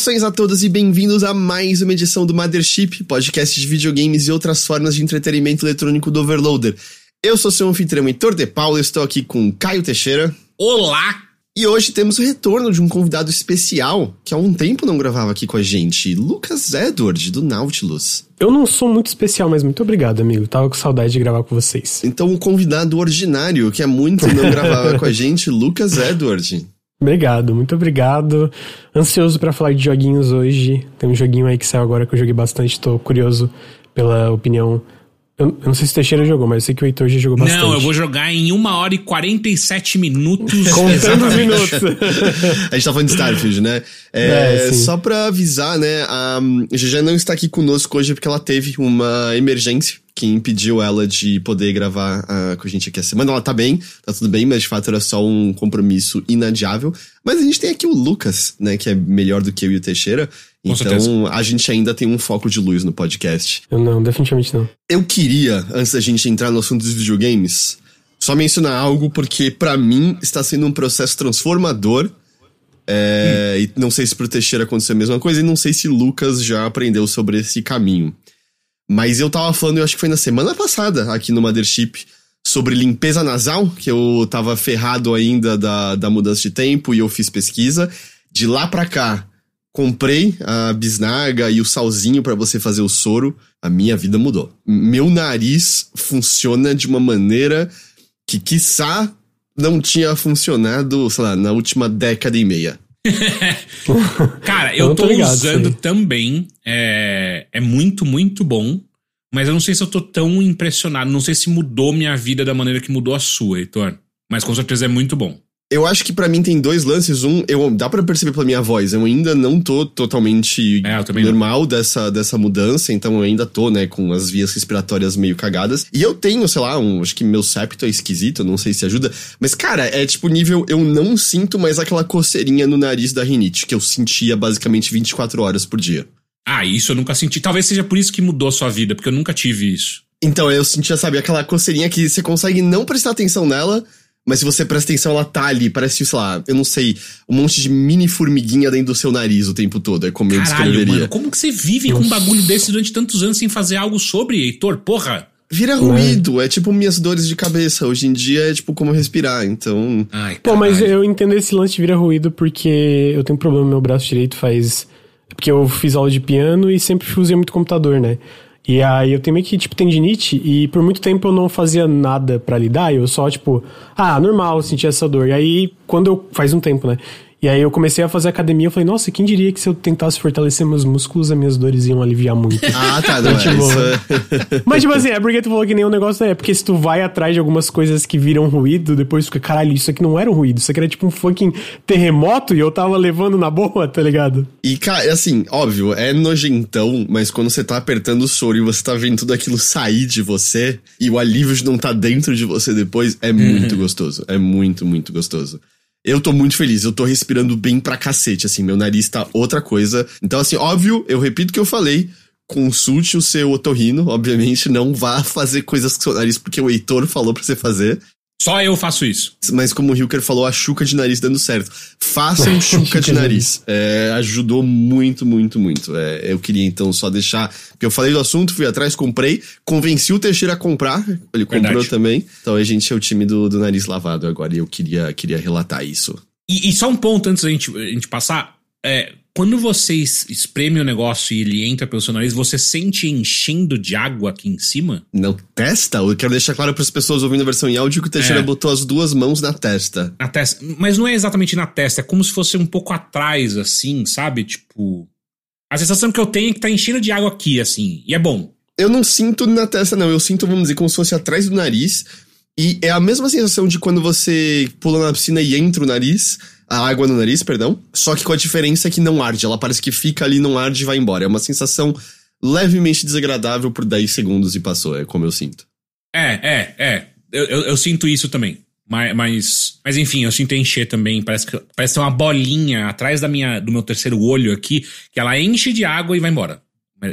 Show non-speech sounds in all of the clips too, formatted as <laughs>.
Saudações a todos e bem-vindos a mais uma edição do Mothership, podcast de videogames e outras formas de entretenimento eletrônico do Overloader. Eu sou seu anfitrião Heitor de Paulo, estou aqui com Caio Teixeira. Olá! E hoje temos o retorno de um convidado especial que há um tempo não gravava aqui com a gente, Lucas Edward, do Nautilus. Eu não sou muito especial, mas muito obrigado, amigo. Tava com saudade de gravar com vocês. Então, o convidado ordinário, que há muito não gravava com a gente, Lucas Edward. Obrigado, muito obrigado. Ansioso para falar de joguinhos hoje. Tem um joguinho aí que saiu agora que eu joguei bastante, tô curioso pela opinião eu, eu, não sei se o Teixeira jogou, mas eu sei que o Heitor já jogou bastante. Não, eu vou jogar em 1 hora e 47 minutos. <laughs> Contando os minutos. a gente tá falando de Starfield, né? É, é, só pra avisar, né? A GG não está aqui conosco hoje porque ela teve uma emergência que impediu ela de poder gravar uh, com a gente aqui a semana. Ela tá bem, tá tudo bem, mas de fato era só um compromisso inadiável. Mas a gente tem aqui o Lucas, né? Que é melhor do que eu e o Teixeira. Com então, certeza. a gente ainda tem um foco de luz no podcast. Eu não, definitivamente não. Eu queria, antes da gente entrar no assunto dos videogames, só mencionar algo porque para mim está sendo um processo transformador. É, hum. E não sei se pro Teixeira aconteceu a mesma coisa e não sei se Lucas já aprendeu sobre esse caminho. Mas eu tava falando, eu acho que foi na semana passada, aqui no Mothership, sobre limpeza nasal, que eu tava ferrado ainda da, da mudança de tempo e eu fiz pesquisa. De lá pra cá, comprei a bisnaga e o salzinho para você fazer o soro, a minha vida mudou. Meu nariz funciona de uma maneira que, quiçá, não tinha funcionado, sei lá, na última década e meia. <laughs> Cara, eu, eu tô, tô ligado, usando também. É, é muito, muito bom. Mas eu não sei se eu tô tão impressionado. Não sei se mudou minha vida da maneira que mudou a sua, Heitor. Mas com certeza é muito bom. Eu acho que para mim tem dois lances. Um, eu dá para perceber pela minha voz. Eu ainda não tô totalmente é, normal dessa, dessa mudança, então eu ainda tô, né, com as vias respiratórias meio cagadas. E eu tenho, sei lá, um, acho que meu septo é esquisito, não sei se ajuda. Mas, cara, é tipo nível, eu não sinto mais aquela coceirinha no nariz da rinite, que eu sentia basicamente 24 horas por dia. Ah, isso eu nunca senti. Talvez seja por isso que mudou a sua vida, porque eu nunca tive isso. Então, eu sentia, sabe, aquela coceirinha que você consegue não prestar atenção nela, mas se você presta atenção, ela tá ali. Parece, sei lá, eu não sei, um monte de mini formiguinha dentro do seu nariz o tempo todo. É como eu Caralho, descreveria. Mano, como que você vive Nossa. com um bagulho desse durante tantos anos sem fazer algo sobre, Heitor? Porra! Vira ruído, é tipo minhas dores de cabeça. Hoje em dia é tipo como respirar, então. Ai, Pô, mas eu entendo esse lance de vira ruído porque eu tenho um problema no meu braço direito faz. Porque eu fiz aula de piano e sempre usei muito computador, né? E aí eu tenho meio que, tipo, tendinite e por muito tempo eu não fazia nada para lidar, eu só, tipo, ah, normal, sentir essa dor. E aí, quando eu. Faz um tempo, né? E aí eu comecei a fazer academia, eu falei, nossa, quem diria que se eu tentasse fortalecer meus músculos, as minhas dores iam aliviar muito. <laughs> ah, tá, não <laughs> tipo, é Mas tipo assim, é porque tu falou que nem um negócio é, porque se tu vai atrás de algumas coisas que viram ruído, depois fica, caralho, isso aqui não era um ruído, isso aqui era tipo um fucking terremoto e eu tava levando na boa, tá ligado? E, cara, assim, óbvio, é nojentão, mas quando você tá apertando o soro e você tá vendo tudo aquilo sair de você, e o alívio de não tá dentro de você depois, é muito uhum. gostoso. É muito, muito gostoso. Eu tô muito feliz, eu tô respirando bem pra cacete, assim, meu nariz tá outra coisa. Então, assim, óbvio, eu repito o que eu falei, consulte o seu otorrino, obviamente, não vá <laughs> fazer coisas com seu nariz porque o Heitor falou pra você fazer. Só eu faço isso. Mas como o Hilker falou, a chuca de nariz dando certo. Façam <laughs> chuca de nariz. É, ajudou muito, muito, muito. É, eu queria então só deixar. Porque eu falei do assunto, fui atrás, comprei, convenci o Teixeira a comprar. Ele comprou Verdade. também. Então a gente é o time do, do nariz lavado agora e eu queria, queria relatar isso. E, e só um ponto antes da gente, a gente passar. É, quando você espreme o negócio e ele entra pelo seu nariz, você sente enchendo de água aqui em cima? Não, testa? Eu quero deixar claro para as pessoas ouvindo a versão em áudio que o Teixeira é. botou as duas mãos na testa. Na testa. Mas não é exatamente na testa, é como se fosse um pouco atrás, assim, sabe? Tipo. A sensação que eu tenho é que tá enchendo de água aqui, assim. E é bom. Eu não sinto na testa, não. Eu sinto, vamos dizer, como se fosse atrás do nariz. E é a mesma sensação de quando você pula na piscina e entra o nariz a água no nariz, perdão. Só que com a diferença que não arde. Ela parece que fica ali, não arde e vai embora. É uma sensação levemente desagradável por 10 segundos e passou. É como eu sinto. É, é, é. Eu, eu, eu sinto isso também. Mas, mas, mas, enfim, eu sinto encher também. Parece que parece ter uma bolinha atrás da minha, do meu terceiro olho aqui, que ela enche de água e vai embora.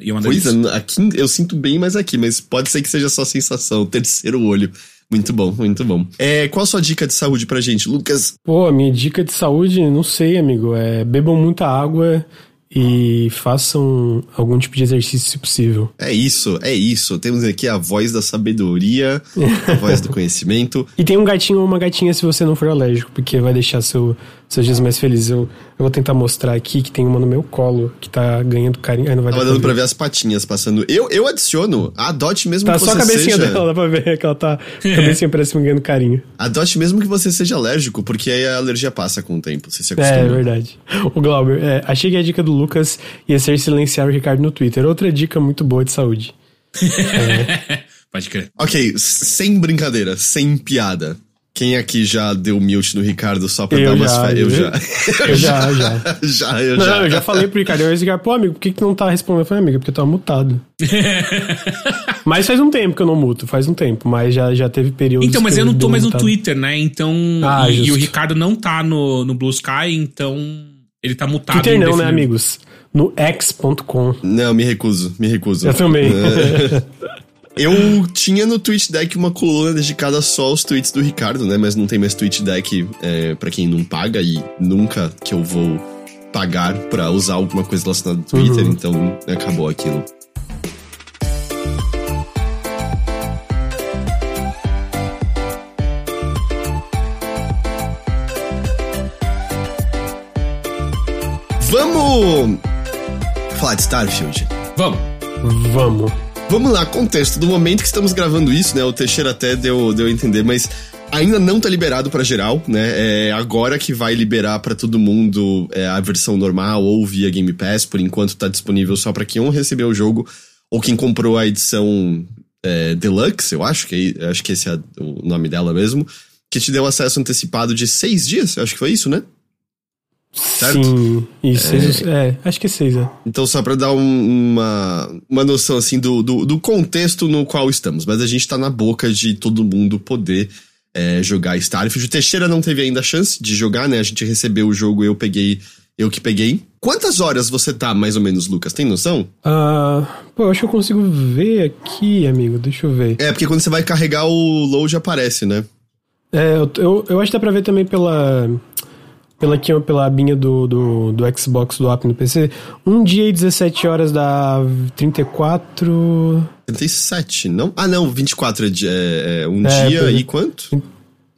E é pois é, aqui eu sinto bem mais aqui, mas pode ser que seja só sensação, terceiro olho. Muito bom, muito bom. É, qual a sua dica de saúde pra gente, Lucas? Pô, a minha dica de saúde, não sei, amigo. É bebam muita água e façam algum tipo de exercício se possível. É isso, é isso. Temos aqui a voz da sabedoria, a voz do <laughs> conhecimento. E tem um gatinho ou uma gatinha se você não for alérgico, porque vai deixar seu, seus dias mais felizes. Eu, eu vou tentar mostrar aqui que tem uma no meu colo que tá ganhando carinho. Ai, não vai Tava dando pra ver as patinhas passando. Eu, eu adiciono, adote mesmo tá que você seja... Tá só a cabecinha seja... dela, dá pra ver que ela tá... A cabecinha parece me ganhando carinho. <laughs> Adote mesmo que você seja alérgico, porque aí a alergia passa com o tempo, você se acostuma. É, é verdade. O Glauber, é, achei que a dica do Lucas ia ser silenciar o Ricardo no Twitter. Outra dica muito boa de saúde. <laughs> é. Pode crer. Ok, sem brincadeira, sem piada. Quem aqui já deu mute no Ricardo só pra eu dar umas férias? Eu já. Eu já, <laughs> já. já, eu não, já. eu já falei pro Ricardo. Eu ia pô, amigo, por que, que não tá respondendo? Eu falei, amigo, porque eu tava mutado. <laughs> mas faz um tempo que eu não muto, faz um tempo. Mas já, já teve período. Então, mas eu não tô mais no Twitter, né? Então. Ah, e, e, o Ricardo não tá no, no Blue Sky, então. Ele tá mutado. Twitter não, né, amigos? No x.com. Não, me recuso, me recuso. Eu também. <laughs> Eu tinha no Twitch Deck uma coluna dedicada só aos tweets do Ricardo, né? Mas não tem mais Twitch Deck é, para quem não paga e nunca que eu vou pagar para usar alguma coisa relacionada ao Twitter, uhum. então acabou aquilo. Vamos falar de Starfield? Vamos. Vamos. Vamos lá, contexto. Do momento que estamos gravando isso, né? O Teixeira até deu, deu a entender, mas ainda não tá liberado para geral, né? É agora que vai liberar para todo mundo é, a versão normal ou via Game Pass. Por enquanto tá disponível só para quem recebeu o jogo ou quem comprou a edição é, Deluxe, eu acho que acho que esse é o nome dela mesmo, que te deu acesso antecipado de seis dias. Acho que foi isso, né? Certo? Sim, isso, é, é, acho que é seis, é. Então, só pra dar um, uma, uma noção, assim, do, do, do, contexto no qual estamos. Mas a gente tá na boca de todo mundo poder é, jogar Starfield. O Teixeira não teve ainda a chance de jogar, né? A gente recebeu o jogo, eu peguei, eu que peguei. Quantas horas você tá, mais ou menos, Lucas? Tem noção? Ah, pô, eu acho que eu consigo ver aqui, amigo. Deixa eu ver. É, porque quando você vai carregar o load aparece, né? É, eu, eu, eu acho que dá pra ver também pela pela, pela abinha do, do, do Xbox, do app no PC, um dia e 17 horas dá 34... 37, não? Ah, não, 24 é, é, é um é, dia e quanto?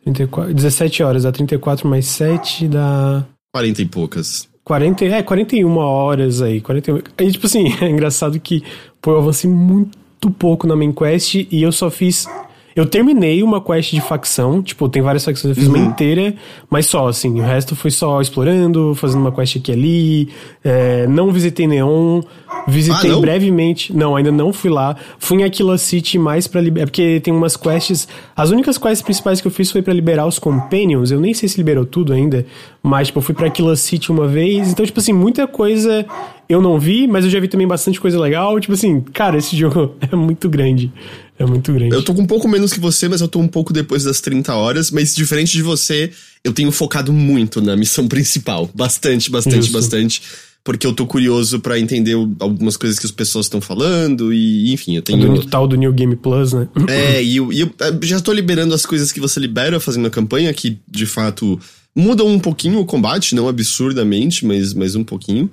34, 17 horas, dá 34 mais 7 dá... 40 e poucas. 40, é, 41 horas aí. 41, aí, tipo assim, <laughs> é engraçado que, pô, eu avancei muito pouco na main quest e eu só fiz eu terminei uma quest de facção, tipo, tem várias facções, eu fiz uhum. uma inteira, mas só, assim, o resto foi só explorando, fazendo uma quest aqui e ali, é, não visitei Neon, visitei ah, não? brevemente, não, ainda não fui lá, fui em Aquila City mais pra liberar, é porque tem umas quests, as únicas quests principais que eu fiz foi para liberar os Companions, eu nem sei se liberou tudo ainda, mas, tipo, eu fui pra Aquila City uma vez, então, tipo assim, muita coisa eu não vi, mas eu já vi também bastante coisa legal, tipo assim, cara, esse <laughs> jogo é muito grande. É muito grande. Eu tô com um pouco menos que você, mas eu tô um pouco depois das 30 horas. Mas diferente de você, eu tenho focado muito na missão principal. Bastante, bastante, Isso. bastante. Porque eu tô curioso para entender algumas coisas que as pessoas estão falando e, enfim, eu tenho... Do tal do New Game Plus, né? É, e eu, e eu é, já tô liberando as coisas que você libera fazendo a campanha, que, de fato, mudam um pouquinho o combate, não absurdamente, mas, mas um pouquinho.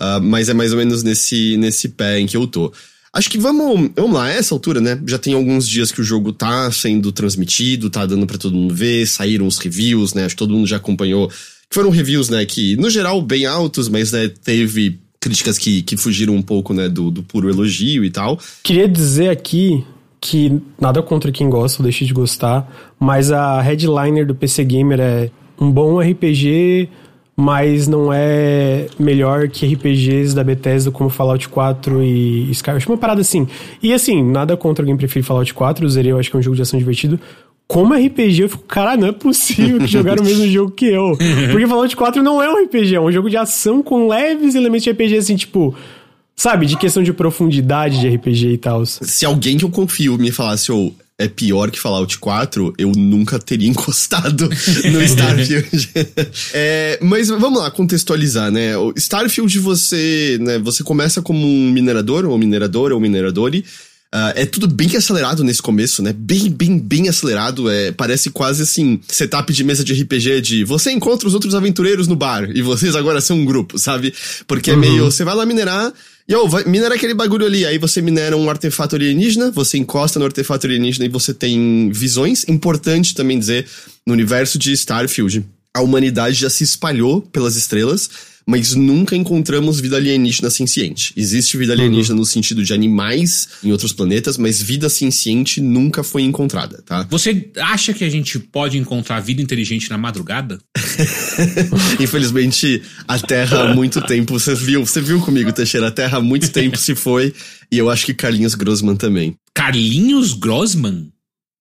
Uh, mas é mais ou menos nesse, nesse pé em que eu tô. Acho que vamos, vamos lá, a essa altura, né? Já tem alguns dias que o jogo tá sendo transmitido, tá dando para todo mundo ver, saíram os reviews, né? Acho que todo mundo já acompanhou. Foram reviews, né, que no geral bem altos, mas né, teve críticas que, que fugiram um pouco, né, do, do puro elogio e tal. Queria dizer aqui que nada contra quem gosta ou deixa de gostar, mas a headliner do PC Gamer é um bom RPG mas não é melhor que RPGs da Bethesda como Fallout 4 e Skyrim. Acho uma parada assim. E assim, nada contra alguém preferir Fallout 4, eu zerei, eu acho que é um jogo de ação divertido. Como RPG, eu fico, cara, não é possível que jogaram o mesmo <laughs> jogo que eu. Porque Fallout 4 não é um RPG, é um jogo de ação com leves elementos de RPG, assim, tipo, sabe, de questão de profundidade de RPG e tal. Se alguém que eu confio me falasse, ou oh, é pior que Fallout 4, eu nunca teria <laughs> encostado no Starfield. <laughs> é, mas vamos lá, contextualizar, né? O Starfield você, né, você começa como um minerador, ou mineradora, ou mineradore, Uh, é tudo bem acelerado nesse começo, né? Bem, bem, bem acelerado. É, parece quase assim, setup de mesa de RPG de você encontra os outros aventureiros no bar e vocês agora são um grupo, sabe? Porque é uhum. é meio, você vai lá minerar, oh, vai minerar aquele bagulho ali. Aí você minera um artefato alienígena, você encosta no artefato alienígena e você tem visões. Importante também dizer, no universo de Starfield, a humanidade já se espalhou pelas estrelas mas nunca encontramos vida alienígena senciente. Existe vida alienígena uhum. no sentido de animais em outros planetas, mas vida senciente nunca foi encontrada, tá? Você acha que a gente pode encontrar vida inteligente na madrugada? <laughs> Infelizmente, a Terra há muito tempo, você viu, você viu comigo, Teixeira, a Terra há muito tempo se foi, e eu acho que Carlinhos Grossman também. Carlinhos Grossman?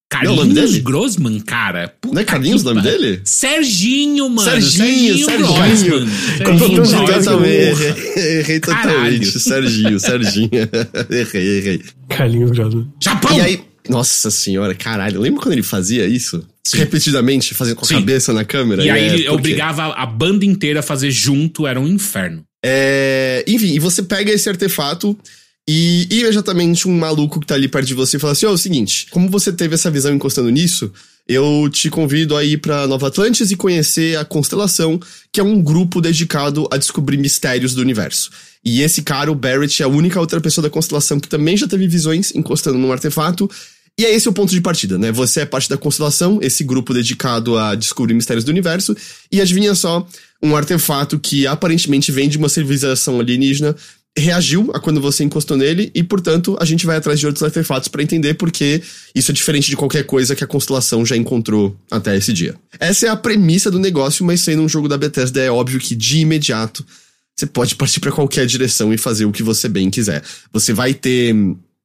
Carlinhos Grossman, cara. Puta não é Carlinhos o nome dele? Serginho, mano. Serginho, Serginho, Serginho. Serginho. Serginho. Errei totalmente. <laughs> Serginho, Serginho. errei, errei. Carlinhos Grossman. Japão! E aí, nossa senhora, caralho. Lembra quando ele fazia isso? Sim. Repetidamente, fazendo com a Sim. cabeça na câmera? E, e aí é, ele obrigava a banda inteira a fazer junto, era um inferno. É... Enfim, e você pega esse artefato e imediatamente um maluco que tá ali perto de você fala assim: Ó, oh, é o seguinte, como você teve essa visão encostando nisso, eu te convido a ir pra Nova Atlantis e conhecer a Constelação, que é um grupo dedicado a descobrir mistérios do universo. E esse cara, o Barrett, é a única outra pessoa da Constelação que também já teve visões encostando num artefato. E é esse o ponto de partida, né? Você é parte da Constelação, esse grupo dedicado a descobrir mistérios do universo, e adivinha só, um artefato que aparentemente vem de uma civilização alienígena reagiu a quando você encostou nele e, portanto, a gente vai atrás de outros artefatos para entender porque isso é diferente de qualquer coisa que a constelação já encontrou até esse dia. Essa é a premissa do negócio, mas sendo um jogo da Bethesda é óbvio que de imediato você pode partir para qualquer direção e fazer o que você bem quiser. Você vai ter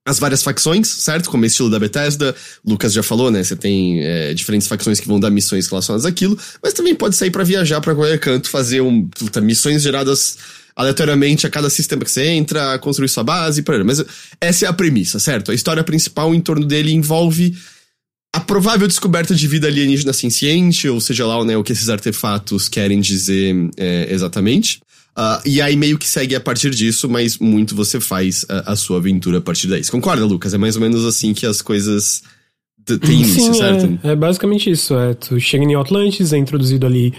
as várias facções, certo? Como é estilo da Bethesda, Lucas já falou, né? Você tem é, diferentes facções que vão dar missões relacionadas àquilo, mas também pode sair para viajar para qualquer canto, fazer um, puta, missões geradas aleatoriamente a cada sistema que você entra, construir sua base, para mas essa é a premissa, certo? A história principal em torno dele envolve a provável descoberta de vida alienígena senciente, ou seja lá né, o que esses artefatos querem dizer é, exatamente. Uh, e aí meio que segue a partir disso, mas muito você faz a, a, sua aventura a partir daí. concorda, Lucas? É mais ou menos assim que as coisas têm início, certo? É, é basicamente isso. É, tu chega em Atlantis, é introduzido ali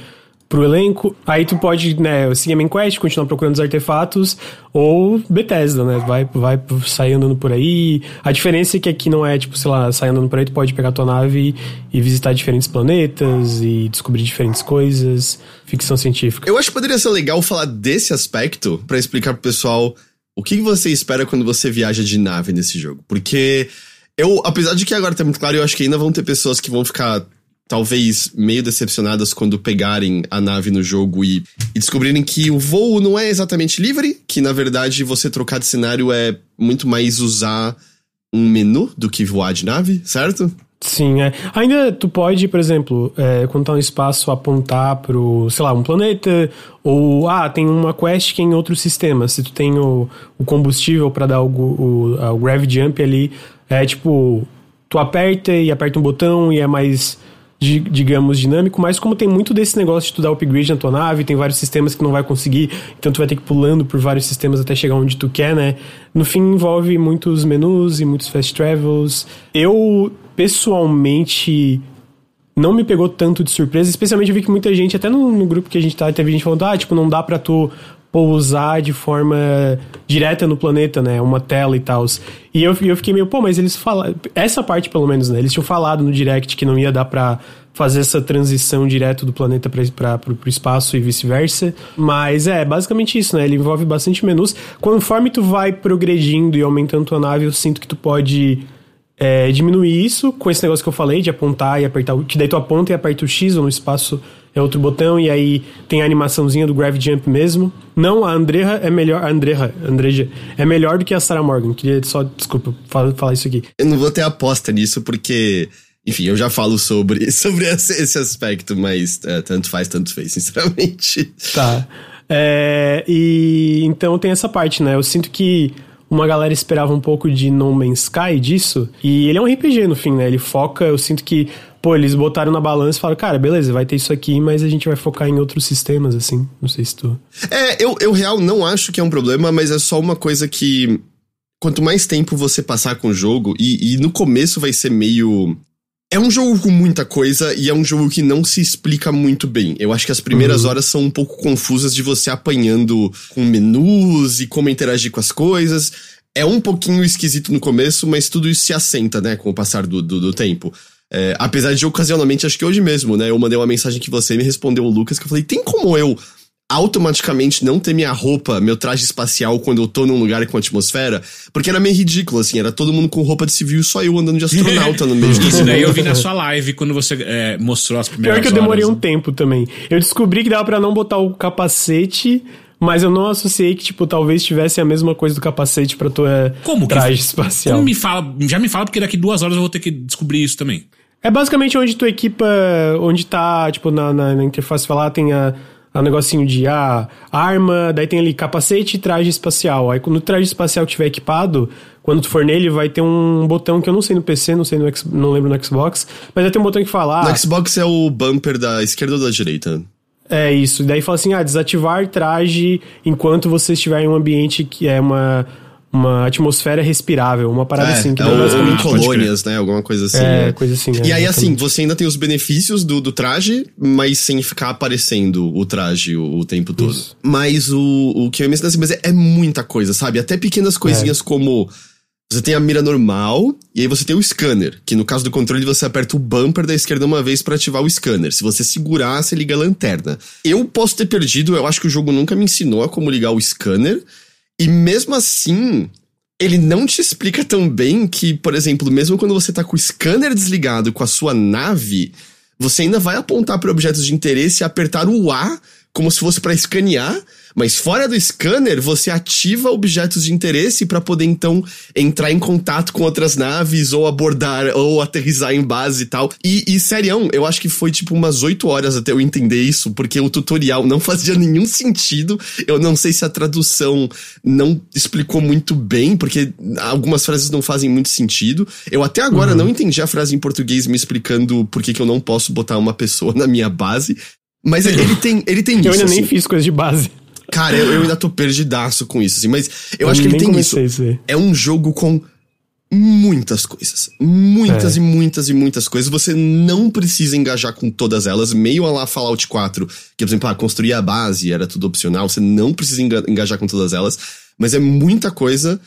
pro elenco. Aí tu pode, né, seguir a main quest, continuar procurando os artefatos, ou Bethesda, né? Vai, vai sair andando por aí. A diferença é que aqui não é, tipo, sei lá, sair andando por aí, tu pode pegar tua nave e visitar diferentes planetas e descobrir diferentes coisas. Ficção científica. Eu acho que poderia ser legal falar desse aspecto para explicar pro pessoal o que você espera quando você viaja de nave nesse jogo. Porque eu, apesar de que agora tá muito claro, eu acho que ainda vão ter pessoas que vão ficar talvez meio decepcionadas quando pegarem a nave no jogo e, e, descobrirem que o voo não é exatamente livre, que na verdade você trocar de cenário é muito mais usar um menu do que voar de nave, certo? Sim, é. Ainda tu pode, por exemplo, é, quando tá espaço, apontar pro, sei lá, um planeta, ou, ah, tem uma quest que é em outro sistema. Se tu tem o, o combustível para dar o, o, o Gravity Jump ali, é tipo, tu aperta e aperta um botão e é mais digamos, dinâmico, mas como tem muito desse negócio de tu dar upgrade na tua nave, tem vários sistemas que não vai conseguir, então tu vai ter que ir pulando por vários sistemas até chegar onde tu quer, né? No fim envolve muitos menus e muitos fast travels. Eu, pessoalmente, não me pegou tanto de surpresa, especialmente eu vi que muita gente, até no, no grupo que a gente tá, teve gente falando, ah, tipo, não dá pra tu pousar de forma direta no planeta, né? Uma tela e tal. E eu, eu fiquei meio, pô, mas eles falaram. Essa parte, pelo menos, né? Eles tinham falado no direct que não ia dar pra fazer essa transição direto do planeta para pro espaço e vice-versa. Mas é, basicamente isso, né? Ele envolve bastante menus. Conforme tu vai progredindo e aumentando tua nave, eu sinto que tu pode é, diminuir isso com esse negócio que eu falei de apontar e apertar. Que daí tu aponta e aperta o X ou no espaço é outro botão, e aí tem a animaçãozinha do Gravity Jump mesmo. Não, a Andrea é melhor. A Andrea, Andreja é melhor do que a Sarah Morgan. Queria só, desculpa, falar isso aqui. Eu não vou ter aposta nisso, porque. Enfim, eu já falo sobre, <laughs> sobre esse aspecto, mas é, tanto faz, tanto fez, <laughs> sinceramente. Tá. É, e então tem essa parte, né? Eu sinto que uma galera esperava um pouco de No Man's Sky disso, e ele é um RPG no fim, né? Ele foca, eu sinto que pô, eles botaram na balança e falaram, cara, beleza, vai ter isso aqui, mas a gente vai focar em outros sistemas, assim. Não sei se tu. É, eu, eu real não acho que é um problema, mas é só uma coisa que. quanto mais tempo você passar com o jogo, e, e no começo vai ser meio. É um jogo com muita coisa e é um jogo que não se explica muito bem. Eu acho que as primeiras uhum. horas são um pouco confusas de você apanhando com menus e como interagir com as coisas. É um pouquinho esquisito no começo, mas tudo isso se assenta, né, com o passar do, do, do tempo. É, apesar de ocasionalmente, acho que hoje mesmo, né, eu mandei uma mensagem que você me respondeu, o Lucas, que eu falei, tem como eu automaticamente não ter minha roupa, meu traje espacial quando eu tô num lugar com atmosfera, porque era meio ridículo, assim, era todo mundo com roupa de civil e só eu andando de astronauta no meio. <laughs> Isso daí eu vi na <laughs> sua live quando você é, mostrou as primeiras Pior que eu demorei horas. um tempo também. Eu descobri que dava para não botar o capacete mas eu não associei que, tipo, talvez tivesse a mesma coisa do capacete pra tua Como traje que, espacial. Como me fala? Já me fala, porque daqui duas horas eu vou ter que descobrir isso também. É basicamente onde tu equipa, onde tá, tipo, na, na, na interface falar, tem a um negocinho de ah, arma, daí tem ali capacete e traje espacial. Aí quando o traje espacial estiver equipado, quando tu for nele, vai ter um botão que eu não sei no PC, não sei no não lembro no Xbox, mas vai ter um botão que fala. Ah, no Xbox é o bumper da esquerda ou da direita? É isso. Daí fala assim: ah, desativar traje enquanto você estiver em um ambiente que é uma uma atmosfera respirável, uma parada é, assim. Que é basicamente colônias, né? Alguma coisa assim. É, né? coisa assim. E é, aí, assim, você ainda tem os benefícios do, do traje, mas sem ficar aparecendo o traje o, o tempo todo. Isso. Mas o, o que eu mencionei assim, mas é, é, muita coisa, sabe? Até pequenas coisinhas é. como. Você tem a mira normal, e aí você tem o scanner, que no caso do controle você aperta o bumper da esquerda uma vez para ativar o scanner. Se você segurar, você liga a lanterna. Eu posso ter perdido, eu acho que o jogo nunca me ensinou a como ligar o scanner, e mesmo assim, ele não te explica tão bem que, por exemplo, mesmo quando você tá com o scanner desligado com a sua nave, você ainda vai apontar para objetos de interesse e apertar o A como se fosse para escanear, mas fora do scanner, você ativa objetos de interesse para poder então entrar em contato com outras naves ou abordar ou aterrizar em base e tal. E, e serião, eu acho que foi tipo umas 8 horas até eu entender isso, porque o tutorial não fazia <laughs> nenhum sentido. Eu não sei se a tradução não explicou muito bem, porque algumas frases não fazem muito sentido. Eu até agora uhum. não entendi a frase em português me explicando por que, que eu não posso botar uma pessoa <laughs> na minha base. Mas ele tem, ele tem eu isso. Eu ainda assim. nem fiz coisa de base. Cara, eu, eu, ainda tô perdidaço com isso, assim, mas eu, eu acho que ele tem isso. É um jogo com muitas coisas. Muitas é. e muitas e muitas coisas. Você não precisa engajar com todas elas. Meio a lá Fallout 4, que, por exemplo, ah, construir a base era tudo opcional. Você não precisa engajar com todas elas. Mas é muita coisa.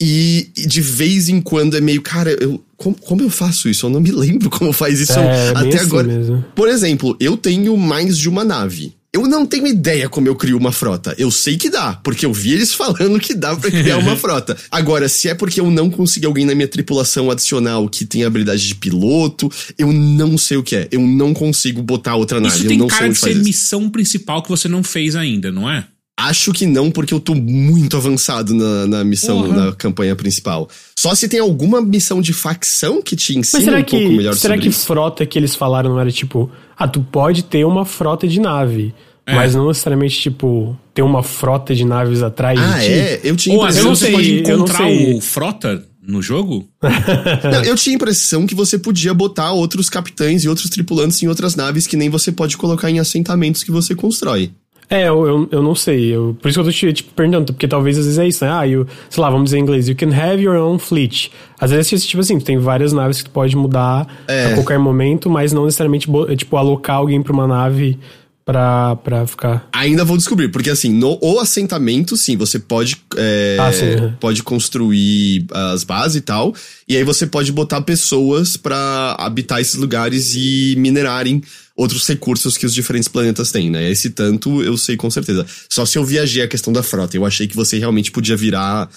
E, e de vez em quando é meio, cara, eu, como, como, eu faço isso? Eu não me lembro como faz isso é, até assim agora. Mesmo. Por exemplo, eu tenho mais de uma nave. Eu não tenho ideia como eu crio uma frota. Eu sei que dá, porque eu vi eles <laughs> falando que dá para criar uma <laughs> frota. Agora, se é porque eu não consegui alguém na minha tripulação adicional que tem habilidade de piloto, eu não sei o que é. Eu não consigo botar outra nave. Isso eu tem não cara sei de ser missão principal que você não fez ainda, não é? Acho que não, porque eu tô muito avançado na, na missão, uhum. na campanha principal. Só se tem alguma missão de facção que te ensina um que, pouco melhor será sobre que frota que eles falaram não era tipo, ah, tu pode ter uma frota de nave. É. Mas não necessariamente, tipo, ter uma frota de naves atrás ah, de ti. é? Eu tinha Ou às vezes você pode encontrar o frota no jogo? <laughs> não, eu tinha a impressão que você podia botar outros capitães e outros tripulantes em outras naves que nem você pode colocar em assentamentos que você constrói. É, eu, eu, eu, não sei. Eu, por isso que eu tô te tipo, perguntando, porque talvez às vezes é isso, né? Ah, you, sei lá, vamos dizer em inglês, you can have your own fleet. Às vezes, tipo assim, tem várias naves que tu pode mudar é. a qualquer momento, mas não necessariamente, tipo, alocar alguém pra uma nave pra, pra ficar. Ainda vou descobrir, porque assim, no o assentamento, sim, você pode, é, ah, sim, é. pode construir as bases e tal, e aí você pode botar pessoas para habitar esses lugares e minerarem outros recursos que os diferentes planetas têm, né? Esse tanto eu sei com certeza. Só se eu viajei a questão da frota, eu achei que você realmente podia virar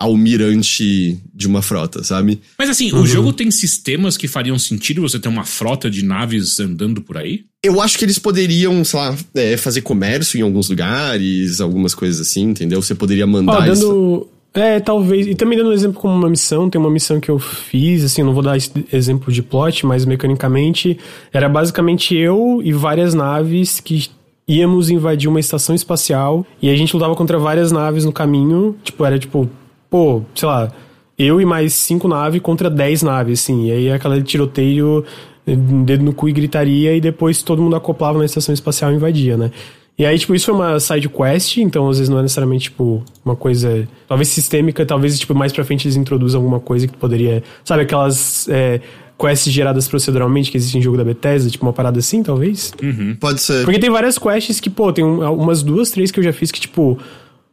almirante de uma frota, sabe? Mas assim, uhum. o jogo tem sistemas que fariam sentido você ter uma frota de naves andando por aí? Eu acho que eles poderiam, sei lá, é, fazer comércio em alguns lugares, algumas coisas assim, entendeu? Você poderia mandar. Oh, dando... É, talvez. E também dando um exemplo como uma missão, tem uma missão que eu fiz, assim, não vou dar exemplo de plot, mas mecanicamente era basicamente eu e várias naves que íamos invadir uma estação espacial e a gente lutava contra várias naves no caminho. Tipo, era tipo, pô, sei lá, eu e mais cinco naves contra dez naves, assim. E aí aquela tiroteio, dedo no cu e gritaria, e depois todo mundo acoplava na estação espacial e invadia, né? E aí, tipo, isso foi uma side quest, então às vezes não é necessariamente, tipo, uma coisa. Talvez sistêmica, talvez, tipo, mais pra frente eles introduzam alguma coisa que poderia. Sabe, aquelas. É, quests geradas proceduralmente que existem em jogo da Bethesda, tipo uma parada assim, talvez? Uhum. Pode ser. Porque tem várias quests que, pô, tem umas duas, três que eu já fiz que, tipo,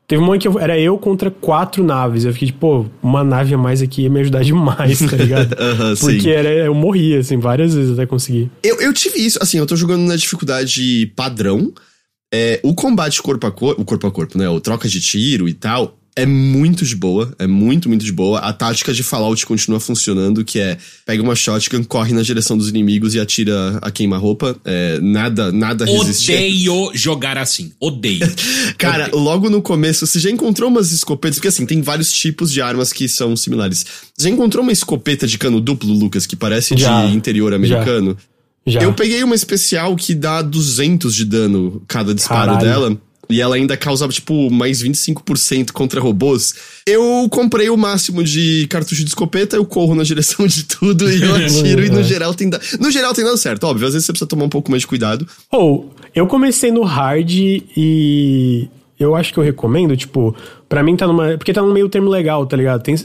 Teve uma que eu, era eu contra quatro naves. Eu fiquei tipo, pô, uma nave a mais aqui ia me ajudar <laughs> demais, tá ligado? <laughs> uhum, Porque era, eu morria, assim, várias vezes até conseguir. Eu, eu tive isso, assim, eu tô jogando na dificuldade padrão. É, o combate corpo a corpo, o corpo a corpo, né? O troca de tiro e tal, é muito de boa, é muito, muito de boa. A tática de Fallout continua funcionando, que é pega uma shotgun, corre na direção dos inimigos e atira a queima-roupa. É, nada, nada resiste. Odeio jogar assim, odeio. <laughs> Cara, odeio. logo no começo, você já encontrou umas escopetas, porque assim, tem vários tipos de armas que são similares. Você já encontrou uma escopeta de cano duplo, Lucas, que parece já, de interior americano? Já. Já. Eu peguei uma especial que dá 200 de dano cada disparo Caralho. dela. E ela ainda causa, tipo, mais 25% contra robôs. Eu comprei o máximo de cartucho de escopeta, eu corro na direção de tudo e eu <laughs> atiro. e no geral tem dado. No geral tem dado certo, óbvio. Às vezes você precisa tomar um pouco mais de cuidado. Ou, oh, eu comecei no hard e. Eu acho que eu recomendo, tipo, para mim tá numa. Porque tá num meio termo legal, tá ligado? Tem,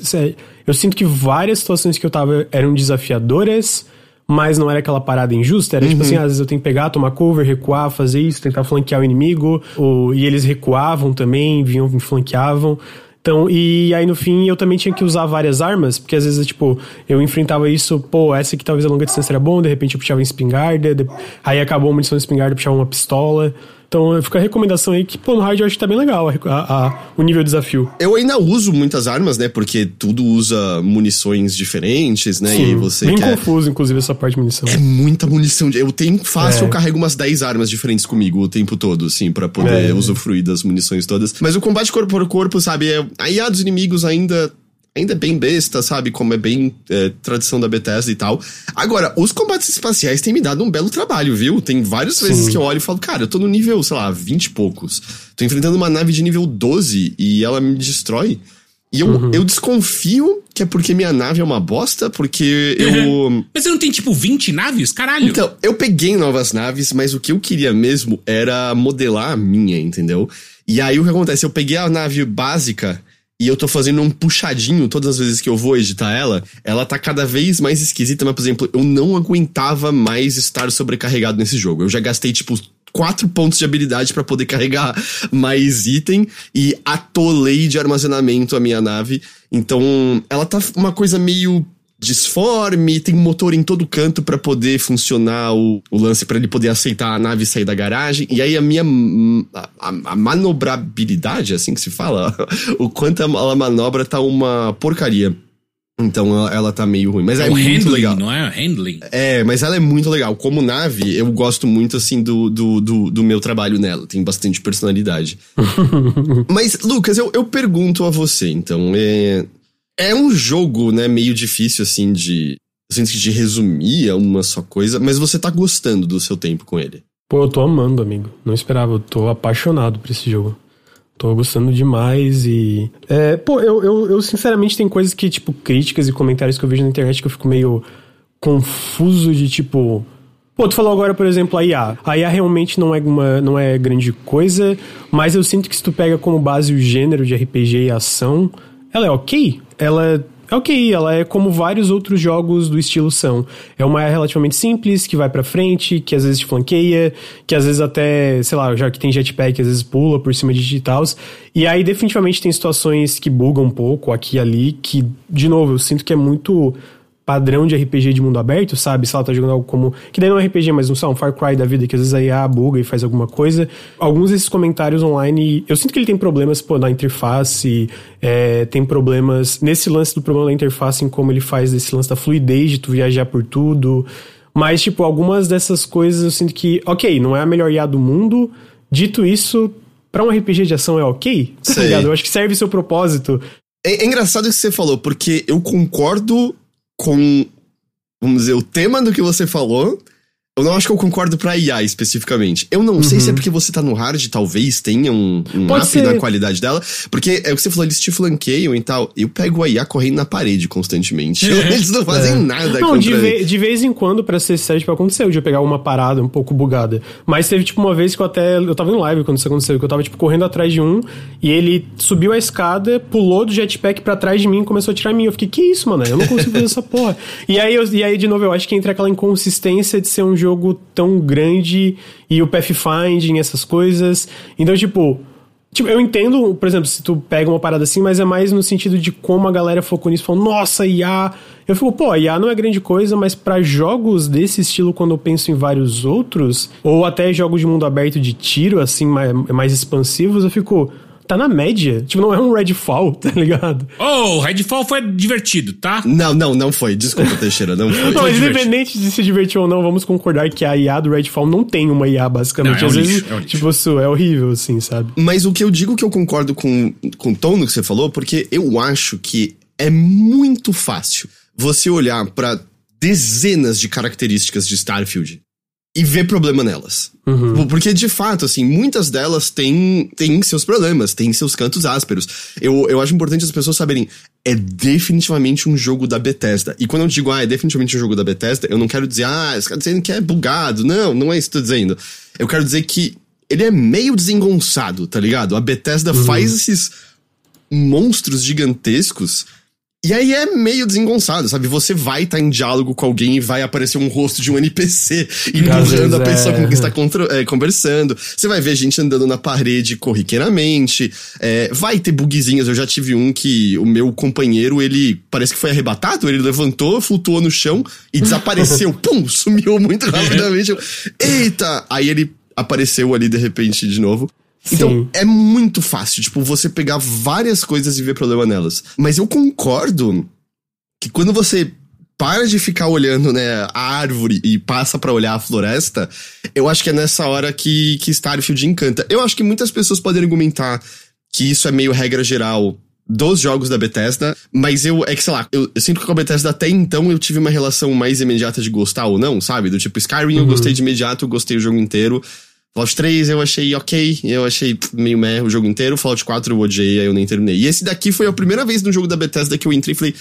eu sinto que várias situações que eu tava eram desafiadoras mas não era aquela parada injusta, era uhum. tipo assim, às vezes eu tenho que pegar, tomar cover, recuar, fazer isso, tentar flanquear o inimigo, ou, e eles recuavam também, vinham, me flanqueavam. Então, e aí no fim eu também tinha que usar várias armas, porque às vezes, tipo, eu enfrentava isso, pô, essa aqui talvez a longa distância era bom, de repente eu puxava em espingarda, de... aí acabou a munição de espingarda, eu puxava uma pistola. Então fica a recomendação aí que, pô, no hard eu acho que tá bem legal a, a, a, o nível de desafio. Eu ainda uso muitas armas, né? Porque tudo usa munições diferentes, né? Sim, e você bem quer... confuso, inclusive, essa parte de munição. É muita munição. Eu tenho fácil, é. eu carrego umas 10 armas diferentes comigo o tempo todo, assim, para poder é. usufruir das munições todas. Mas o combate corpo a corpo, sabe? É... A IA dos inimigos ainda ainda é bem besta, sabe? Como é bem é, tradição da Bethesda e tal. Agora, os combates espaciais têm me dado um belo trabalho, viu? Tem várias Sim. vezes que eu olho e falo, cara, eu tô no nível, sei lá, 20 e poucos. Tô enfrentando uma nave de nível 12 e ela me destrói. E eu, uhum. eu desconfio que é porque minha nave é uma bosta, porque <laughs> eu. Uhum. Mas você não tem tipo 20 naves? Caralho! Então, eu peguei novas naves, mas o que eu queria mesmo era modelar a minha, entendeu? E aí o que acontece? Eu peguei a nave básica e eu tô fazendo um puxadinho todas as vezes que eu vou editar ela, ela tá cada vez mais esquisita, mas, por exemplo, eu não aguentava mais estar sobrecarregado nesse jogo. Eu já gastei, tipo, quatro pontos de habilidade para poder carregar mais item e atolei de armazenamento a minha nave. Então, ela tá uma coisa meio disforme, tem motor em todo canto para poder funcionar o, o lance para ele poder aceitar a nave sair da garagem. E aí a minha a, a, manobrabilidade, assim que se fala, <laughs> o quanto ela manobra tá uma porcaria. Então ela, ela tá meio ruim. Mas é, é muito handling, legal. Não é handling? É, mas ela é muito legal. Como nave, eu gosto muito, assim, do, do, do, do meu trabalho nela. Tem bastante personalidade. <laughs> mas, Lucas, eu, eu pergunto a você, então. É, é um jogo, né, meio difícil, assim, de. de resumir a uma só coisa, mas você tá gostando do seu tempo com ele. Pô, eu tô amando, amigo. Não esperava, eu tô apaixonado por esse jogo. Tô gostando demais e. É, pô, eu, eu, eu, sinceramente tem coisas que, tipo, críticas e comentários que eu vejo na internet que eu fico meio confuso de tipo. Pô, tu falou agora, por exemplo, a IA. A IA realmente não é, uma, não é grande coisa, mas eu sinto que se tu pega como base o gênero de RPG e ação, ela é ok. Ela é ok, ela é como vários outros jogos do estilo são. É uma relativamente simples, que vai para frente, que às vezes te flanqueia, que às vezes até, sei lá, já que tem jetpack, às vezes pula por cima de digitais. E aí definitivamente tem situações que bugam um pouco aqui e ali, que, de novo, eu sinto que é muito padrão de RPG de mundo aberto, sabe? Se ela tá jogando algo como. Que daí não é RPG, mas não sei, um Far Cry da vida, que às vezes a IA buga e faz alguma coisa. Alguns desses comentários online, eu sinto que ele tem problemas, pô, na interface, é, tem problemas. Nesse lance do problema da interface, em como ele faz esse lance da fluidez de tu viajar por tudo. Mas, tipo, algumas dessas coisas eu sinto que, ok, não é a melhor IA do mundo. Dito isso, para um RPG de ação é ok, tá ligado? Eu acho que serve seu propósito. É, é engraçado isso que você falou, porque eu concordo com, vamos dizer, o tema do que você falou, Eu não acho que eu concordo pra IA especificamente. Eu não uhum. sei se é uhum. porque você tá no hard, talvez tenha um, um up ser. na qualidade dela. Porque é o que você falou, eles te flanqueiam e tal. Eu pego a IA correndo na parede constantemente. <laughs> eles não fazem é. nada Não, de, ve de, vez em quando, pra ser sério, tipo, aconteceu de eu pegar uma parada um pouco bugada. Mas teve, tipo, uma vez que eu até. Eu tava em live quando isso aconteceu, que eu tava, tipo, correndo atrás de um e ele subiu a escada, pulou do jetpack pra trás de mim e começou a tirar mim. Eu fiquei, que isso, mano? Eu não consigo fazer essa porra. E aí, eu, e aí, de novo, eu acho que entra aquela inconsistência de ser um jogo tão grande e o pathfinding, essas coisas. Então, tipo, Tipo, eu entendo, por exemplo, se tu pega uma parada assim, mas é mais no sentido de como a galera focou nisso, falou, nossa, IA. Eu fico, pô, IA não é grande coisa, mas para jogos desse estilo, quando eu penso em vários outros, ou até jogos de mundo aberto de tiro, assim, mais, mais expansivos, eu fico, tá na média. Tipo, não é um Redfall, <laughs> tá ligado? Oh, Redfall foi divertido, tá? Não, não, não foi. Desculpa, Teixeira, não foi. <laughs> não, independente de se divertir ou não, vamos concordar que a IA do Redfall não tem uma IA, basicamente. Não, é Às vezes, lixo, é tipo, isso é horrível, assim, sabe? Mas o que eu digo que eu concordo com, com o tom do que você falou, porque eu acho que é muito fácil você olhar para dezenas de características de Starfield e ver problema nelas. Uhum. Porque, de fato, assim, muitas delas têm, têm seus problemas, têm seus cantos ásperos. Eu, eu acho importante as pessoas saberem, é definitivamente um jogo da Bethesda. E quando eu digo, ah, é definitivamente um jogo da Bethesda, eu não quero dizer, ah, você tá dizendo que é bugado. Não, não é isso que eu tô dizendo. Eu quero dizer que ele é meio desengonçado, tá ligado? A Bethesda uhum. faz esses monstros gigantescos e aí é meio desengonçado, sabe? Você vai estar tá em diálogo com alguém e vai aparecer um rosto de um NPC empurrando a pessoa é. com quem está é, conversando. Você vai ver gente andando na parede corriqueiramente. É, vai ter bugzinhos. Eu já tive um que o meu companheiro, ele parece que foi arrebatado. Ele levantou, flutuou no chão e desapareceu. <laughs> Pum! Sumiu muito rapidamente. Eita! Aí ele apareceu ali de repente de novo. Então, Sim. é muito fácil, tipo, você pegar várias coisas e ver problema nelas. Mas eu concordo que quando você para de ficar olhando, né, a árvore e passa para olhar a floresta, eu acho que é nessa hora que, que Starfield encanta. Eu acho que muitas pessoas podem argumentar que isso é meio regra geral dos jogos da Bethesda, mas eu, é que sei lá, eu, eu, sinto que com a Bethesda até então eu tive uma relação mais imediata de gostar ou não, sabe? Do tipo, Skyrim uhum. eu gostei de imediato, eu gostei do jogo inteiro. Fallout 3 eu achei ok, eu achei meio meh o jogo inteiro. Fallout 4 eu odiei, aí eu nem terminei. E esse daqui foi a primeira vez no jogo da Bethesda que eu entrei e falei.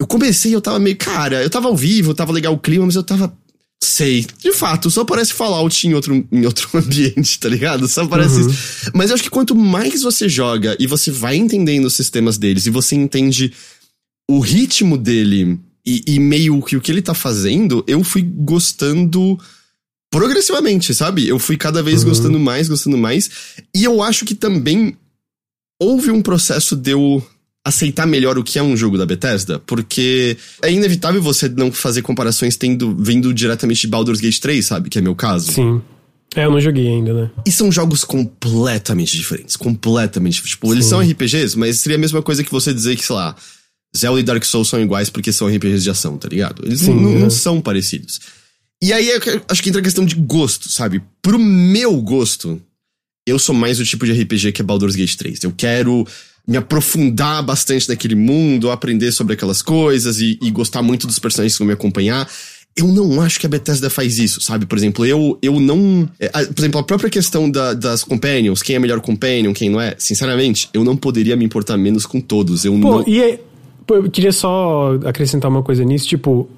Eu comecei, eu tava meio. Cara, eu tava ao vivo, tava legal o clima, mas eu tava. Sei. De fato, só parece Fallout em outro, em outro <laughs> ambiente, tá ligado? Só parece uhum. isso. Mas eu acho que quanto mais você joga e você vai entendendo os sistemas deles e você entende o ritmo dele e, e meio que o que ele tá fazendo, eu fui gostando progressivamente, sabe? Eu fui cada vez uhum. gostando mais, gostando mais. E eu acho que também houve um processo de eu aceitar melhor o que é um jogo da Bethesda, porque é inevitável você não fazer comparações tendo vindo diretamente de Baldur's Gate 3, sabe? Que é meu caso. Sim. É, eu não joguei ainda, né? E são jogos completamente diferentes. Completamente. Tipo, Sim. eles são RPGs, mas seria a mesma coisa que você dizer que, sei lá, Zelda e Dark Souls são iguais porque são RPGs de ação, tá ligado? Eles Sim, não, é. não são parecidos. E aí acho que entra a questão de gosto, sabe? Pro meu gosto, eu sou mais o tipo de RPG que é Baldur's Gate 3. Eu quero me aprofundar bastante naquele mundo, aprender sobre aquelas coisas e, e gostar muito dos personagens que vão me acompanhar. Eu não acho que a Bethesda faz isso, sabe? Por exemplo, eu, eu não. É, por exemplo, a própria questão da, das companions, quem é melhor companion, quem não é, sinceramente, eu não poderia me importar menos com todos. Eu Pô, não. E é, eu queria só acrescentar uma coisa nisso, tipo,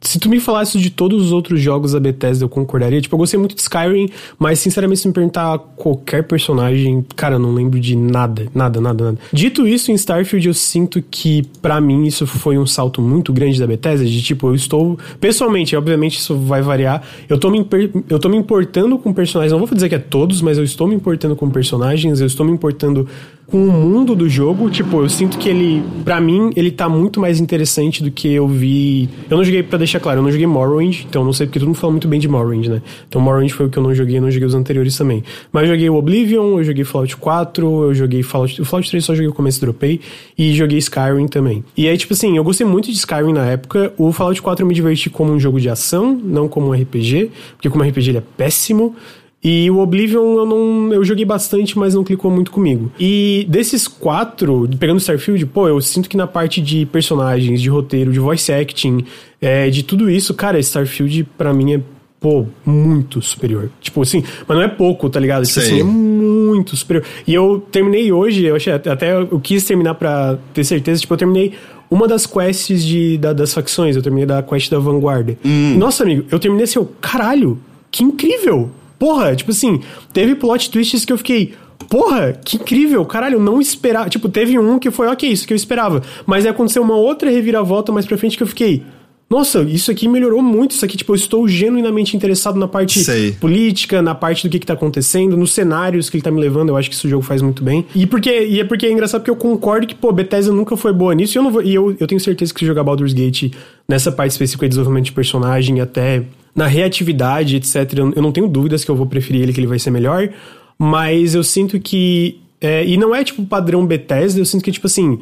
se tu me falasse de todos os outros jogos da Bethesda, eu concordaria. Tipo, eu gostei muito de Skyrim, mas sinceramente, se me perguntar qualquer personagem, cara, eu não lembro de nada, nada, nada, nada. Dito isso, em Starfield eu sinto que, para mim, isso foi um salto muito grande da Bethesda, de tipo, eu estou. Pessoalmente, obviamente isso vai variar. Eu tô me, eu tô me importando com personagens, não vou dizer que é todos, mas eu estou me importando com personagens, eu estou me importando com o mundo do jogo. Tipo, eu sinto que ele, para mim, ele tá muito mais interessante do que eu vi. Eu não joguei, para deixar claro, eu não joguei Morrowind, então não sei porque todo mundo fala muito bem de Morrowind, né? Então Morrowind foi o que eu não joguei, eu não joguei os anteriores também. Mas eu joguei o Oblivion, eu joguei Fallout 4, eu joguei Fallout. O Fallout 3 só joguei o começo dropei, e joguei Skyrim também. E aí, tipo assim, eu gostei muito de Skyrim na época. O Fallout 4 eu me diverti como um jogo de ação, não como um RPG, porque como RPG ele é péssimo. E o Oblivion eu não. Eu joguei bastante, mas não clicou muito comigo. E desses quatro, pegando Starfield, pô, eu sinto que na parte de personagens, de roteiro, de voice acting, é, de tudo isso, cara, Starfield para mim é pô, muito superior. Tipo assim, mas não é pouco, tá ligado? Tipo assim, é muito superior. E eu terminei hoje, eu achei, até eu quis terminar pra ter certeza, tipo, eu terminei uma das quests de, da, das facções, eu terminei da quest da vanguarda. Hum. Nossa, amigo, eu terminei assim, eu, caralho, que incrível! Porra, tipo assim, teve plot twists que eu fiquei, porra, que incrível, caralho, eu não esperava. Tipo, teve um que foi, ok, isso que eu esperava. Mas aí aconteceu uma outra reviravolta mais pra frente que eu fiquei, nossa, isso aqui melhorou muito. Isso aqui, tipo, eu estou genuinamente interessado na parte Sei. política, na parte do que, que tá acontecendo, nos cenários que ele tá me levando. Eu acho que o jogo faz muito bem. E porque e é porque é engraçado porque eu concordo que, pô, Bethesda nunca foi boa nisso. E eu, vou, e eu, eu tenho certeza que se jogar Baldur's Gate nessa parte específica de desenvolvimento de personagem, até na reatividade, etc., eu não tenho dúvidas que eu vou preferir ele, que ele vai ser melhor. Mas eu sinto que. É, e não é tipo padrão Bethesda, eu sinto que, tipo assim.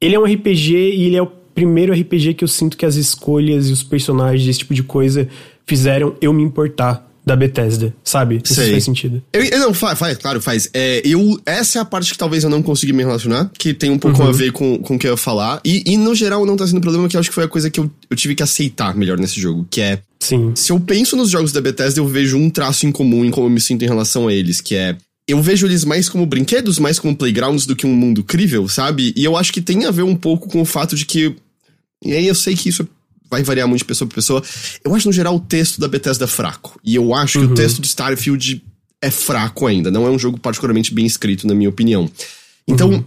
Ele é um RPG e ele é o primeiro RPG que eu sinto que as escolhas e os personagens, esse tipo de coisa, fizeram eu me importar da Bethesda, sabe? Isso faz sentido. Eu, eu, não, faz, faz, claro, faz. É, eu, essa é a parte que talvez eu não consegui me relacionar, que tem um pouco uhum. a ver com, com o que eu ia falar. E, e no geral não tá sendo problema, que eu acho que foi a coisa que eu, eu tive que aceitar melhor nesse jogo, que é. Sim. Se eu penso nos jogos da Bethesda, eu vejo um traço em comum em como eu me sinto em relação a eles, que é eu vejo eles mais como brinquedos, mais como playgrounds do que um mundo crível, sabe? E eu acho que tem a ver um pouco com o fato de que e aí eu sei que isso vai variar muito de pessoa para pessoa. Eu acho, no geral, o texto da Bethesda é fraco. E eu acho uhum. que o uhum. texto de Starfield é fraco ainda. Não é um jogo particularmente bem escrito, na minha opinião. Então, uhum.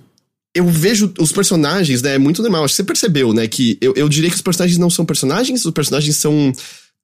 eu vejo os personagens, né? É muito normal. Acho que você percebeu, né? Que eu, eu diria que os personagens não são personagens, os personagens são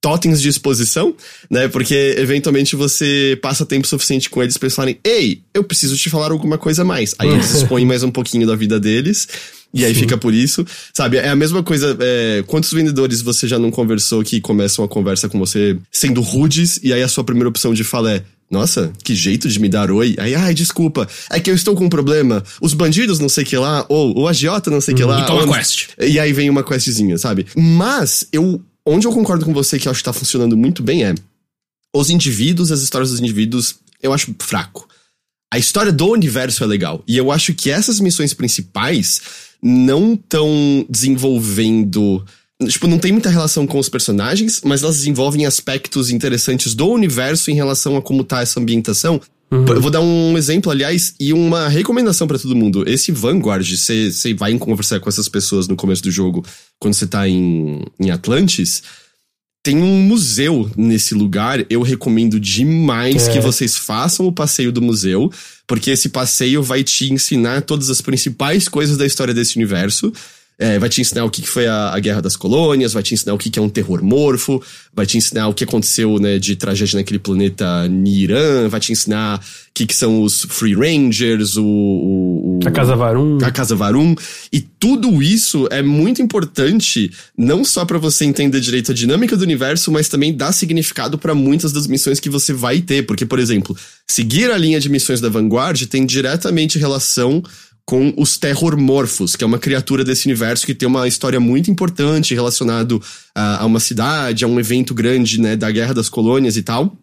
totens de exposição, né? Porque eventualmente você passa tempo suficiente com eles pra eles falarem: Ei, eu preciso te falar alguma coisa mais. Aí eles <laughs> expõem mais um pouquinho da vida deles. E aí Sim. fica por isso. Sabe, é a mesma coisa. É, quantos vendedores você já não conversou que começam a conversa com você sendo rudes, e aí a sua primeira opção de fala é. Nossa, que jeito de me dar oi. Aí, ai, desculpa. É que eu estou com um problema. Os bandidos não sei que lá, ou o agiota não sei que uhum. lá. E toma quest. E aí vem uma questzinha, sabe? Mas, eu. Onde eu concordo com você que acho que tá funcionando muito bem é. Os indivíduos, as histórias dos indivíduos, eu acho fraco. A história do universo é legal. E eu acho que essas missões principais não estão desenvolvendo. Tipo, não tem muita relação com os personagens, mas elas desenvolvem aspectos interessantes do universo em relação a como tá essa ambientação. Uhum. Eu vou dar um exemplo, aliás, e uma recomendação para todo mundo. Esse Vanguard, você vai conversar com essas pessoas no começo do jogo, quando você tá em, em Atlantis. Tem um museu nesse lugar. Eu recomendo demais é. que vocês façam o passeio do museu porque esse passeio vai te ensinar todas as principais coisas da história desse universo. É, vai te ensinar o que foi a, a, Guerra das Colônias, vai te ensinar o que é um terror morfo, vai te ensinar o que aconteceu né, de tragédia naquele planeta Niran, vai te ensinar o que, que são os Free Rangers, o, o, o, A Casa Varum. A Casa Varum. E tudo isso é muito importante, não só para você entender direito a dinâmica do universo, mas também dar significado para muitas das missões que você vai ter. Porque, por exemplo, seguir a linha de missões da Vanguard tem diretamente relação com os Terrormorphos, que é uma criatura desse universo que tem uma história muito importante relacionado a, a uma cidade, a um evento grande, né, da Guerra das Colônias e tal.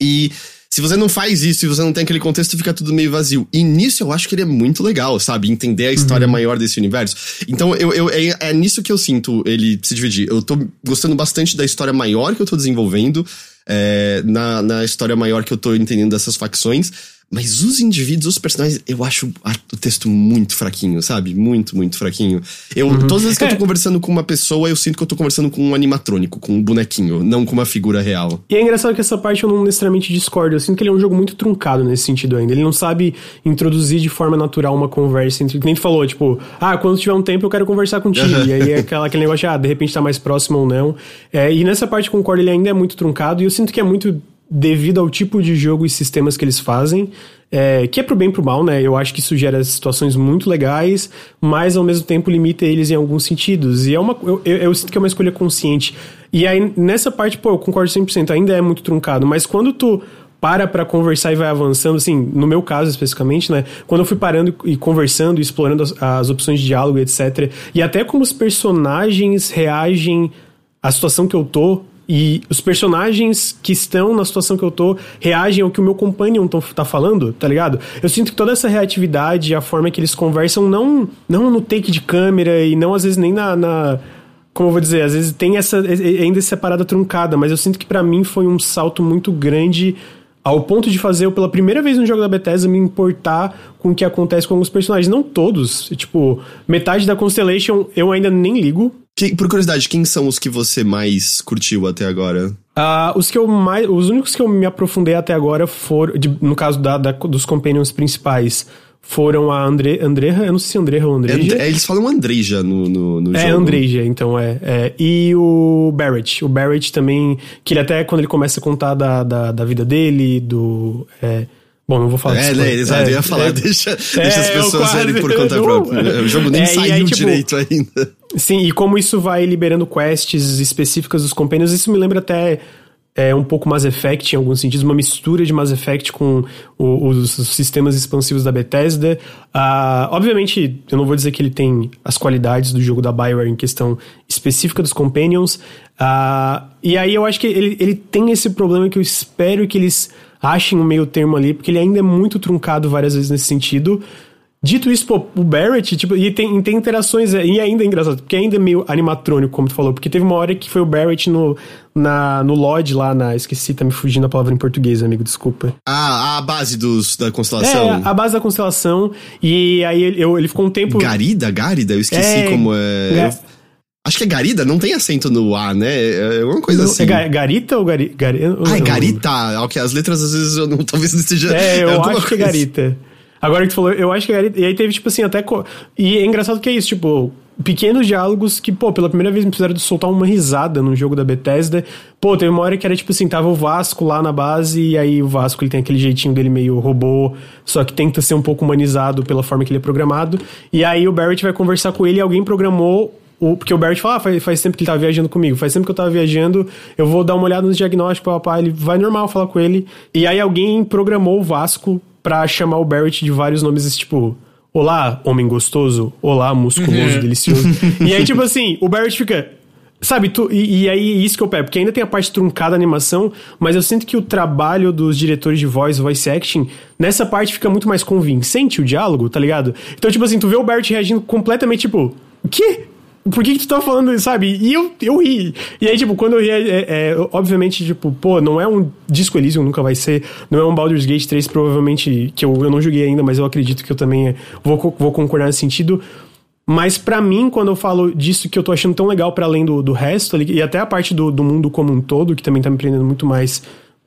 E se você não faz isso, se você não tem aquele contexto, fica tudo meio vazio. E nisso eu acho que ele é muito legal, sabe? Entender a história uhum. maior desse universo. Então eu, eu é, é, nisso que eu sinto ele se dividir. Eu tô gostando bastante da história maior que eu tô desenvolvendo, é, na, na história maior que eu tô entendendo dessas facções. Mas os indivíduos, os personagens, eu acho o texto muito fraquinho, sabe? Muito, muito fraquinho. Eu, uhum. Todas as vezes que eu tô é. conversando com uma pessoa, eu sinto que eu tô conversando com um animatrônico, com um bonequinho, não com uma figura real. E é engraçado que essa parte eu não necessariamente discordo. Eu sinto que ele é um jogo muito truncado nesse sentido ainda. Ele não sabe introduzir de forma natural uma conversa entre. Quem falou, tipo, ah, quando tiver um tempo eu quero conversar contigo. e aí é aquela, aquele negócio de, ah, de repente tá mais próximo ou não. É, e nessa parte concordo, ele ainda é muito truncado. E eu sinto que é muito devido ao tipo de jogo e sistemas que eles fazem, é, que é pro bem e pro mal, né? Eu acho que isso gera situações muito legais, mas ao mesmo tempo limita eles em alguns sentidos. E é uma, eu, eu, eu sinto que é uma escolha consciente. E aí, nessa parte, pô, eu concordo 100%, ainda é muito truncado, mas quando tu para para conversar e vai avançando, assim, no meu caso especificamente, né? Quando eu fui parando e conversando, explorando as, as opções de diálogo, etc. E até como os personagens reagem à situação que eu tô, e os personagens que estão na situação que eu tô reagem ao que o meu companion tá falando, tá ligado? Eu sinto que toda essa reatividade, a forma que eles conversam, não, não no take de câmera e não às vezes nem na, na como eu vou dizer, às vezes tem essa ainda essa parada truncada, mas eu sinto que para mim foi um salto muito grande ao ponto de fazer eu pela primeira vez no jogo da Bethesda me importar com o que acontece com alguns personagens, não todos, tipo, metade da Constellation eu ainda nem ligo. Que, por curiosidade, quem são os que você mais curtiu até agora? Uh, os que eu mais, os únicos que eu me aprofundei até agora foram, de, no caso da, da, dos companions principais, foram a Andre, Andreja, eu não sei se é Andreja ou Andreja. É, eles falam Andreja no, no, no é, jogo. É, Andreja, então é, é, E o Barrett. O Barrett também, que ele até quando ele começa a contar da, da, da vida dele, do... É, bom, não vou falar É, né, exato, é, eu ia falar, é, deixa, <laughs> deixa as é, pessoas verem por conta <laughs> própria. O jogo nem saiu aí, tipo, direito ainda. Sim, e como isso vai liberando quests específicas dos companions, isso me lembra até é um pouco Mass Effect em alguns sentidos, uma mistura de Mass Effect com o, os sistemas expansivos da Bethesda. Uh, obviamente, eu não vou dizer que ele tem as qualidades do jogo da Bioware em questão específica dos Companions. Uh, e aí eu acho que ele, ele tem esse problema que eu espero que eles achem um meio termo ali, porque ele ainda é muito truncado várias vezes nesse sentido. Dito isso, pô, o Barrett, tipo, e tem, tem interações, e ainda é engraçado, porque ainda é meio animatrônico, como tu falou, porque teve uma hora que foi o Barrett no, na, no Lodge lá, na. Esqueci, tá me fugindo a palavra em português, amigo, desculpa. Ah, a base dos, da constelação. É, a base da constelação, e aí ele, eu, ele ficou um tempo. Garida? Garida? Eu esqueci é, como é. é... Acho que é Garida, não tem acento no A, né? É uma coisa não, assim. É Garita ou Gari, Gari, Ah, é Garita. Ok, as letras às vezes eu não, <laughs> talvez não esteja. É, eu é acho coisa. que é Garita. Agora que tu falou, eu acho que. E aí teve, tipo assim, até. Co... E é engraçado que é isso, tipo, pequenos diálogos que, pô, pela primeira vez me fizeram soltar uma risada no jogo da Bethesda. Pô, teve uma hora que era tipo assim, tava o Vasco lá na base, e aí o Vasco ele tem aquele jeitinho dele meio robô, só que tenta ser um pouco humanizado pela forma que ele é programado. E aí o Barrett vai conversar com ele e alguém programou o, porque o Barrett fala, ah, faz, faz tempo que ele tá viajando comigo, faz tempo que eu tava viajando, eu vou dar uma olhada nos diagnósticos, papai, ele vai normal falar com ele. E aí alguém programou o Vasco pra chamar o Barrett de vários nomes, tipo, Olá, homem gostoso, olá, musculoso, uhum. delicioso. <laughs> e aí, tipo assim, o Barrett fica. Sabe, tu, e, e, aí isso que eu pego, porque ainda tem a parte truncada da animação, mas eu sinto que o trabalho dos diretores de voice, voice acting, nessa parte fica muito mais convincente o diálogo, tá ligado? Então, tipo assim, tu vê o Barrett reagindo completamente, tipo, o quê? Por que, que tu tá falando isso, sabe? E eu, eu ri. E aí, tipo, quando eu ri, é, é, é, obviamente, tipo, pô, não é um Disco Elysium, nunca vai ser. Não é um Baldur's Gate 3, provavelmente, que eu, eu não joguei ainda, mas eu acredito que eu também é, vou, vou concordar nesse sentido. Mas para mim, quando eu falo disso que eu tô achando tão legal para além do, do resto, e até a parte do, do mundo como um todo, que também tá me prendendo muito mais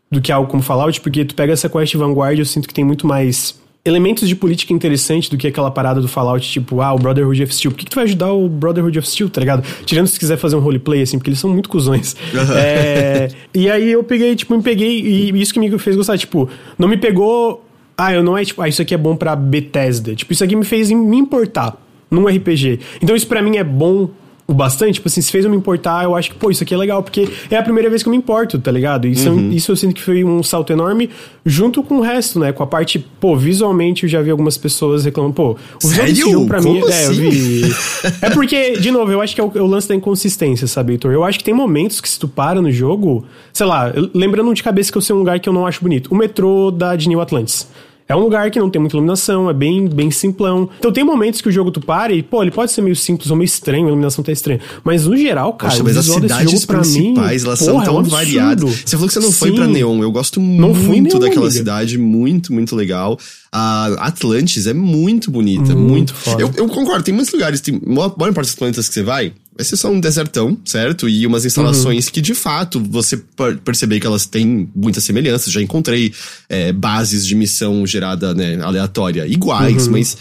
do que algo como Fallout, porque tu pega essa quest Vanguard, eu sinto que tem muito mais elementos de política interessante do que aquela parada do Fallout, tipo, ah, o Brotherhood of Steel. Por que, que tu vai ajudar o Brotherhood of Steel, tá ligado? Tirando se quiser fazer um roleplay, assim, porque eles são muito cuzões. é, e aí eu peguei, tipo, me peguei, e isso que me fez gostar, tipo, não me pegou. Ah, eu não é tipo, ah, isso aqui é bom pra Bethesda. Tipo, isso aqui me fez me importar num RPG. Então isso para mim é bom o bastante, tipo assim, se fez eu me importar, eu acho que, pô, isso aqui é legal, porque é a primeira vez que eu me importo, tá ligado? Isso, uhum. isso eu sinto que foi um salto enorme, junto com o resto, né? Com a parte, pô, visualmente eu já vi algumas pessoas reclamando, pô, o visual desse jogo pra Como mim. Assim? É, eu assim? vi. é porque, de novo, eu acho que é o, é o, lance da inconsistência, sabe, Heitor? Eu acho que tem momentos que se tu para no jogo, sei lá, lembrando de cabeça que eu sei um lugar que eu não acho bonito. O metrô da de New Atlantis. É um lugar que não tem muita iluminação, é bem, bem simplão. Então tem momentos que o jogo tu para e, pô, ele pode ser meio simples ou meio estranho, a iluminação tá estranha. Mas no geral, cara, Poxa, mas as cidades principais, mim, elas porra, são tão é um variadas. Você falou que você não Sim. foi pra Neon. Eu gosto não muito daquela amiga. cidade, muito, muito legal. A Atlantis é muito bonita, muito. muito eu, eu, concordo, tem muitos lugares, tem boa parte dos planetas que você vai, vai ser só um desertão, certo? E umas instalações uhum. que de fato você perceber que elas têm muitas semelhanças. Já encontrei é, bases de missão gerada, né, aleatória, iguais, uhum. mas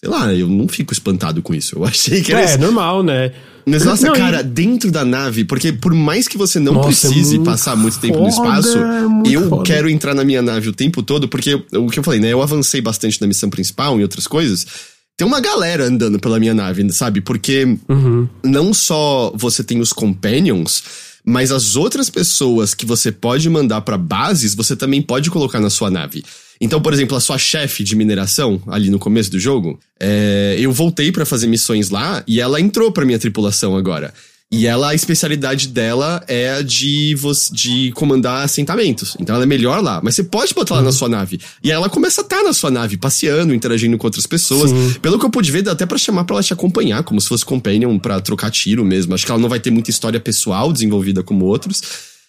sei lá, eu não fico espantado com isso. Eu achei que era. É, normal, né? Mas nossa, não, cara, e... dentro da nave, porque por mais que você não nossa, é precise é passar muito tempo foda, no espaço, é eu foda. quero entrar na minha nave o tempo todo, porque o que eu falei, né? Eu avancei bastante na missão principal e outras coisas. Tem uma galera andando pela minha nave, sabe? Porque uhum. não só você tem os companions, mas as outras pessoas que você pode mandar para bases, você também pode colocar na sua nave. Então, por exemplo, a sua chefe de mineração, ali no começo do jogo, é, eu voltei para fazer missões lá e ela entrou pra minha tripulação agora. E ela, a especialidade dela é a de, você, de comandar assentamentos. Então ela é melhor lá. Mas você pode botar ela na sua nave. E ela começa a estar tá na sua nave, passeando, interagindo com outras pessoas. Sim. Pelo que eu pude ver, dá até pra chamar pra ela te acompanhar, como se fosse companion pra trocar tiro mesmo. Acho que ela não vai ter muita história pessoal desenvolvida como outros.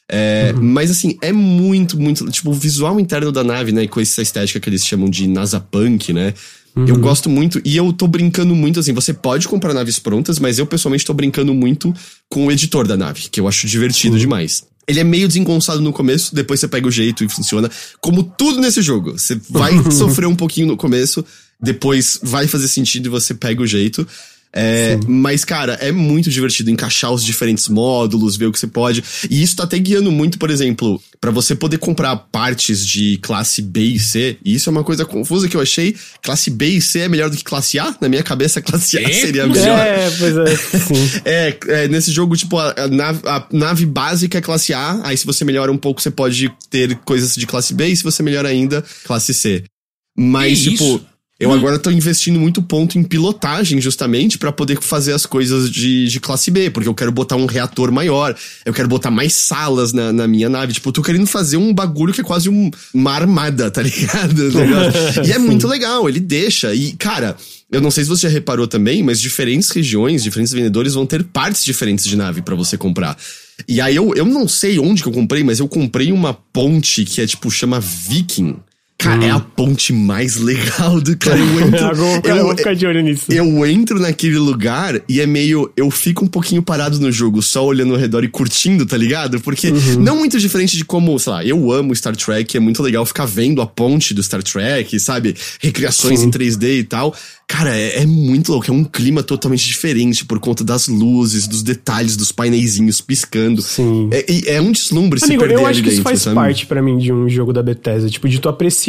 É, uhum. Mas assim, é muito, muito. Tipo, o visual interno da nave, né? Com essa estética que eles chamam de NASA Punk, né? Uhum. Eu gosto muito e eu tô brincando muito assim. Você pode comprar naves prontas, mas eu pessoalmente tô brincando muito com o editor da nave, que eu acho divertido uhum. demais. Ele é meio desengonçado no começo, depois você pega o jeito e funciona. Como tudo nesse jogo. Você vai <laughs> sofrer um pouquinho no começo, depois vai fazer sentido e você pega o jeito. É, mas, cara, é muito divertido encaixar os diferentes módulos, ver o que você pode. E isso tá até guiando muito, por exemplo, para você poder comprar partes de classe B e C. E isso é uma coisa confusa que eu achei. Classe B e C é melhor do que classe A? Na minha cabeça, classe A é? seria melhor. É, pois é. é, é, nesse jogo, tipo, a, a, nave, a nave básica é classe A. Aí, se você melhora um pouco, você pode ter coisas de classe B. E se você melhora ainda, classe C. Mas, tipo. Isso? Eu agora tô investindo muito ponto em pilotagem, justamente, para poder fazer as coisas de, de classe B, porque eu quero botar um reator maior, eu quero botar mais salas na, na minha nave. Tipo, eu tô querendo fazer um bagulho que é quase um, uma armada, tá <laughs> ligado? e é <laughs> muito legal, ele deixa. E, cara, eu não sei se você já reparou também, mas diferentes regiões, diferentes vendedores vão ter partes diferentes de nave para você comprar. E aí eu, eu não sei onde que eu comprei, mas eu comprei uma ponte que é tipo, chama Viking. Cara, hum. é a hum. ponte mais legal do cara. Eu <laughs> entro, eu, eu vou ficar de olho nisso. Eu entro naquele lugar e é meio. Eu fico um pouquinho parado no jogo, só olhando ao redor e curtindo, tá ligado? Porque uhum. não muito diferente de como, sei lá, eu amo Star Trek, é muito legal ficar vendo a ponte do Star Trek, sabe? Recriações Sim. em 3D e tal. Cara, é, é, muito louco. É um clima totalmente diferente por conta das luzes, dos detalhes, dos paineizinhos piscando. Sim. É, é um deslumbre Amigo, se perder eu acho que isso faz sabe? parte para mim de um jogo da Bethesda. Tipo, de tu apreciar.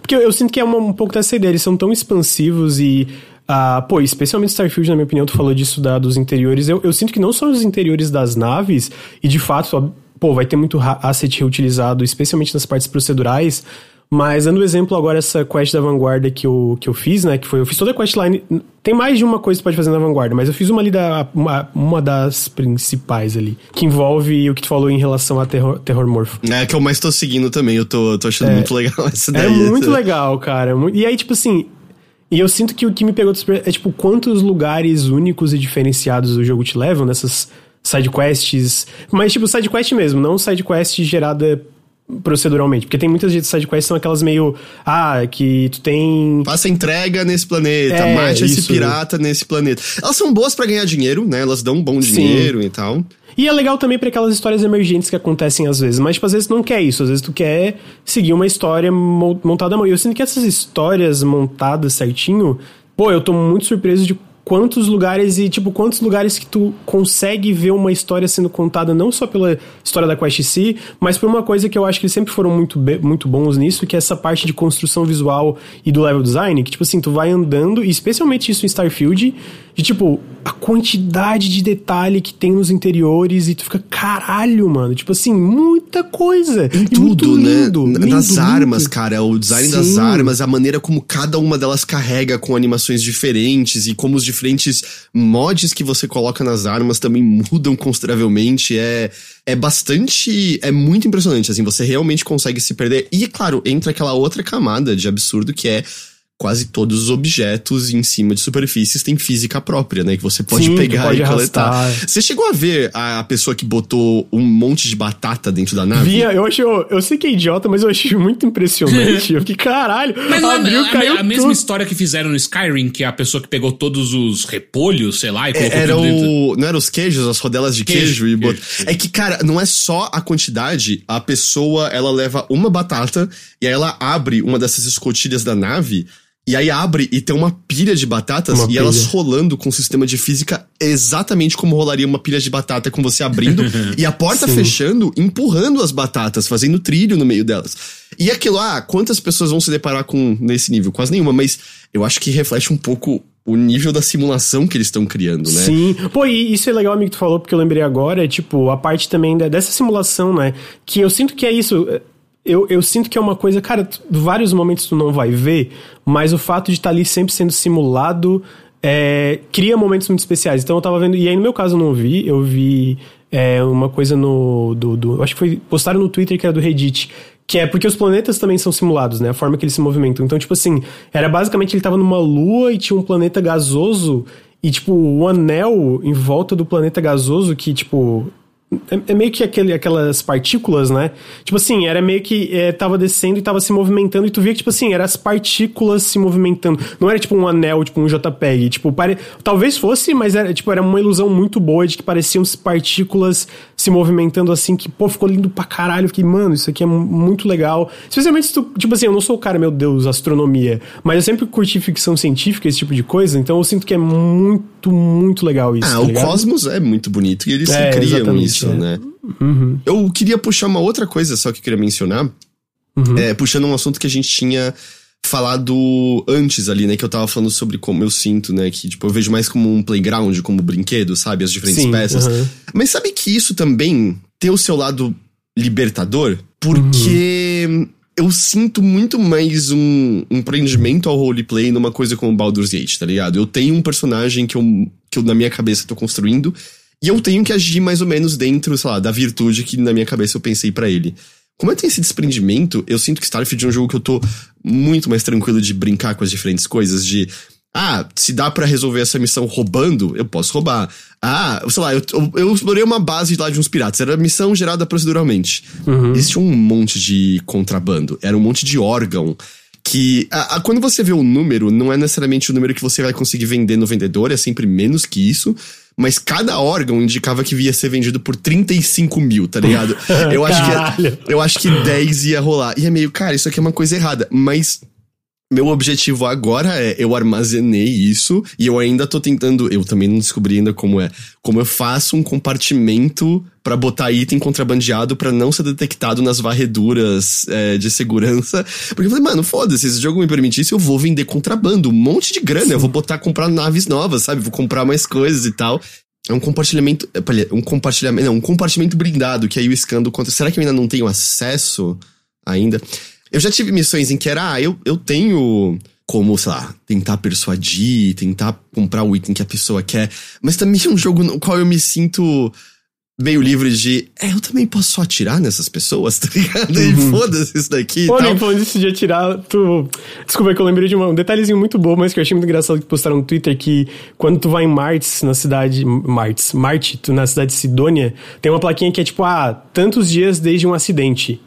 Porque eu, eu sinto que é uma, um pouco dessa ideia. Eles são tão expansivos e. Uh, pô, especialmente Starfield, na minha opinião, tu falou disso da, dos interiores. Eu, eu sinto que não só os interiores das naves, e de fato, pô, vai ter muito asset reutilizado, especialmente nas partes procedurais. Mas dando exemplo agora essa quest da vanguarda que eu, que eu fiz, né? Que foi, eu fiz toda a questline. Tem mais de uma coisa que você pode fazer na vanguarda, mas eu fiz uma ali da. Uma, uma das principais ali. Que envolve o que tu falou em relação a terror, terror morfo. É, que eu mais tô seguindo também. Eu tô, tô achando é, muito legal <laughs> essa daí. É muito legal, cara. E aí, tipo assim. E eu sinto que o que me pegou é, tipo, quantos lugares únicos e diferenciados o jogo te levam nessas sidequests. Mas, tipo, sidequest mesmo, não sidequest gerada proceduralmente. Porque tem muitas sidequests são aquelas meio. Ah, que tu tem. Faça entrega nesse planeta, é, mate isso. esse pirata nesse planeta. Elas são boas para ganhar dinheiro, né? Elas dão um bom dinheiro Sim. e tal. E é legal também para aquelas histórias emergentes que acontecem às vezes, mas tipo, às vezes tu não quer isso, às vezes tu quer seguir uma história montada à mão. E eu sinto que essas histórias montadas certinho, pô, eu tô muito surpreso de quantos lugares e, tipo, quantos lugares que tu consegue ver uma história sendo contada não só pela história da Quest C, mas por uma coisa que eu acho que eles sempre foram muito, muito bons nisso, que é essa parte de construção visual e do level design, que, tipo assim, tu vai andando, e especialmente isso em Starfield, de, tipo, a quantidade de detalhe que tem nos interiores e tu fica, caralho, mano. Tipo assim, muita coisa. Em tudo, né? Lindo, Nas lindo. armas, cara. O design Sim. das armas, a maneira como cada uma delas carrega com animações diferentes e como os diferentes mods que você coloca nas armas também mudam consideravelmente. É, é bastante. É muito impressionante, assim. Você realmente consegue se perder. E, claro, entra aquela outra camada de absurdo que é quase todos os objetos em cima de superfícies têm física própria, né? Que você pode Sim, pegar pode e coletar. Arrastar. Você chegou a ver a pessoa que botou um monte de batata dentro da nave? Via, eu acho, eu, eu sei que é idiota, mas eu achei muito impressionante. <laughs> eu fiquei, caralho, mas é abriu, a, caiu a, a mesma história que fizeram no Skyrim, que é a pessoa que pegou todos os repolhos, sei lá, e colocou é, era o, Não eram os queijos, as rodelas de queijo, queijo e botou. É que, cara, não é só a quantidade, a pessoa, ela leva uma batata e aí ela abre uma dessas escotilhas da nave e aí abre e tem uma pilha de batatas uma e pilha. elas rolando com o sistema de física exatamente como rolaria uma pilha de batata com você abrindo <laughs> e a porta Sim. fechando, empurrando as batatas, fazendo trilho no meio delas. E aquilo, ah, quantas pessoas vão se deparar com nesse nível? Quase nenhuma, mas eu acho que reflete um pouco o nível da simulação que eles estão criando, né? Sim. Pô, e isso é legal, amigo, que tu falou, porque eu lembrei agora, é tipo, a parte também dessa simulação, né? Que eu sinto que é isso eu, eu sinto que é uma coisa, cara, vários momentos tu não vai ver, mas o fato de estar tá ali sempre sendo simulado é, cria momentos muito especiais. Então eu tava vendo, e aí no meu caso eu não vi, eu vi é, uma coisa no. Do, do, acho que foi. Postaram no Twitter que era do Reddit. Que é porque os planetas também são simulados, né? A forma que eles se movimentam. Então, tipo assim, era basicamente ele tava numa lua e tinha um planeta gasoso. E, tipo, o anel em volta do planeta gasoso que, tipo, é, é, meio que aquele, aquelas partículas, né? Tipo assim, era meio que é, tava descendo e tava se movimentando, e tu via que, tipo assim, eram as partículas se movimentando. Não era tipo um anel, tipo um JPEG. Tipo, pare... talvez fosse, mas era, tipo, era uma ilusão muito boa de que pareciam partículas se movimentando assim, que, pô, ficou lindo pra caralho. fiquei, mano, isso aqui é muito legal. Especialmente se tu, tipo assim, eu não sou o cara, meu Deus, astronomia, mas eu sempre curti ficção científica, esse tipo de coisa, então eu sinto que é muito, muito legal isso. Ah, tá o ligado? cosmos é muito bonito e eles é, criam isso isso, é. né? Uhum. Eu queria puxar uma outra coisa só que eu queria mencionar. Uhum. É, puxando um assunto que a gente tinha falado antes ali, né? Que eu tava falando sobre como eu sinto, né? Que, tipo, eu vejo mais como um playground, como brinquedo, sabe? As diferentes Sim, peças. Uhum. Mas sabe que isso também tem o seu lado libertador? Porque uhum. eu sinto muito mais um, um prendimento ao roleplay numa coisa como Baldur's Gate, tá ligado? Eu tenho um personagem que eu, que eu na minha cabeça tô construindo e eu tenho que agir mais ou menos dentro, sei lá, da virtude que na minha cabeça eu pensei para ele. Como eu tenho esse desprendimento, eu sinto que Starfield é um jogo que eu tô muito mais tranquilo de brincar com as diferentes coisas, de. Ah, se dá para resolver essa missão roubando, eu posso roubar. Ah, sei lá, eu, eu, eu, explorei uma base lá de uns piratas. Era missão gerada proceduralmente. Uhum. Existe um monte de contrabando. Era um monte de órgão. Que a, a, quando você vê o número, não é necessariamente o número que você vai conseguir vender no vendedor, é sempre menos que isso mas cada órgão indicava que ia ser vendido por 35 mil, tá ligado? <laughs> Eu acho, que, eu acho que 10 ia rolar. E é meio, cara, isso aqui é uma coisa errada. Mas meu objetivo agora é eu armazenei isso e eu ainda tô tentando, eu também não descobri ainda como é, como eu faço um compartimento para botar item contrabandeado para não ser detectado nas varreduras é, de segurança. Porque eu falei, mano, foda-se, se esse jogo me permitir isso, eu vou vender contrabando, um monte de grana, Sim. eu vou botar comprar naves novas, sabe? Vou comprar mais coisas e tal. É um compartilhamento, um compartilhamento, não, um compartimento blindado que aí o escândalo conta. Será que eu ainda não tenho acesso ainda? Eu já tive missões em que era, ah, eu, eu tenho como, sei lá, tentar persuadir, tentar comprar o item que a pessoa quer, mas também é um jogo no qual eu me sinto meio livre de, é, eu também posso só atirar nessas pessoas, <laughs> tá ligado? E uhum. foda-se isso daqui. Pô, nem falando disso de atirar, tu. Desculpa que eu lembrei de um detalhezinho muito bom, mas que eu achei muito engraçado que postaram no Twitter que quando tu vai em Martes, na cidade. Martes, Marte, tu na cidade de Sidônia, tem uma plaquinha que é tipo, ah, tantos dias desde um acidente.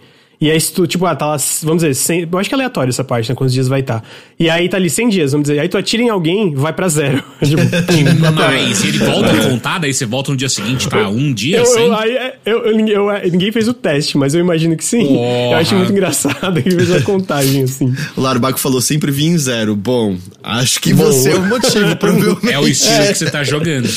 E aí, se tu, tipo, ah, tá lá, vamos dizer, 100, eu acho que é aleatório essa parte, né? Quantos dias vai estar. Tá. E aí tá ali 100 dias, vamos dizer. Aí tu atira em alguém, vai pra zero. <laughs> tipo, Mas ele volta a contar, daí você volta no dia seguinte pra um dia, eu, assim? Eu, aí, é, eu, eu, eu, ninguém fez o teste, mas eu imagino que sim. Porra. Eu acho muito engraçado que fez a contagem, assim. O Larbaco falou sempre vim em zero. Bom, acho que Bom. você é o motivo, provavelmente. É o estilo é. que você tá jogando.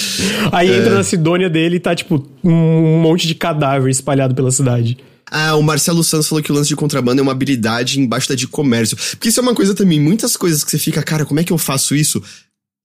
Aí é. entra na Sidônia dele e tá, tipo, um monte de cadáver espalhado pela cidade. Ah, o Marcelo Santos falou que o lance de contrabando é uma habilidade embaixo da de comércio. Porque isso é uma coisa também, muitas coisas que você fica, cara, como é que eu faço isso?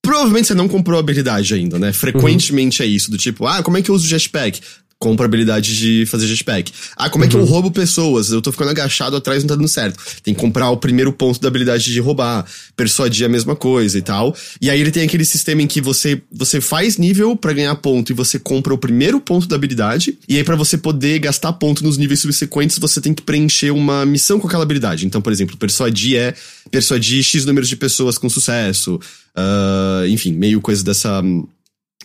Provavelmente você não comprou a habilidade ainda, né? Frequentemente uhum. é isso, do tipo, ah, como é que eu uso jetpack? Compra habilidade de fazer jetpack. Ah, como é que eu uhum. roubo pessoas? Eu tô ficando agachado atrás, não tá dando certo. Tem que comprar o primeiro ponto da habilidade de roubar, persuadir a mesma coisa e tal. E aí ele tem aquele sistema em que você, você faz nível para ganhar ponto e você compra o primeiro ponto da habilidade. E aí para você poder gastar ponto nos níveis subsequentes, você tem que preencher uma missão com aquela habilidade. Então, por exemplo, persuadir é persuadir X números de pessoas com sucesso. Uh, enfim, meio coisa dessa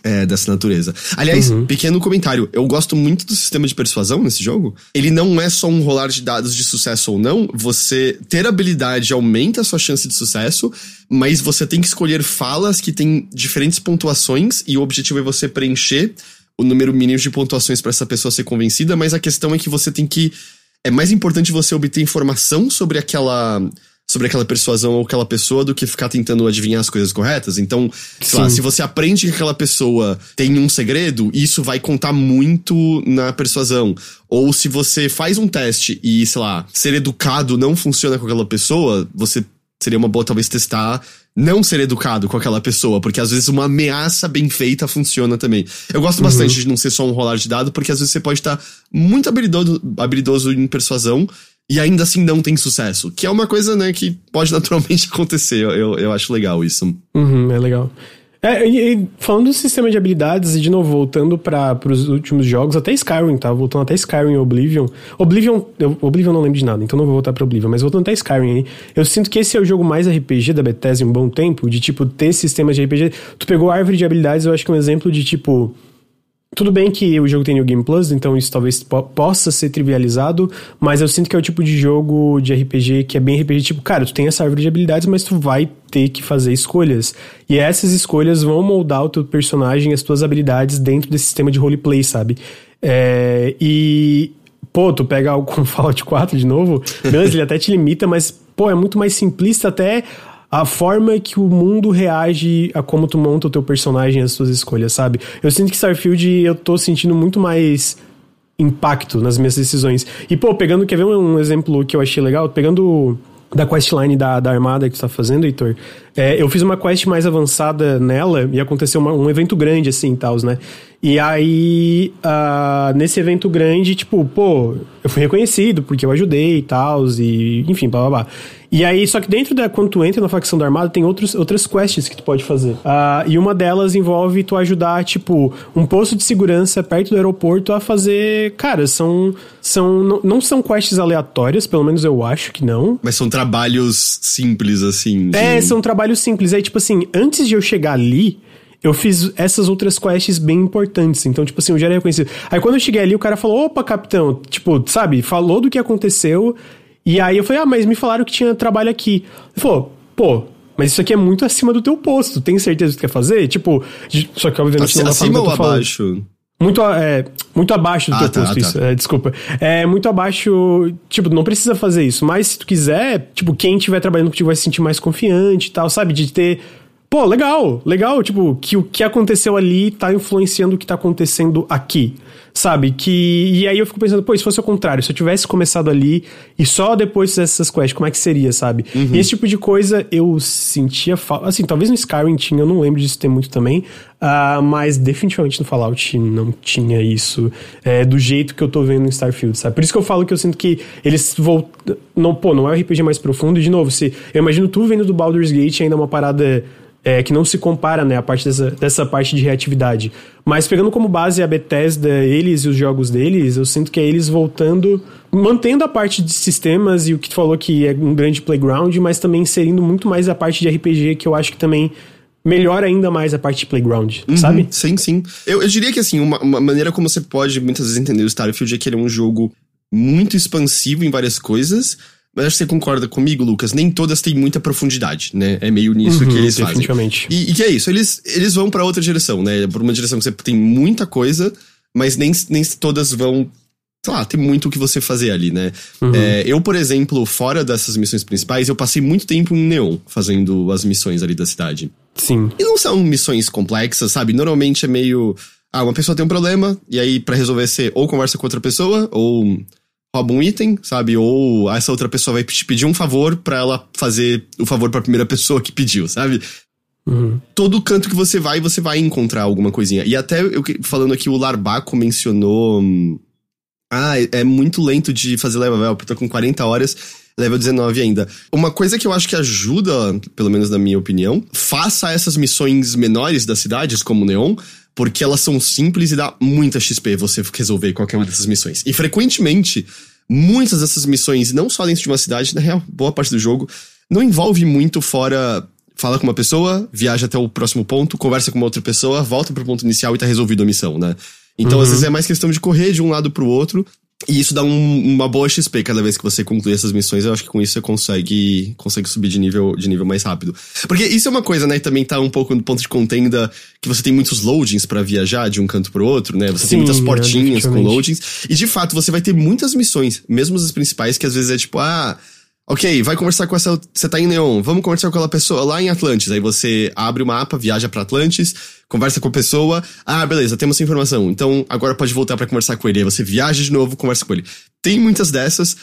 é, dessa natureza. Aliás, uhum. pequeno comentário. Eu gosto muito do sistema de persuasão nesse jogo. Ele não é só um rolar de dados de sucesso ou não. Você ter habilidade aumenta a sua chance de sucesso, mas você tem que escolher falas que têm diferentes pontuações e o objetivo é você preencher o número mínimo de pontuações para essa pessoa ser convencida, mas a questão é que você tem que. É mais importante você obter informação sobre aquela sobre aquela persuasão ou aquela pessoa do que ficar tentando adivinhar as coisas corretas. Então, sei lá, se você aprende que aquela pessoa tem um segredo, isso vai contar muito na persuasão. Ou se você faz um teste e, sei lá, ser educado não funciona com aquela pessoa, você seria uma boa talvez testar não ser educado com aquela pessoa, porque às vezes uma ameaça bem feita funciona também. Eu gosto uhum. bastante de não ser só um rolar de dado, porque às vezes você pode estar muito habilidoso, habilidoso em persuasão, e ainda assim não tem sucesso. Que é uma coisa, né, que pode <laughs> naturalmente acontecer. Eu, eu acho legal isso. Uhum, é legal. É, e, e, falando do sistema de habilidades, e de novo, voltando para os últimos jogos, até Skyrim, tá? Voltando até Skyrim e Oblivion. Oblivion, eu, Oblivion não lembro de nada, então não vou voltar pra Oblivion, mas voltando até Skyrim aí, eu sinto que esse é o jogo mais RPG da Bethesda em um bom tempo, de tipo, ter sistemas de RPG. Tu pegou a árvore de habilidades, eu acho que é um exemplo de tipo tudo bem que o jogo tem New Game Plus, então isso talvez po possa ser trivializado, mas eu sinto que é o tipo de jogo de RPG que é bem RPG, tipo, cara, tu tem essa árvore de habilidades, mas tu vai ter que fazer escolhas. E essas escolhas vão moldar o teu personagem, as tuas habilidades dentro desse sistema de roleplay, sabe? É, e, pô, tu pega algo com <laughs> Fallout 4 de novo, beleza, ele até te limita, mas, pô, é muito mais simplista até a forma que o mundo reage a como tu monta o teu personagem e as suas escolhas, sabe? Eu sinto que Starfield eu tô sentindo muito mais impacto nas minhas decisões. E, pô, pegando, quer ver um exemplo que eu achei legal? Pegando da questline da, da armada que tu tá fazendo, Heitor, é, eu fiz uma quest mais avançada nela e aconteceu uma, um evento grande, assim, tal, né? E aí, uh, nesse evento grande, tipo, pô, eu fui reconhecido porque eu ajudei e tal, e enfim, blá blá blá. E aí, só que dentro da. Quando tu entra na facção da Armada, tem outros, outras quests que tu pode fazer. Uh, e uma delas envolve tu ajudar, tipo, um posto de segurança perto do aeroporto a fazer. Cara, são. são não, não são quests aleatórias, pelo menos eu acho que não. Mas são trabalhos simples, assim. De... É, são trabalhos simples. Aí, tipo assim, antes de eu chegar ali eu fiz essas outras quests bem importantes. Então, tipo assim, eu já era reconhecido. Aí quando eu cheguei ali, o cara falou: opa, capitão, tipo, sabe, falou do que aconteceu. E aí eu falei, ah, mas me falaram que tinha trabalho aqui. Ele falou, pô, mas isso aqui é muito acima do teu posto. Tem certeza que tu quer fazer? Tipo, só que obviamente Acho não acima ou abaixo? Muito, é, muito abaixo do ah, teu tá, posto, tá. isso. É, desculpa. É muito abaixo. Tipo, não precisa fazer isso. Mas se tu quiser, tipo, quem estiver trabalhando contigo vai se sentir mais confiante e tal, sabe? De ter pô, legal, legal, tipo, que o que aconteceu ali tá influenciando o que tá acontecendo aqui, sabe? Que e aí eu fico pensando, pô, se fosse o contrário, se eu tivesse começado ali e só depois fizesse essas quests, como é que seria, sabe? Uhum. E esse tipo de coisa eu sentia falta, assim, talvez no Skyrim tinha, eu não lembro disso ter muito também, uh, mas definitivamente no Fallout não tinha isso é, do jeito que eu tô vendo no Starfield, sabe? Por isso que eu falo que eu sinto que eles voltam, não, pô, não é um RPG mais profundo, e de novo, se eu imagino tu vendo do Baldur's Gate ainda uma parada é, que não se compara, né, a parte dessa, dessa parte de reatividade. Mas pegando como base a Bethesda, eles e os jogos deles, eu sinto que é eles voltando, mantendo a parte de sistemas e o que tu falou que é um grande playground, mas também inserindo muito mais a parte de RPG, que eu acho que também melhora ainda mais a parte de playground, uhum, sabe? Sim, sim. Eu, eu diria que, assim, uma, uma, maneira como você pode muitas vezes entender o Starfield é que ele é um jogo muito expansivo em várias coisas, mas acho que você concorda comigo, Lucas, nem todas têm muita profundidade, né? É meio nisso uhum, que eles definitivamente. fazem. E, e que é isso, eles, eles vão para outra direção, né? Por uma direção que você tem muita coisa, mas nem, nem todas vão sei lá, tem muito o que você fazer ali, né? Uhum. É, eu, por exemplo, fora dessas missões principais, eu passei muito tempo em Neon, fazendo as missões ali da cidade. Sim. E não são missões complexas, sabe? Normalmente é meio. Ah, uma pessoa tem um problema, e aí para resolver você ou conversa com outra pessoa, ou rouba um item, sabe? Ou essa outra pessoa vai te pedir um favor para ela fazer o favor para a primeira pessoa que pediu, sabe? Uhum. Todo canto que você vai, você vai encontrar alguma coisinha. E até eu falando aqui, o Larbaco mencionou. Hum, ah, é, muito lento de fazer level up. Eu tô com 40 horas, level 19 ainda. Uma coisa que eu acho que ajuda, pelo menos na minha opinião, faça essas missões menores das cidades, como Neon, porque elas são simples e dá muita XP você resolver qualquer uma dessas missões. E frequentemente, muitas dessas missões, não só dentro de uma cidade, na real, boa parte do jogo, não envolve muito fora. Fala com uma pessoa, viaja até o próximo ponto, conversa com uma outra pessoa, volta pro ponto inicial e tá resolvido a missão, né? Então, uhum. às vezes, é mais questão de correr de um lado pro outro e isso dá um, uma boa XP cada vez que você conclui essas missões. Eu acho que com isso você consegue, consegue subir de nível, de nível mais rápido. Porque isso é uma coisa, né? Também tá um pouco no ponto de contenda que você tem muitos loadings para viajar de um canto pro outro, né? Você Sim, tem muitas portinhas é, com loadings. E de fato, você vai ter muitas missões, mesmo as principais, que às vezes é tipo, ah. Ok, vai conversar com essa. Você tá em Neon, vamos conversar com aquela pessoa lá em Atlantis. Aí você abre o mapa, viaja para Atlantis, conversa com a pessoa. Ah, beleza, temos essa informação. Então agora pode voltar para conversar com ele. Aí você viaja de novo, conversa com ele. Tem muitas dessas.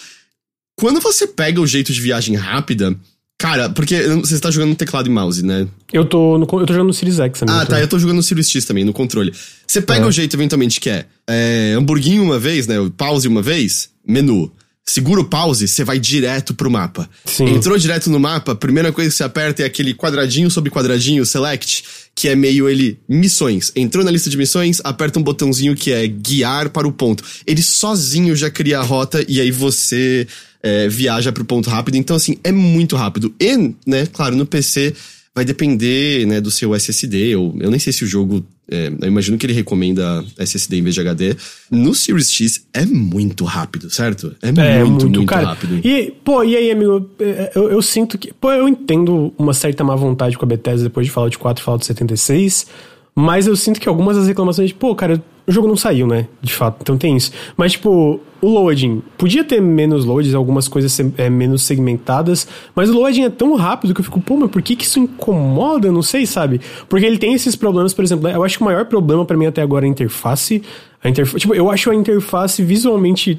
Quando você pega o jeito de viagem rápida, Cara, porque você tá jogando no teclado e mouse, né? Eu tô, no, eu tô jogando no Series X também. Ah, tá. Eu tô jogando no Series X também, no controle. Você pega é. o jeito, eventualmente, que é, é hamburguinho uma vez, né? Pause uma vez, menu. Segura o pause, você vai direto pro mapa. Sim. Entrou direto no mapa, a primeira coisa que você aperta é aquele quadradinho sobre quadradinho, select, que é meio ele missões. Entrou na lista de missões, aperta um botãozinho que é guiar para o ponto. Ele sozinho já cria a rota e aí você é, viaja pro ponto rápido. Então, assim, é muito rápido. E, né, claro, no PC vai depender, né, do seu SSD, ou eu nem sei se o jogo é, eu imagino que ele recomenda SSD em vez de HD. No Series X é muito rápido, certo? É, é muito, muito, muito cara, rápido. E, pô, e aí, amigo, é, eu, eu, sinto que. Pô, eu entendo uma certa má vontade com a Bethesda depois de Fallout 4 e Fallout 76. Mas eu sinto que algumas das reclamações, pô, cara, o jogo não saiu, né? De fato, então tem isso. Mas, tipo, o loading, podia ter menos loads, algumas coisas é, menos segmentadas, mas o loading é tão rápido que eu fico, pô, mas por que, que isso incomoda? Não sei, sabe? Porque ele tem esses problemas, por exemplo, eu acho que o maior problema para mim até agora é a interface. A interfa tipo, eu acho a interface visualmente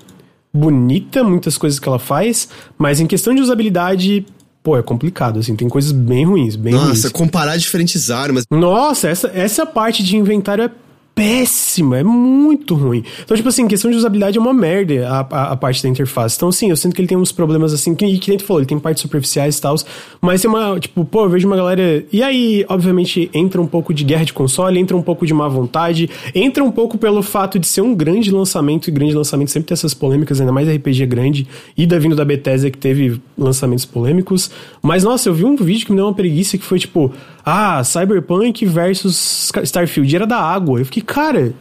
bonita, muitas coisas que ela faz, mas em questão de usabilidade, pô, é complicado, assim, tem coisas bem ruins, bem Nossa, ruins. Comparar diferentes armas. Nossa, essa, essa parte de inventário é péssima, é muito ruim. Então, tipo assim, questão de usabilidade é uma merda a, a, a, parte da interface. Então, assim, eu sinto que ele tem uns problemas assim, que, que nem tu falou, ele tem partes superficiais e tal, mas tem uma, tipo, pô, eu vejo uma galera. E aí, obviamente, entra um pouco de guerra de console, entra um pouco de má vontade, entra um pouco pelo fato de ser um grande lançamento, e grande lançamento sempre tem essas polêmicas, ainda mais RPG grande, e da vindo da Bethesda que teve lançamentos polêmicos. Mas, nossa, eu vi um vídeo que me deu uma preguiça que foi tipo ah, Cyberpunk versus Starfield era da água. Eu fiquei, cara,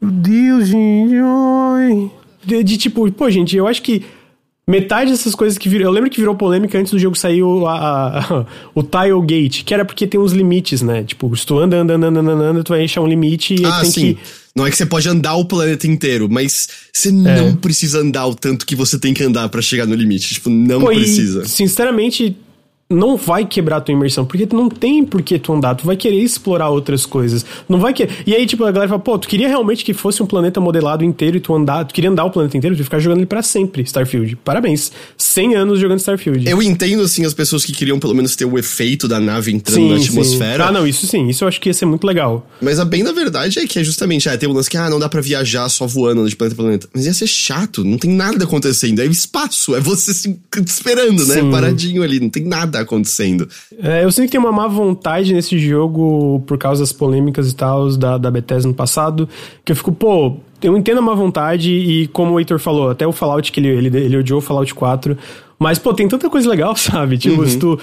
meu Deus, gente. Ai. De, de, tipo, pô, gente, eu acho que metade dessas coisas que virou. Eu lembro que virou polêmica antes do jogo sair o, a, a, <laughs> o Tile Gate, que era porque tem uns limites, né? Tipo, se tu anda, anda, anda, anda, anda, tu vai achar um limite e ah, tem sim. que. Não é que você pode andar o planeta inteiro, mas você é. não precisa andar o tanto que você tem que andar para chegar no limite. Tipo, não Pô, precisa. E, sinceramente, não vai quebrar a tua imersão, porque tu não tem por que tu andar, tu vai querer explorar outras coisas. Não vai que E aí, tipo, a galera fala, pô, tu queria realmente que fosse um planeta modelado inteiro e tu andar, tu queria andar o planeta inteiro, tu ia ficar jogando ele para sempre, Starfield. Parabéns. 100 anos jogando Starfield. Eu entendo, assim, as pessoas que queriam pelo menos ter o efeito da nave entrando sim, na atmosfera. Sim. Ah, não, isso sim, isso eu acho que ia ser muito legal. Mas a bem da verdade é que é justamente, ah, tem um lance que, ah, não dá para viajar só voando de planeta pra planeta. Mas ia ser chato, não tem nada acontecendo. É espaço, é você se esperando, né? Sim. Paradinho ali, não tem nada acontecendo. É, eu sinto que tem uma má vontade nesse jogo por causa das polêmicas e tal da, da Bethesda no passado, que eu fico, pô, eu entendo a má vontade e como o Heitor falou, até o Fallout que ele, ele, ele odiou o Fallout 4, mas, pô, tem tanta coisa legal, <laughs> sabe? Tipo, uhum. se tu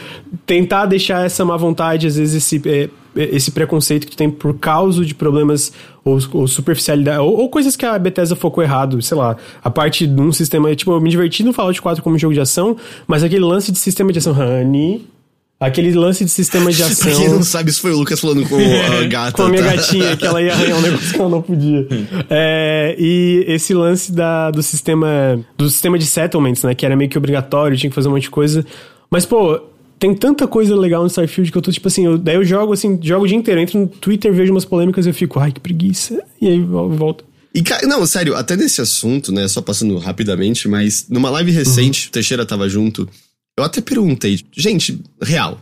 tentar deixar essa má vontade, às vezes esse, é, esse preconceito que tu tem por causa de problemas ou, ou superficialidade, ou, ou, coisas que a Bethesda focou errado, sei lá, a parte de um sistema, tipo, eu me diverti no Fallout 4 como jogo de ação, mas aquele lance de sistema de ação, honey, Aquele lance de sistema de ação. <laughs> pra quem não sabe, isso foi o Lucas falando com <laughs> a gata. com a minha tá? gatinha, que ela ia arranhar um negócio que ela não podia. É, e esse lance da, do sistema. Do sistema de settlements, né? Que era meio que obrigatório, tinha que fazer um monte de coisa. Mas, pô, tem tanta coisa legal no Starfield que eu tô, tipo assim, eu, daí eu jogo assim, jogo o dia inteiro, entro no Twitter, vejo umas polêmicas e eu fico, ai, que preguiça. E aí eu volto. E, não, sério, até nesse assunto, né, só passando rapidamente, mas numa live recente, uhum. o Teixeira tava junto, eu até perguntei, gente, real.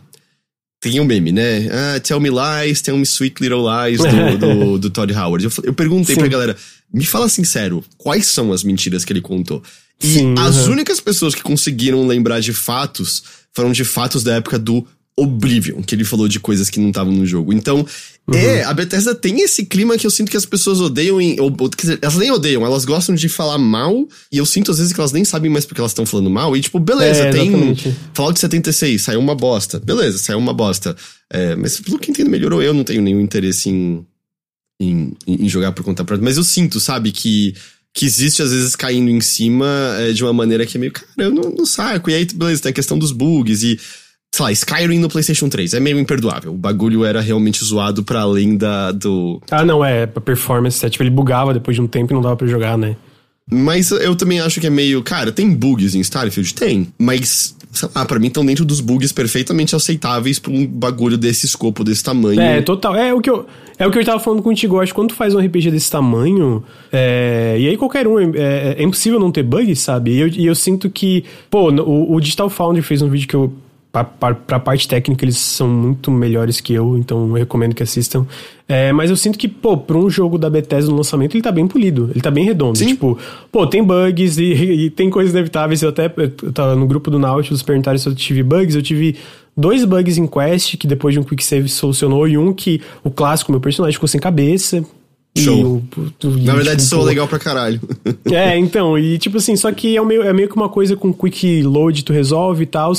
Tem um meme, né? Ah, tell me lies, tell me sweet little lies do, <laughs> do, do Todd Howard. Eu, eu perguntei Sim. pra galera, me fala sincero, quais são as mentiras que ele contou? E Sim, as uhum. únicas pessoas que conseguiram lembrar de fatos foram de fatos da época do Oblivion, que ele falou de coisas que não estavam no jogo. Então, uhum. é, a Bethesda tem esse clima que eu sinto que as pessoas odeiam, em, ou, ou, dizer, elas nem odeiam, elas gostam de falar mal, e eu sinto às vezes que elas nem sabem mais porque elas estão falando mal, e tipo, beleza, é, tem Fallout 76, saiu uma bosta. Beleza, saiu uma bosta. É, mas pelo que entendo, melhorou. Eu não tenho nenhum interesse em, em, em jogar por conta própria, mas eu sinto, sabe, que que existe às vezes caindo em cima é, de uma maneira que é meio, cara, eu não, não saco. E aí, beleza, tem a questão dos bugs e sei lá, Skyrim no PlayStation 3. É meio imperdoável. O bagulho era realmente zoado para além da do. Ah, não, é. A performance, é, tipo, ele bugava depois de um tempo e não dava pra jogar, né? Mas eu também acho que é meio. Cara, tem bugs em Starfield? Tem. Mas, sei lá, pra mim estão dentro dos bugs perfeitamente aceitáveis pra um bagulho desse escopo, desse tamanho. É, total. É o que eu. É o que eu tava falando contigo, eu acho que quando tu faz um RPG desse tamanho, é, e aí qualquer um, é, é, é impossível não ter bugs, sabe? E eu, e eu sinto que, pô, o, o Digital Foundry fez um vídeo que eu pra, pra parte técnica eles são muito melhores que eu, então eu recomendo que assistam. É, mas eu sinto que, pô, pra um jogo da Bethesda no lançamento, ele tá bem polido, ele tá bem redondo. Sim. Tipo, pô, tem bugs e, <laughs> e, tem coisas inevitáveis. Eu até eu tava no grupo do Nautilus perguntaram se eu tive bugs, eu tive dois bugs em Quest, que depois de um quick save solucionou, e um que o clássico, meu personagem ficou sem cabeça. Show. E, Na verdade, sou legal pra caralho. <laughs> é, então, e tipo assim, só que é meio, é meio que uma coisa com quick load tu resolve e tal.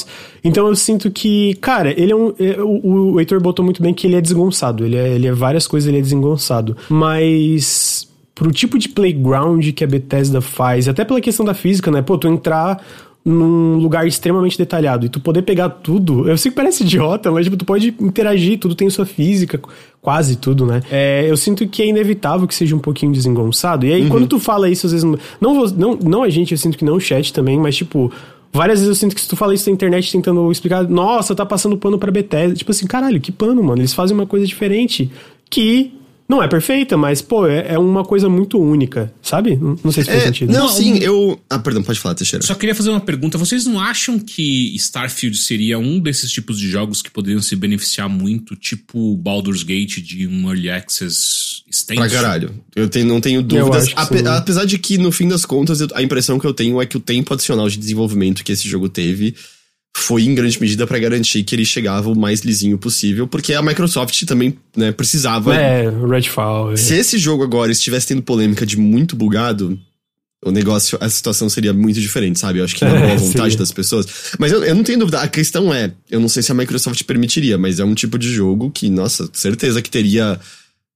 Então eu sinto que, cara, ele é um. É, o, o Heitor botou muito bem que ele é desgonçado. Ele é, ele é várias coisas, ele é desengonçado. Mas pro tipo de playground que a Bethesda faz, até pela questão da física, né? Pô, tu entrar num lugar extremamente detalhado e tu poder pegar tudo, eu sei que parece idiota, mas tipo, tu pode interagir, tudo tem sua física, quase tudo, né? É, eu sinto que é inevitável que seja um pouquinho desengonçado. E aí, uhum. quando tu fala isso, às vezes. Não, não, não a gente, eu sinto que não o chat também, mas tipo. Várias vezes eu sinto que se tu fala isso na internet tentando explicar, nossa, tá passando pano pra Bethesda. Tipo assim, caralho, que pano, mano. Eles fazem uma coisa diferente que não é perfeita, mas, pô, é, é uma coisa muito única, sabe? Não, sei se faz é, sentido. Não, sim, eu. Ah, perdão, pode falar, Teixeira. Só queria fazer uma pergunta. Vocês não acham que Starfield seria um desses tipos de jogos que poderiam se beneficiar muito, tipo Baldur's Gate de um Early Access extenso? Pra caralho. Eu tenho, não tenho dúvidas. Ape, apesar de que, no fim das contas, eu, a impressão que eu tenho é que o tempo adicional de desenvolvimento que esse jogo teve foi em grande medida para garantir que ele chegava o mais lisinho possível, porque a Microsoft também né, precisava. É, Redfall. É. Se esse jogo agora estivesse tendo polêmica de muito bugado, o negócio, a situação seria muito diferente, sabe? Eu acho que na boa <laughs> vontade das pessoas. Mas eu, eu não tenho dúvida, a questão é, eu não sei se a Microsoft permitiria, mas é um tipo de jogo que, nossa, certeza que teria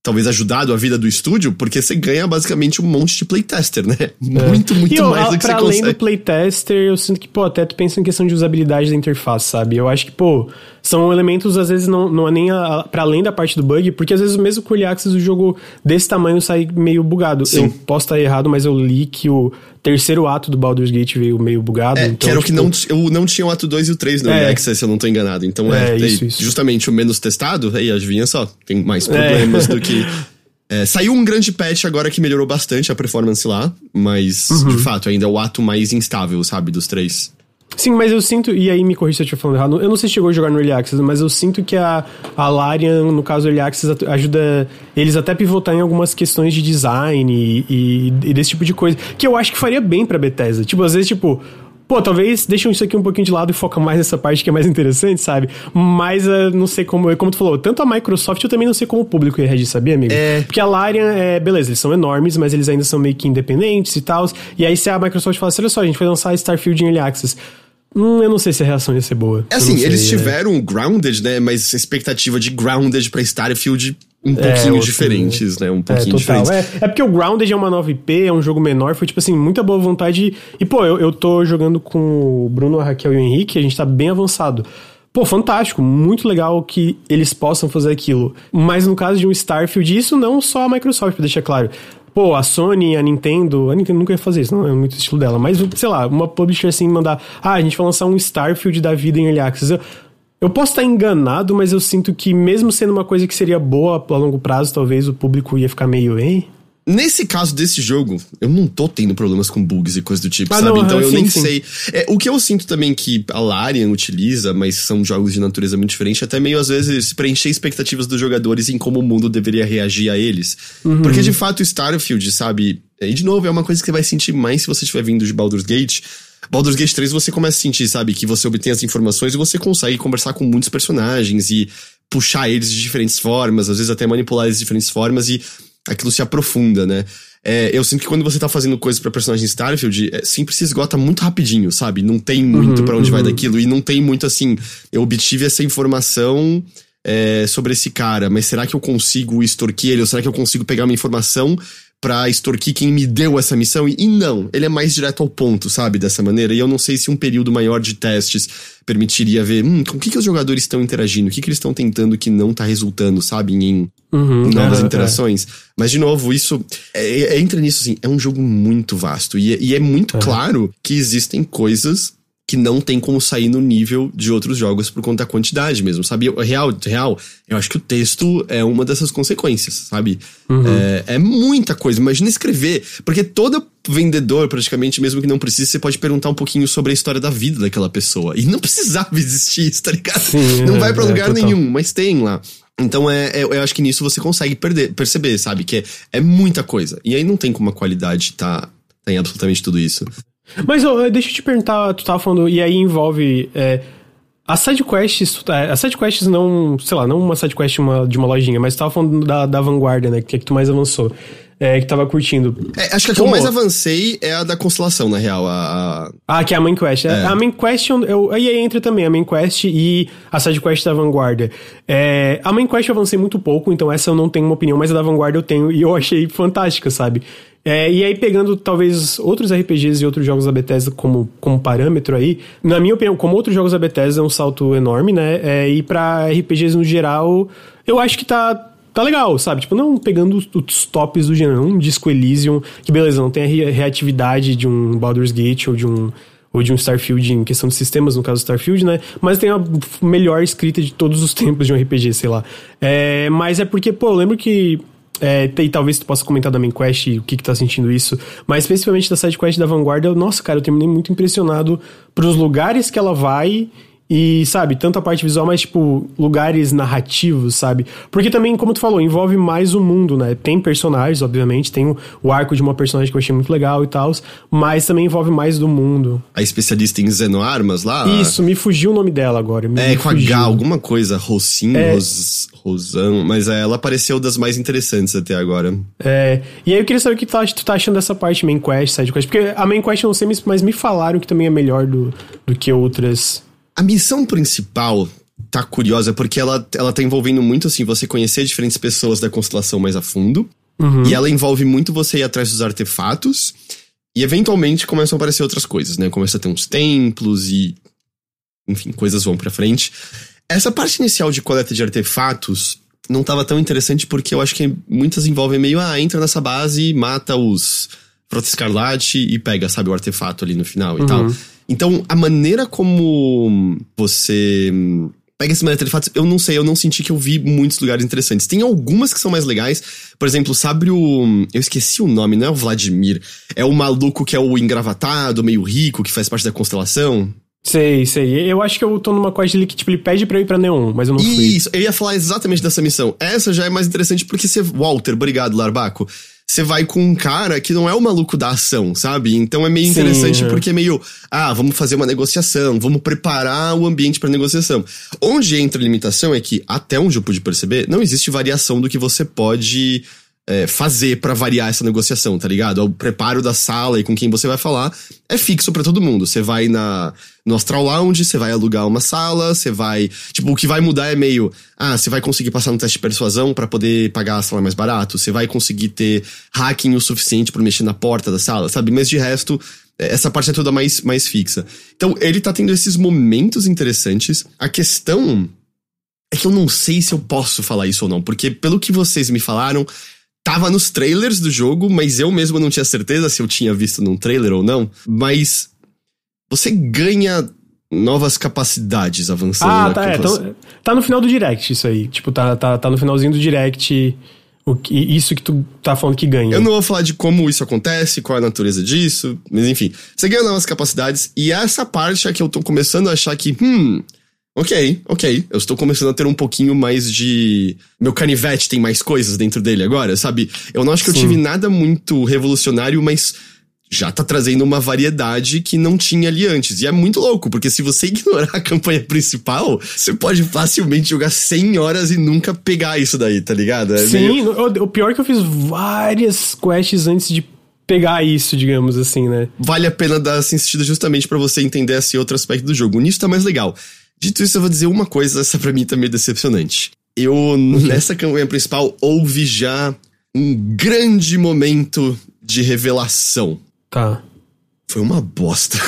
talvez ajudado a vida do estúdio, porque você ganha basicamente um monte de playtester, né? É. Muito, muito eu, mais do que você além consegue. além do playtester, eu sinto que, pô, até tu pensa em questão de usabilidade da interface, sabe? Eu acho que, pô, são elementos, às vezes, não, não é nem para além da parte do bug, porque às vezes mesmo com o Access o jogo desse tamanho sai meio bugado. Sim. Eu posso estar errado, mas eu li que o terceiro ato do Baldur's Gate veio meio bugado. É, então, que era tipo... o que tipo, não, eu não tinha o ato 2 e o 3 no é, Access, se eu não tô enganado. Então é, é isso, isso. justamente o menos testado, aí adivinha só, tem mais é. problemas do que... <laughs> É, saiu um grande patch agora que melhorou bastante a performance lá, mas uhum. de fato ainda é o ato mais instável, sabe, dos três. Sim, mas eu sinto, e aí me corrija se eu estiver falando errado, eu não sei se chegou a jogar no Early Access, mas eu sinto que a, a Larian, no caso Early Access, ajuda eles até pivotar em algumas questões de design e, e, e desse tipo de coisa, que eu acho que faria bem pra Bethesda. Tipo, às vezes, tipo, pô, talvez deixem isso aqui um pouquinho de lado e foca mais nessa parte que é mais interessante, sabe? Mas uh, não sei como, como tu falou, tanto a Microsoft eu também não sei como o público ia reagir, sabia, amigo? É. Porque a Larian, é, beleza, eles são enormes, mas eles ainda são meio que independentes e tal. E aí se a Microsoft falasse, olha só, a gente vai lançar Starfield em Early Access. Hum, eu não sei se a reação ia ser boa. É assim, eles é. tiveram é. Grounded, né? Mas a expectativa de Grounded pra Starfield um é, pouquinho outro, diferentes, né? Um pouquinho é, diferentes. É, é porque o Grounded é uma nova IP, é um jogo menor, foi tipo assim, muita boa vontade. E, pô, eu, eu tô jogando com o Bruno, a Raquel e o Henrique, a gente tá bem avançado. Pô, fantástico, muito legal que eles possam fazer aquilo. Mas no caso de um Starfield, isso não só a Microsoft, pra deixar claro. Pô, a Sony, a Nintendo. A Nintendo nunca ia fazer isso, não é muito estilo dela. Mas, sei lá, uma publisher assim mandar. Ah, a gente vai lançar um Starfield da vida em Early Access. Eu, eu posso estar enganado, mas eu sinto que, mesmo sendo uma coisa que seria boa a longo prazo, talvez o público ia ficar meio, hein? Nesse caso desse jogo, eu não tô tendo problemas com bugs e coisas do tipo, ah, sabe? Não, então eu sim, nem sim. sei. É, o que eu sinto também que a Larian utiliza, mas são jogos de natureza muito diferente, até meio às vezes preencher expectativas dos jogadores em como o mundo deveria reagir a eles. Uhum. Porque de fato Starfield, sabe? E de novo, é uma coisa que você vai sentir mais se você estiver vindo de Baldur's Gate Baldur's Gate 3 você começa a sentir, sabe, que você obtém as informações e você consegue conversar com muitos personagens e puxar eles de diferentes formas, às vezes até manipular eles de diferentes formas e aquilo se aprofunda, né? É, eu sinto que quando você tá fazendo coisas para personagem Starfield, é, sempre se esgota muito rapidinho, sabe? Não tem muito uhum, para onde uhum. vai daquilo e não tem muito assim, eu obtive essa informação é, sobre esse cara, mas será que eu consigo extorquir ele? Ou será que eu consigo pegar uma informação pra extorquir quem me deu essa missão. E, não, ele é mais direto ao ponto, sabe? Dessa maneira. E eu não sei se um período maior de testes permitiria ver hum, com o que, que os jogadores estão interagindo, o que, que eles estão tentando que não tá resultando, sabe? Em, uhum, novas é, interações. É. Mas, de novo, isso é, é, entra nisso assim, é um jogo muito vasto. E, é, e é muito claro que existem coisas que não tem como sair no nível de outros jogos por conta da quantidade mesmo, sabe? Real, real, eu acho que o texto é uma dessas consequências, sabe? Uhum. É, é, muita coisa. Imagina escrever, porque toda vendedor, praticamente, mesmo que não precise, você pode perguntar um pouquinho sobre a história da vida daquela pessoa. E não precisava existir isso, tá ligado? Sim, não é, vai para lugar é, nenhum, mas tem lá. Então é, é, eu acho que nisso você consegue perder, perceber, sabe? Que é, é muita coisa. E aí não tem como a qualidade tá, tá em absolutamente tudo isso. Mas oh, deixa eu te perguntar, tu tava falando, e aí envolve. É, as sidequests, é, as sidequests não, sei lá, não uma sidequest uma, de uma lojinha, mas tu tava falando da, da vanguarda, né? Que é que tu mais avançou é, que tava curtindo. É, acho que a que eu mais avancei é a da constelação, na real. A, a... Ah, que é a main quest. É. A main quest, eu, aí entra também a main quest e a side quest da vanguarda. É, a main quest eu avancei muito pouco, então essa eu não tenho uma opinião, mas a da vanguarda eu tenho e eu achei fantástica, sabe? É, e aí, pegando talvez outros RPGs e outros jogos da Bethesda como, como parâmetro aí, na minha opinião, como outros jogos da Bethesda é um salto enorme, né? É, e pra RPGs no geral, eu acho que tá, tá legal, sabe? Tipo, não pegando os, os tops do gênero, um disco Elysium, que beleza, não tem a reatividade de um Baldur's Gate ou de um ou de um Starfield em questão de sistemas, no caso Starfield, né? Mas tem a melhor escrita de todos os <laughs> tempos de um RPG, sei lá. É, mas é porque, pô, eu lembro que. É, e talvez tu possa comentar da main quest o que que tá sentindo isso, mas especificamente da side quest da Vanguarda, eu, nossa, cara, eu terminei muito impressionado pros lugares que ela vai e, sabe, tanto a parte visual, mas, tipo, lugares narrativos, sabe? Porque também, como tu falou, envolve mais o mundo, né? Tem personagens, obviamente, tem o, o arco de uma personagem que eu achei muito legal e tal, mas também envolve mais do mundo. A especialista em xenoarmas lá? Isso, me fugiu o nome dela agora. Me, é, com fugiu. H, alguma coisa, Rocinho, é... Ros, Rosão, mas é, ela pareceu das mais interessantes até agora. É, e aí eu queria saber o que tu tá, tu tá achando dessa parte main quest, side quest, porque a main quest eu não sei, mas me falaram que também é melhor do, do que outras a missão principal tá curiosa porque ela, ela tá envolvendo muito, assim, você conhecer diferentes pessoas da constelação mais a fundo. Uhum. E ela envolve muito você ir atrás dos artefatos. E eventualmente começam a aparecer outras coisas, né? Começa a ter uns templos e. Enfim, coisas vão pra frente. Essa parte inicial de coleta de artefatos não tava tão interessante porque eu acho que muitas envolvem meio, ah, entra nessa base, mata os Frota Escarlate e pega, sabe, o artefato ali no final uhum. e tal. Então, a maneira como você pega esse artefatos, eu não sei, eu não senti que eu vi muitos lugares interessantes. Tem algumas que são mais legais. Por exemplo, sabe o. Eu esqueci o nome, não é o Vladimir. É o maluco que é o engravatado, meio rico, que faz parte da constelação. Sei, sei. Eu acho que eu tô numa quest ali que, tipo, ele pede pra eu ir pra Neon, mas eu não fui. Isso, eu ia falar exatamente dessa missão. Essa já é mais interessante porque você. Walter, obrigado, Larbaco você vai com um cara que não é o maluco da ação, sabe? Então é meio Sim, interessante é. porque é meio, ah, vamos fazer uma negociação, vamos preparar o ambiente para negociação. Onde entra a limitação é que, até onde eu pude perceber, não existe variação do que você pode é, fazer para variar essa negociação, tá ligado? O preparo da sala e com quem você vai falar é fixo para todo mundo. Você vai na no Astral Lounge, você vai alugar uma sala, você vai, tipo, o que vai mudar é meio, ah, você vai conseguir passar no teste de persuasão para poder pagar a sala mais barato, você vai conseguir ter hacking o suficiente para mexer na porta da sala, sabe? Mas de resto, essa parte é toda mais mais fixa. Então, ele tá tendo esses momentos interessantes. A questão é que eu não sei se eu posso falar isso ou não, porque pelo que vocês me falaram, tava nos trailers do jogo, mas eu mesmo não tinha certeza se eu tinha visto num trailer ou não. Mas você ganha novas capacidades avançando. Ah, tá, é, então, tá no final do direct isso aí. Tipo, tá, tá, tá no finalzinho do direct o que, isso que tu tá falando que ganha. Eu não vou falar de como isso acontece, qual é a natureza disso, mas enfim. Você ganha novas capacidades e essa parte é que eu tô começando a achar que, hum, Ok, ok. Eu estou começando a ter um pouquinho mais de. Meu canivete tem mais coisas dentro dele agora, sabe? Eu não acho que Sim. eu tive nada muito revolucionário, mas já tá trazendo uma variedade que não tinha ali antes. E é muito louco, porque se você <laughs> ignorar a campanha principal, você pode facilmente jogar 100 horas e nunca pegar isso daí, tá ligado? É Sim, meio... o, pior é que eu fiz várias quests antes de pegar isso, digamos assim, né? Vale a pena dar essa insistida justamente para você entender esse outro aspecto do jogo. Nisso tá mais legal. Dito isso, eu vou dizer uma coisa, essa pra mim tá meio decepcionante. Eu, nessa campanha principal, houve já um grande momento de revelação. Tá. Foi uma bosta. <laughs>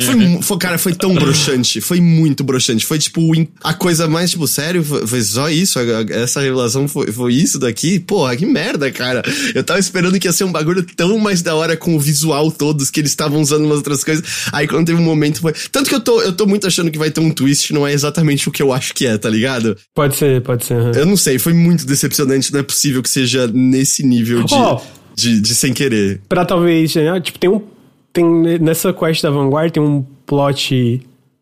foi, foi, cara, foi tão broxante. Foi muito broxante. Foi, tipo, a coisa mais, tipo, sério? Foi, só isso? Essa revelação foi, foi isso daqui? Porra, que merda, cara. Eu tava esperando que ia ser um bagulho tão mais da hora com o visual todos, que eles estavam usando umas outras coisas. Aí quando teve um momento foi. Tanto que eu tô, eu tô muito achando que vai ter um twist, não é exatamente o que eu acho que é, tá ligado? Pode ser, pode ser. Uhum. Eu não sei, foi muito decepcionante. Não é possível que seja nesse nível de. Oh de, de sem querer. Pra talvez, né? Tipo, tem um. Tem, nessa quest da Vanguard tem um plot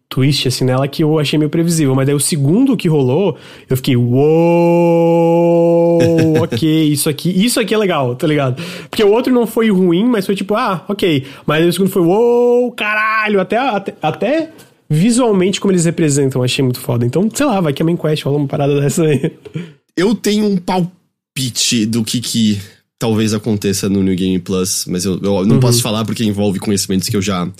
twist, assim, nela que eu achei meio previsível. Mas daí o segundo que rolou, eu fiquei, uou, <laughs> ok, isso aqui, isso aqui é legal, tá ligado? Porque o outro não foi ruim, mas foi tipo, ah, ok. Mas o segundo foi, uou, caralho, até, até, até visualmente como eles representam, achei muito foda. Então, sei lá, vai que a main quest rola uma parada dessa aí. Eu tenho um palpite do que que talvez aconteça no New Game Plus, mas eu, eu não uhum. posso falar porque envolve conhecimentos que eu já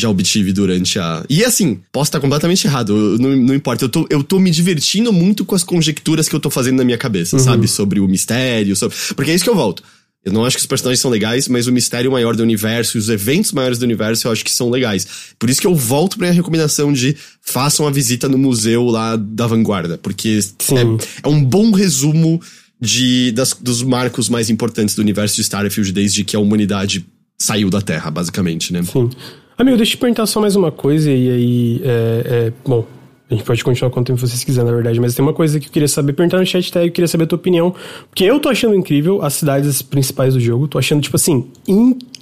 já obtive durante a. E assim, posso estar completamente errado, não, não importa. Eu tô, eu tô me divertindo muito com as conjecturas que eu tô fazendo na minha cabeça, uhum. sabe? Sobre o mistério, sobre... porque é isso que eu volto. Eu não acho que os personagens são legais, mas o mistério maior do universo e os eventos maiores do universo eu acho que são legais. Por isso que eu volto pra minha recomendação de façam a visita no museu lá da vanguarda, porque é, é, um bom resumo de, das, dos marcos mais importantes do universo de Starfield desde que a humanidade saiu da Terra, basicamente, né? Sim. Amigo, deixa eu te perguntar só mais uma coisa, e aí. É, é, bom, a gente pode continuar quanto tempo vocês quiserem, na verdade, mas tem uma coisa que eu queria saber, perguntar no chat até, eu queria saber a tua opinião. Porque eu tô achando incrível as cidades principais do jogo, tô achando, tipo assim, incrível.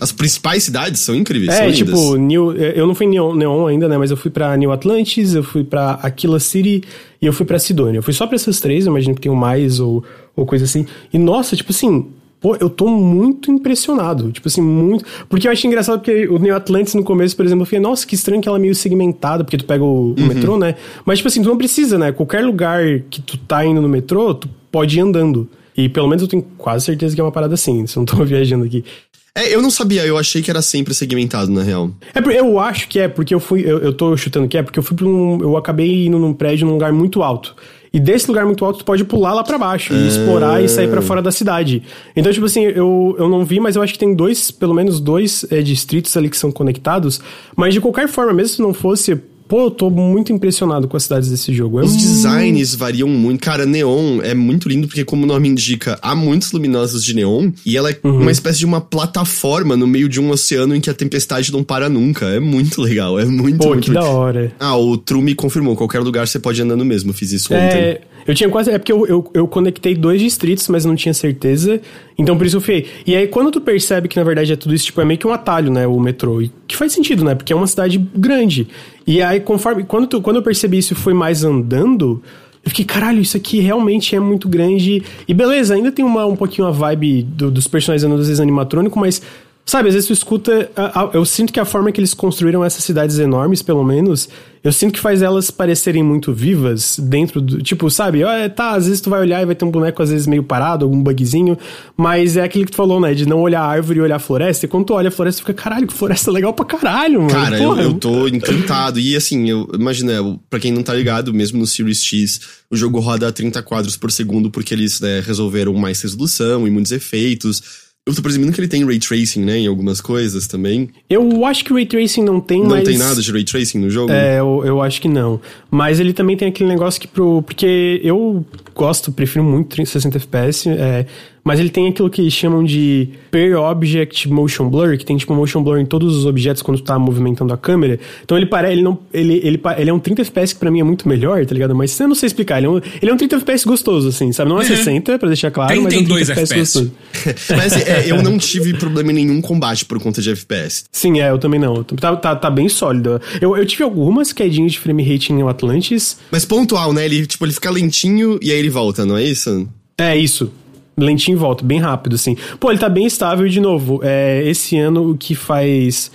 As principais cidades são incríveis, é, são tipo, New, eu não fui em Neon, Neon, ainda, né, mas eu fui pra New Atlantis, eu fui pra Aquila City e eu fui pra Sidonia. Eu fui só pra essas três, eu imagino que tem mais ou, ou coisa assim. E nossa, tipo assim, Pô, eu tô muito impressionado. Tipo assim, muito. Porque eu achei engraçado porque o Neo Atlantis no começo, por exemplo, eu falei, nossa, que estranho que ela é meio segmentada, porque tu pega o, uhum. metrô, né? Mas, tipo assim, tu não precisa, né? Qualquer lugar que tu tá indo no metrô, tu pode ir andando. E pelo menos eu tenho quase certeza que é uma parada assim, se eu não tô <laughs> viajando aqui. É, eu não sabia, eu achei que era sempre segmentado, na real. É, eu acho que é, porque eu fui, eu, eu tô chutando que é, porque eu fui pra um, eu acabei indo num prédio num lugar muito alto. E desse lugar muito alto, tu pode pular lá para baixo e explorar e sair para fora da cidade. Então, tipo assim, eu, eu não vi, mas eu acho que tem dois, pelo menos dois é, distritos ali que são conectados. Mas de qualquer forma, mesmo se não fosse Pô, eu tô muito impressionado com as cidades desse jogo. É Os designs variam muito. Cara, Neon é muito lindo porque, como o nome indica, há muitos luminosos de neon e ela é uhum. uma espécie de uma plataforma no meio de um oceano em que a tempestade não para nunca. É muito legal, é muito, Pô, muito... que da hora. Ah, o Tru me confirmou, qualquer lugar você pode andar no mesmo, fiz isso ontem. É... Eu tinha quase. É porque eu, eu, eu, conectei dois distritos, mas não tinha certeza. Então por isso eu fui. E aí, quando tu percebe que na verdade é tudo isso, tipo, é meio que um atalho, né? O metrô. E que faz sentido, né? Porque é uma cidade grande. E aí, conforme. Quando, tu, quando eu percebi isso foi mais andando. Eu fiquei, caralho, isso aqui realmente é muito grande. E beleza, ainda tem uma, um pouquinho a vibe do, dos personagens andando, às vezes animatrônico, mas Sabe, às vezes tu escuta. Eu sinto que a forma que eles construíram essas cidades enormes, pelo menos, eu sinto que faz elas parecerem muito vivas dentro do. Tipo, sabe? Tá, às vezes tu vai olhar e vai ter um boneco, às vezes, meio parado, algum bugzinho. Mas é aquilo que tu falou, né? De não olhar a árvore e olhar a floresta. E quando tu olha a floresta, tu fica, caralho, que floresta legal pra caralho, mano. Cara, eu, eu tô encantado. E assim, eu imagina, pra quem não tá ligado, mesmo no Series X, o jogo roda a 30 quadros por segundo porque eles né, resolveram mais resolução e muitos efeitos. Eu tô presumindo que ele tem ray tracing, né, em algumas coisas também. Eu acho que ray tracing não tem, não mas... tem nada de ray tracing no jogo? É, eu, eu acho que não. Mas ele também tem aquele negócio que pro... Porque eu gosto, prefiro muito 60 FPS, é, mas ele tem aquilo que chamam de Per Object Motion Blur, que tem tipo motion blur em todos os objetos quando tu tá movimentando a câmera. Então ele parece, ele não, ele, ele, ele é um 30 FPS que pra mim é muito melhor, tá ligado? Mas eu não sei explicar, ele é um, ele é um 30 FPS gostoso, assim, sabe? Não é, é. 60, pra deixar claro, tem, mas tem é um 30 FPS, FPS gostoso. <laughs> mas é, eu não tive problema em nenhum combate por conta de FPS. Sim, é, eu também não. Tá, tá, tá bem sólido. Eu, eu tive algumas quedinhas de frame rate em Atlantis. Mas pontual, né? Ele, tipo, ele fica lentinho e aí ele volta, não é isso? É, isso lentinho em volta, bem rápido, assim. Pô, ele tá bem estável de novo. É, esse ano o que faz.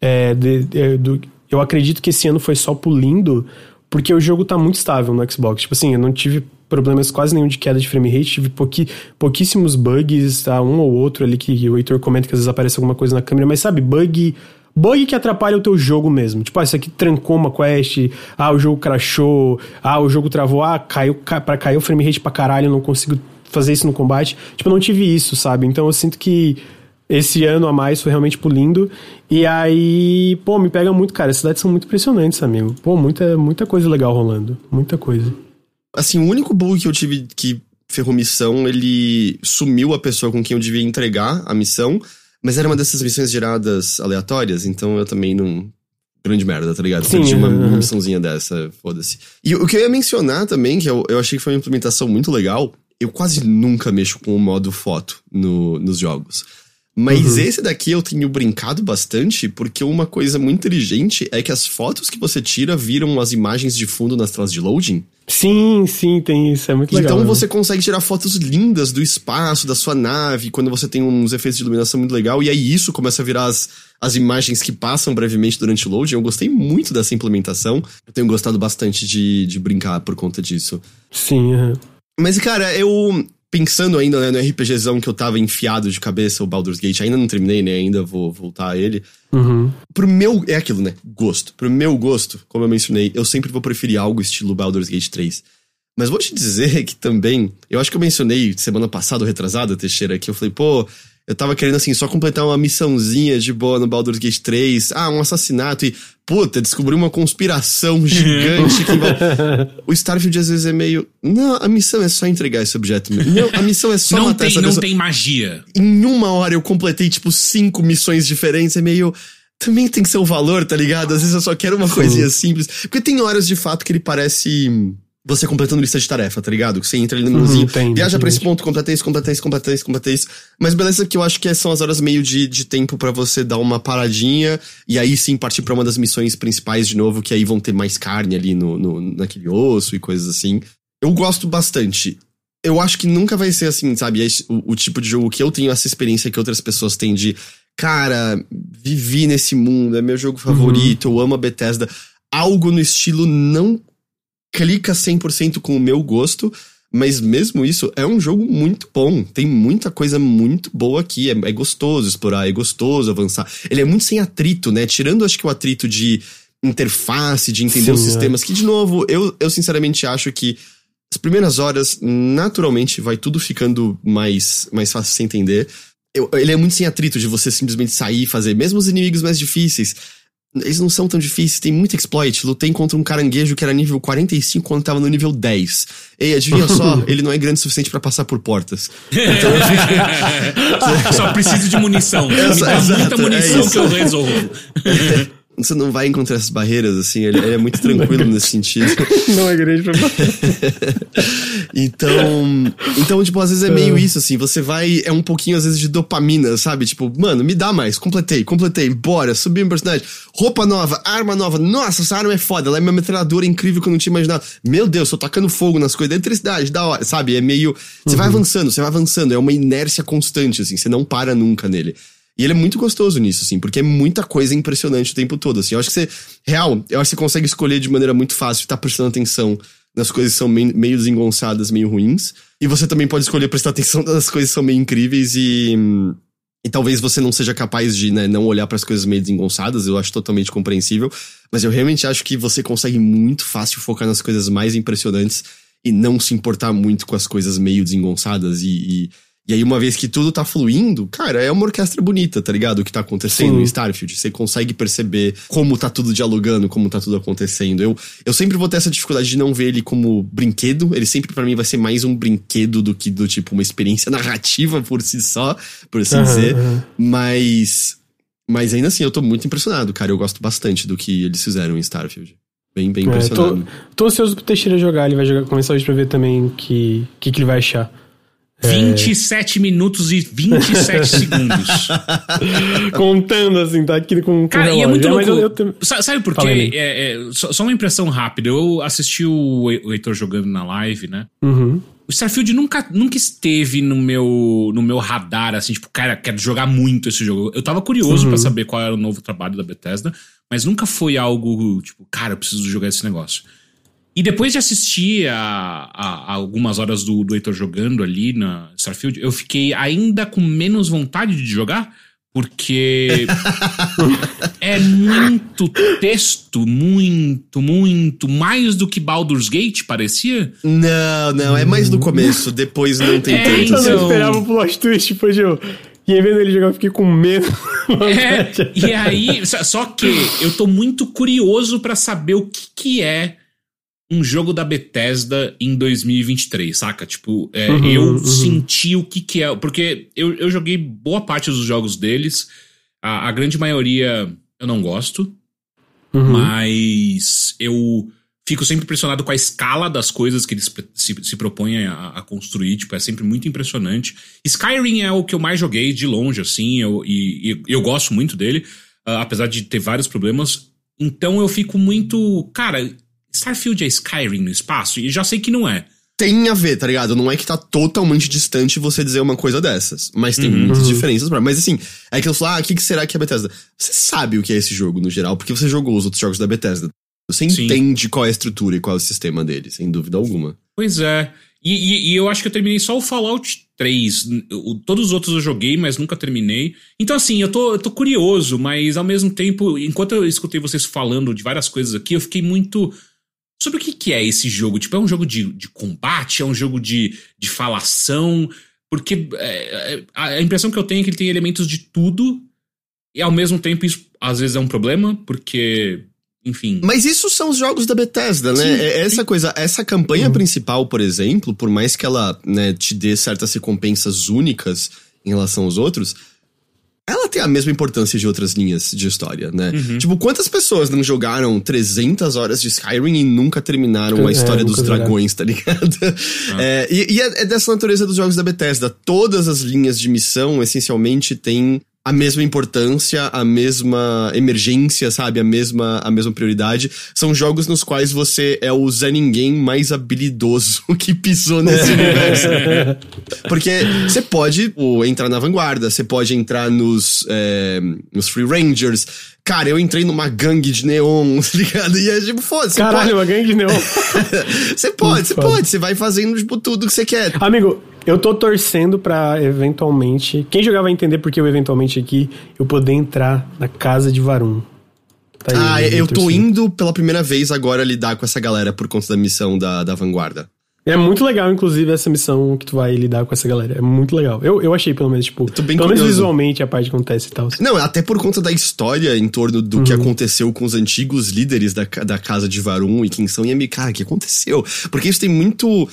É, de, de, do, eu acredito que esse ano foi só pulindo, porque o jogo tá muito estável no Xbox. Tipo assim, eu não tive problemas quase nenhum de queda de frame rate, tive pouqui, pouquíssimos bugs, tá? Um ou outro ali que o Heitor comenta que às vezes aparece alguma coisa na câmera, mas sabe, bug. Bug que atrapalha o teu jogo mesmo. Tipo, ah, isso aqui trancou uma quest, ah, o jogo crashou, ah, o jogo travou, ah, caiu, ca, pra cair o frame rate pra caralho, não consigo fazer isso no combate. Tipo, eu não tive isso, sabe? Então eu sinto que esse ano a mais foi realmente pulindo. E aí, pô, me pega muito, cara. As cidades são muito impressionantes, amigo. Pô, muita, muita coisa legal rolando. Muita coisa. Assim, o único bug que eu tive que ferrou missão, ele sumiu a pessoa com quem eu devia entregar a missão. Mas era uma dessas missões geradas aleatórias, então eu também não. Grande merda, tá ligado? Sim, uma, missãozinha dessa, foda-se. E o que eu ia mencionar também, que eu, eu achei que foi uma implementação muito legal, eu quase nunca mexo com o modo foto no, nos jogos. Mas uhum. esse daqui eu tenho brincado bastante, porque uma coisa muito inteligente é que as fotos que você tira viram as imagens de fundo nas telas de loading. Sim, sim, tem isso, é muito legal. Então né? você consegue tirar fotos lindas do espaço, da sua nave, quando você tem uns efeitos de iluminação muito legal, e aí isso começa a virar as, as imagens que passam brevemente durante o loading. Eu gostei muito dessa implementação. Eu tenho gostado bastante de, de brincar por conta disso. Sim, uhum. Mas, cara, eu, pensando ainda né, no RPGzão que eu tava enfiado de cabeça, o Baldur's Gate, ainda não terminei, né? Ainda vou voltar a ele. Uhum. Pro meu. É aquilo, né? Gosto. Pro meu gosto, como eu mencionei, eu sempre vou preferir algo estilo Baldur's Gate 3. Mas vou te dizer <laughs> que também. Eu acho que eu mencionei semana passada, retrasada, Teixeira, que eu falei, pô, eu tava querendo, assim, só completar uma missãozinha de boa no Baldur's Gate 3. Ah, um assassinato e, puta, descobri uma conspiração <laughs> gigante que. <laughs> O Starfield às vezes é meio. Não, a missão é só entregar esse objeto. Não, a missão é só não matar tem, essa Não pessoa. tem magia. Em uma hora eu completei, tipo, cinco missões diferentes. É meio também tem seu valor, tá ligado? Às vezes eu só quero uma coisinha simples. Porque tem horas de fato que ele parece você completando lista de tarefa, tá ligado? Que você entra ali no uhum, viaja para esse ponto, completa isso, completa isso, completa isso, completa isso. Mas beleza que eu acho que são as horas meio de, de tempo para você dar uma paradinha e aí sim partir para uma das missões principais de novo, que aí vão ter mais carne ali no, no, naquele osso e coisas assim. Eu gosto bastante. Eu acho que nunca vai ser assim, sabe? O, o tipo de jogo que eu tenho essa experiência que outras pessoas têm de, cara, vivi nesse mundo, é meu jogo favorito, uhum. eu amo a Bethesda. Algo no estilo não clica 100% com o meu gosto, mas mesmo isso, é um jogo muito bom. Tem muita coisa muito boa aqui. É, é, gostoso explorar, é gostoso avançar. Ele é muito sem atrito, né? Tirando, acho que o atrito de interface, de entender Sim, os é. sistemas, é. que, de novo, eu, eu sinceramente acho que as primeiras horas, naturalmente, vai tudo ficando mais, mais fácil de se entender. Eu, ele é muito sem atrito de você simplesmente sair e fazer, mesmo os inimigos mais difíceis. Eles não são tão difíceis, tem muito exploit. Lutei contra um caranguejo que era nível 45 quando tava no nível 10. E adivinha só, <laughs> ele não é grande o suficiente para passar por portas. Então eu. <laughs> Só preciso de munição. É, Me dá muita é munição é que eu resolvo. <laughs> você não vai encontrar essas barreiras, assim, ele, ele é muito <laughs> tranquilo nesse sentido. <laughs> Não é grande pra <laughs> Então, então, tipo, às vezes é meio é. isso, assim, você vai, é um pouquinho, às vezes, de dopamina, sabe? Tipo, mano, me dá mais, completei, completei, bora, subi um personagem, roupa nova, arma nova, nossa, essa arma é foda, ela é uma metralhadora incrível que eu não tinha imaginado. Meu Deus, tô tacando fogo nas coisas, eletricidade, da hora, sabe? É meio, você uhum. vai avançando, você vai avançando, é uma inércia constante, assim, você não para nunca nele. E ele é muito gostoso nisso, assim, porque é muita coisa impressionante o tempo todo, assim. Eu acho que você, real, eu acho que você consegue escolher de maneira muito fácil, tá prestando atenção nas coisas que são meio, desengonçadas, meio ruins. E você também pode escolher prestar atenção <laughs> nas coisas que são meio incríveis e. E talvez você não seja capaz de né, não olhar para as coisas meio desengonçadas, eu acho totalmente compreensível. Mas eu realmente acho que você consegue muito fácil focar nas coisas mais impressionantes e não se importar muito com as coisas meio desengonçadas e, e e aí, uma vez que tudo tá fluindo, cara, é uma orquestra bonita, tá ligado? O que tá acontecendo Sim. em Starfield. Você consegue perceber como tá tudo dialogando, como tá tudo acontecendo. Eu, eu sempre vou ter essa dificuldade de não ver ele como brinquedo. Ele sempre, para mim, vai ser mais um brinquedo do que do tipo uma experiência <laughs> narrativa por si só, por assim uhum, dizer. Uhum. Mas. Mas ainda assim, eu tô muito impressionado, cara. Eu gosto bastante do que eles fizeram em Starfield. Bem, bem impressionado. É, tô, tô ansioso pro Teixeira jogar. Ele vai jogar, começar hoje pra ver também o que, que, que ele vai achar. 27 é... minutos e 27 <laughs> segundos. Contando, assim, tá aqui com, com Cara, e é muito louco. Eu, eu... Sabe por quê? É, é, só, só, uma impressão rápida. Eu assisti o, o Heitor jogando na live, né? Uhum. O Starfield nunca, nunca esteve no meu, no meu radar, assim, tipo, cara, quero jogar muito esse jogo. Eu tava curioso uhum. para saber qual era o novo trabalho da Bethesda, mas nunca foi algo, tipo, cara, eu preciso jogar esse negócio. E depois de assistir a, a, a algumas horas do, do Heitor jogando ali na Starfield, eu fiquei ainda com menos vontade de jogar, porque <laughs> é muito texto, muito, muito, mais do que Baldur's Gate parecia. Não, não, é mais no começo, depois não tem é, tanto. Então... Eu esperava o plot twist, depois de eu... E aí, vendo ele jogar, eu fiquei com medo. É, e aí, só que eu tô muito curioso para saber o que, que é um jogo da Bethesda em 2023, saca? Tipo, é, uhum, eu uhum. senti o que que é. Porque eu, eu joguei boa parte dos jogos deles. A, a grande maioria eu não gosto. Uhum. Mas eu Fico sempre impressionado com a escala das coisas que eles se, se propõem a, a, construir, tipo, é sempre muito impressionante. Skyrim é o que eu mais joguei de longe, assim, eu, e, e eu gosto muito dele, uh, apesar de ter vários problemas. Então eu fico muito. Cara, Starfield é Skyrim no espaço? E já sei que não é. Tem a ver, tá ligado? Não é que tá totalmente distante você dizer uma coisa dessas. Mas tem uhum. muitas diferenças. Mas assim, é que eu falo, ah, o que, que será que é a Bethesda? Você sabe o que é esse jogo no geral, porque você jogou os outros jogos da Bethesda. Você Sim. entende qual é a estrutura e qual é o sistema dele, sem dúvida alguma. Pois é. E, e, e, eu acho que eu terminei só o Fallout 3. O, todos os outros eu joguei, mas nunca terminei. Então, assim, eu tô, eu tô curioso, mas ao mesmo tempo, enquanto eu escutei vocês falando de várias coisas aqui, eu fiquei muito. Sobre o que, que é esse jogo? Tipo, é um jogo de, de combate? É um jogo de, de falação? Porque é, é, a impressão que eu tenho é que ele tem elementos de tudo, e ao mesmo tempo isso às vezes é um problema, porque enfim. Mas isso são os jogos da Bethesda, né? Sim, é essa sim. coisa, essa campanha uhum. principal, por exemplo, por mais que ela né, te dê certas recompensas únicas em relação aos outros, ela tem a mesma importância de outras linhas de história, né? Uhum. Tipo, quantas pessoas não jogaram 300 horas de Skyrim e nunca terminaram a é, história é, dos dragões, tá ligado? Ah. <laughs> É, e, e é, é dessa natureza dos jogos da Bethesda. Todas as linhas de missão, essencialmente, têm a mesma importância, a mesma emergência, sabe? A mesma, a mesma prioridade. São jogos nos quais você é o Zé Ninguém mais habilidoso <laughs> que pisou nesse <laughs> universo. Porque você pode pô, entrar na vanguarda, você pode entrar nos, é, nos Free Rangers. Cara, eu entrei numa gangue de neon, <laughs> tá ligado? E é tipo, foda-se. Caralho, pode... uma gangue de neon. você pode, você pode. Você vai fazendo, tipo, tudo que você quer. Amigo, eu tô torcendo pra eventualmente. Quem jogar vai entender porque eu eventualmente aqui eu poder entrar na casa de Varum. Tá aí, ah, eu, eu tô indo pela primeira vez agora lidar com essa galera por conta da missão da, da vanguarda. É muito legal, inclusive, essa missão que tu vai lidar com essa galera. É muito legal. Eu, eu achei, pelo menos, tipo, pelo curioso. menos visualmente a parte acontece e tal. Não, até por conta da história em torno do uhum. que aconteceu com os antigos líderes da, da casa de Varum e quem são e cara, o que aconteceu? Porque isso tem muito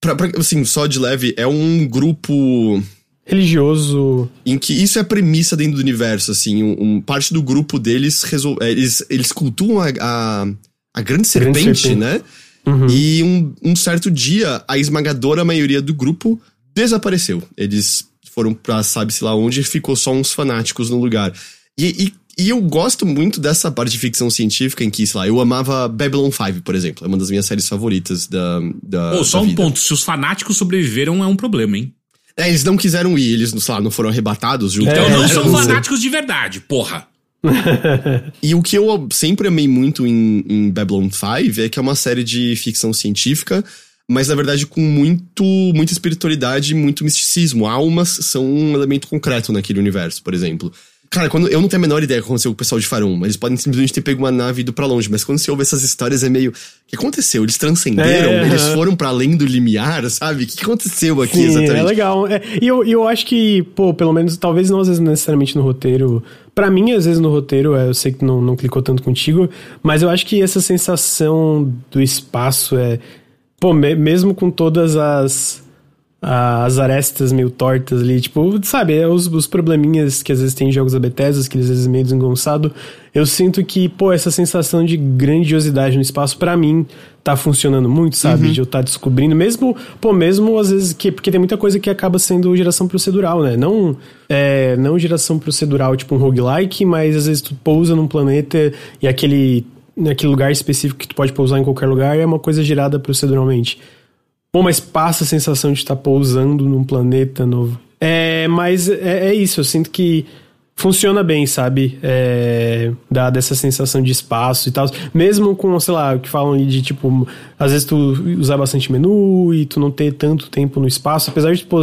Pra, pra, assim, só de leve, é um grupo religioso. Em que isso é a premissa dentro do universo, assim. Um, um parte do grupo deles resol... É, eles, eles cultuam a, a, a grande, serpente, grande serpente, né? Uhum. E um, um certo dia, a esmagadora maioria do grupo desapareceu. Eles foram pra sabe-se lá onde ficou só uns fanáticos no lugar. E, e e eu gosto muito dessa parte de ficção científica em que, sei lá, eu amava Babylon 5, por exemplo. É uma das minhas séries favoritas da. da oh, só da um ponto: se os fanáticos sobreviveram, é um problema, hein? É, eles não quiseram ir, eles, sei lá, não foram arrebatados junto. Então é, não são fanáticos de verdade, porra. <laughs> e o que eu sempre amei muito em, em Babylon 5 é que é uma série de ficção científica, mas na verdade com muito, muita espiritualidade e muito misticismo. Almas são um elemento concreto naquele universo, por exemplo. Cara, quando eu não tenho a menor ideia do que aconteceu com o pessoal de Farum, eles podem simplesmente ter pego uma nave e ido pra longe, mas quando você ouve essas histórias é meio. O que aconteceu? Eles transcenderam? É, eles foram para além do limiar, sabe? O que aconteceu aqui Sim, exatamente? É legal. É, e eu, eu acho que, pô, pelo menos, talvez não às vezes necessariamente no roteiro. para mim, às vezes no roteiro, é, eu sei que não, não clicou tanto contigo, mas eu acho que essa sensação do espaço é. Pô, me, mesmo com todas as as arestas meio tortas ali, tipo, sabe, é os, os probleminhas que às vezes tem em jogos da Bethesda, que às vezes é meio desengonçado, eu sinto que, pô, essa sensação de grandiosidade no espaço, para mim, tá funcionando muito, sabe? Uhum. De eu estar tá descobrindo, mesmo, pô, mesmo às vezes, que, porque tem muita coisa que acaba sendo geração procedural, né? Não, é, não geração procedural, tipo um roguelike, mas às vezes tu pousa num planeta e aquele, naquele lugar específico que tu pode pousar em qualquer lugar é uma coisa gerada proceduralmente. Pô, mas passa a sensação de estar pousando num planeta novo. É, mas é, é isso, eu sinto que funciona bem, sabe? É, dá dessa sensação de espaço e tal. Mesmo com, sei lá, o que falam de tipo, às vezes tu usar bastante menu e tu não ter tanto tempo no espaço, apesar de tipo,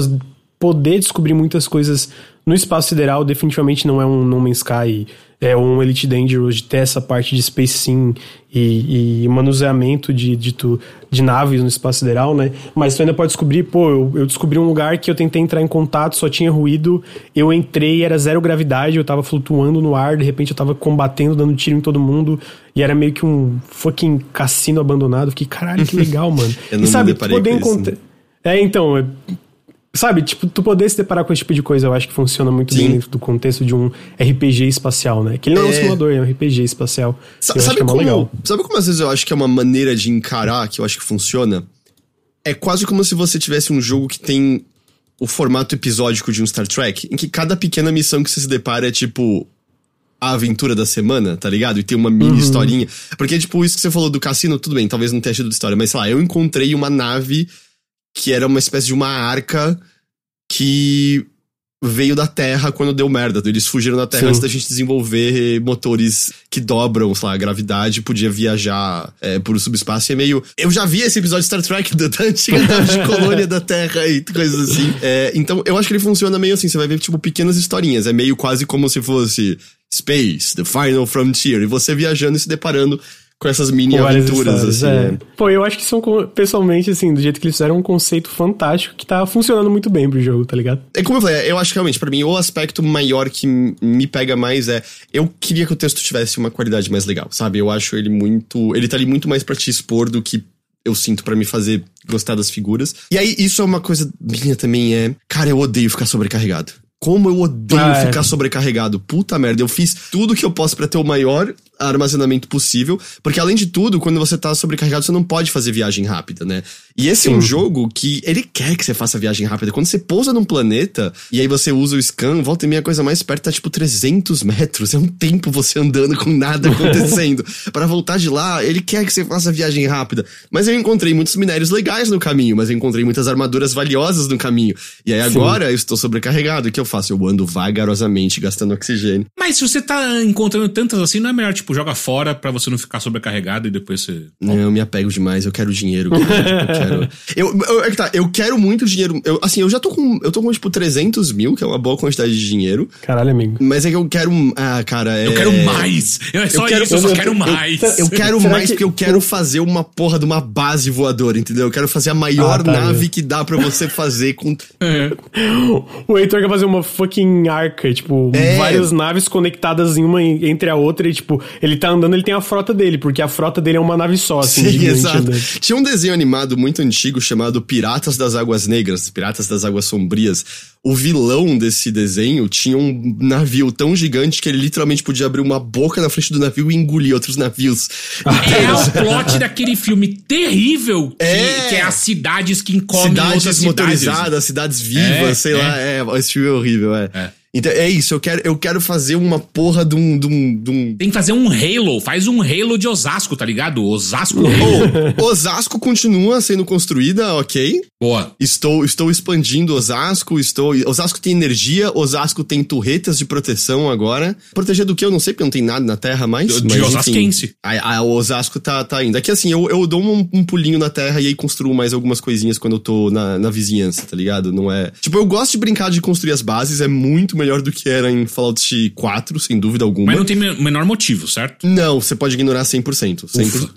poder descobrir muitas coisas no espaço sideral, definitivamente não é um No Man's Sky é um Elite Dangerous de ter essa parte de Space Sim e, e manuseamento de, de, tu, de naves no espaço sideral, né? Mas tu ainda pode descobrir, pô, eu, eu, descobri um lugar que eu tentei entrar em contato, só tinha ruído, eu entrei, era zero gravidade, eu tava flutuando no ar, de repente eu tava combatendo, dando tiro em todo mundo, e era meio que um fucking cassino abandonado. Fiquei, caralho, que <laughs> legal, mano. eu não e sabe, poder encontrar. É, então, sabe, tipo, tu poder se deparar com esse tipo de coisa, eu acho que funciona muito Sim. bem dentro do contexto de um RPG espacial, né? Que ele não é, é um simulador, é um RPG espacial. Sa sabe, é como, legal. sabe como às vezes eu acho que é uma maneira de encarar que eu acho que funciona? É quase como se você tivesse um jogo que tem o formato episódico de um Star Trek, em que cada pequena missão que você se depara é tipo a aventura da semana, tá ligado? E tem uma mini uhum. historinha. Porque, tipo, isso que você falou do cassino, tudo bem, talvez não tenha sido história, mas sei lá, eu encontrei uma nave que era uma espécie de uma arca que veio da Terra quando deu merda. Eles fugiram da Terra Sim. antes da gente desenvolver motores que dobram, sei lá, a gravidade, podia viajar é, por o subespaço. E é meio. Eu já vi esse episódio de Star Trek <laughs> da, antiga nave de colônia da Terra e coisas assim. É, então, eu acho que ele funciona meio assim. Você vai ver, tipo, pequenas historinhas. É meio quase como se fosse Space, The Final Frontier. E você viajando e se deparando com essas mini aventuras, assim. É. Né? Pô, eu acho que são, pessoalmente, assim, do jeito que eles fizeram, um conceito fantástico que tá funcionando muito bem pro jogo, tá ligado? É como eu falei, eu acho que realmente, para mim, o aspecto maior que me pega mais é. Eu queria que o texto tivesse uma qualidade mais legal, sabe? Eu acho ele muito. Ele tá ali muito mais pra te expor do que eu sinto para me fazer gostar das figuras. E aí, isso é uma coisa minha também, é. Cara, eu odeio ficar sobrecarregado. Como eu odeio ah, é. ficar sobrecarregado. Puta merda, eu fiz tudo que eu posso para ter o maior armazenamento possível, porque além de tudo, quando você tá sobrecarregado, você não pode fazer viagem rápida, né? E esse Sim. é um jogo que ele quer que você faça viagem rápida. Quando você pousa num planeta e aí você usa o scan, volta e meia coisa mais perto tá tipo 300 metros. É um tempo você andando com nada acontecendo. <laughs> para voltar de lá, ele quer que você faça viagem rápida. Mas eu encontrei muitos minérios legais no caminho, mas eu encontrei muitas armaduras valiosas no caminho. E aí agora Sim. eu estou sobrecarregado. O que eu faço? Eu ando vagarosamente, gastando oxigênio. Mas se você tá encontrando tantas assim, não é melhor, tipo, joga fora para você não ficar sobrecarregado e depois você. Não, eu me apego demais, eu quero dinheiro. eu quero. <laughs> Eu, eu, é que tá, eu quero muito dinheiro. Eu, assim, eu já tô com. Eu tô com, tipo, 300 mil, que é uma boa quantidade de dinheiro. Caralho, amigo. Mas é que eu quero. Ah, cara, é. Eu quero mais! Eu, é só eu quero, isso, eu só quero mais. Eu, eu quero mais que... porque eu quero fazer uma porra de uma base voadora, entendeu? Eu quero fazer a maior ah, tá, nave é. que dá para você fazer com. É. <laughs> O Heitor quer fazer uma fucking arca, tipo, é. várias naves conectadas em uma entre a outra e, tipo, ele tá andando, ele tem a frota dele, porque a frota dele é uma nave só, assim, <laughs> Sim, exato. Tinha um desenho animado muito antigo chamado Piratas das Águas Negras, Piratas das Águas Sombrias. O vilão desse desenho tinha um navio tão gigante que ele literalmente podia abrir uma boca na frente do navio e engolir outros navios. <laughs> É o plot daquele filme terrível que é, que é as cidades que encobrem cidades motorizadas, cidades vivas, é, sei é. lá. É, esse filme é horrível, é. é. Então é isso, eu quero, eu quero fazer uma porra de um, de um, de um... Tem que fazer um Halo, faz um Halo de Osasco, tá ligado? Osasco oh, Osasco continua sendo construída, ok? Boa. Estou, estou expandindo Osasco, estou... Osasco tem energia, Osasco tem torretas de proteção agora. Proteger do que eu não sei, porque não tem nada na Terra mais. De, de Osasquense. A, a, o Osasco tá, tá indo. Aqui assim, eu, eu dou um, um, pulinho na Terra e aí construo mais algumas coisinhas quando eu tô na, na vizinhança, tá ligado? Não é... Tipo, eu gosto de brincar de construir as bases, é muito melhor melhor do que era em Fallout 4, sem dúvida alguma. Mas não tem o menor motivo, certo? Não, você pode ignorar 100%. 100%.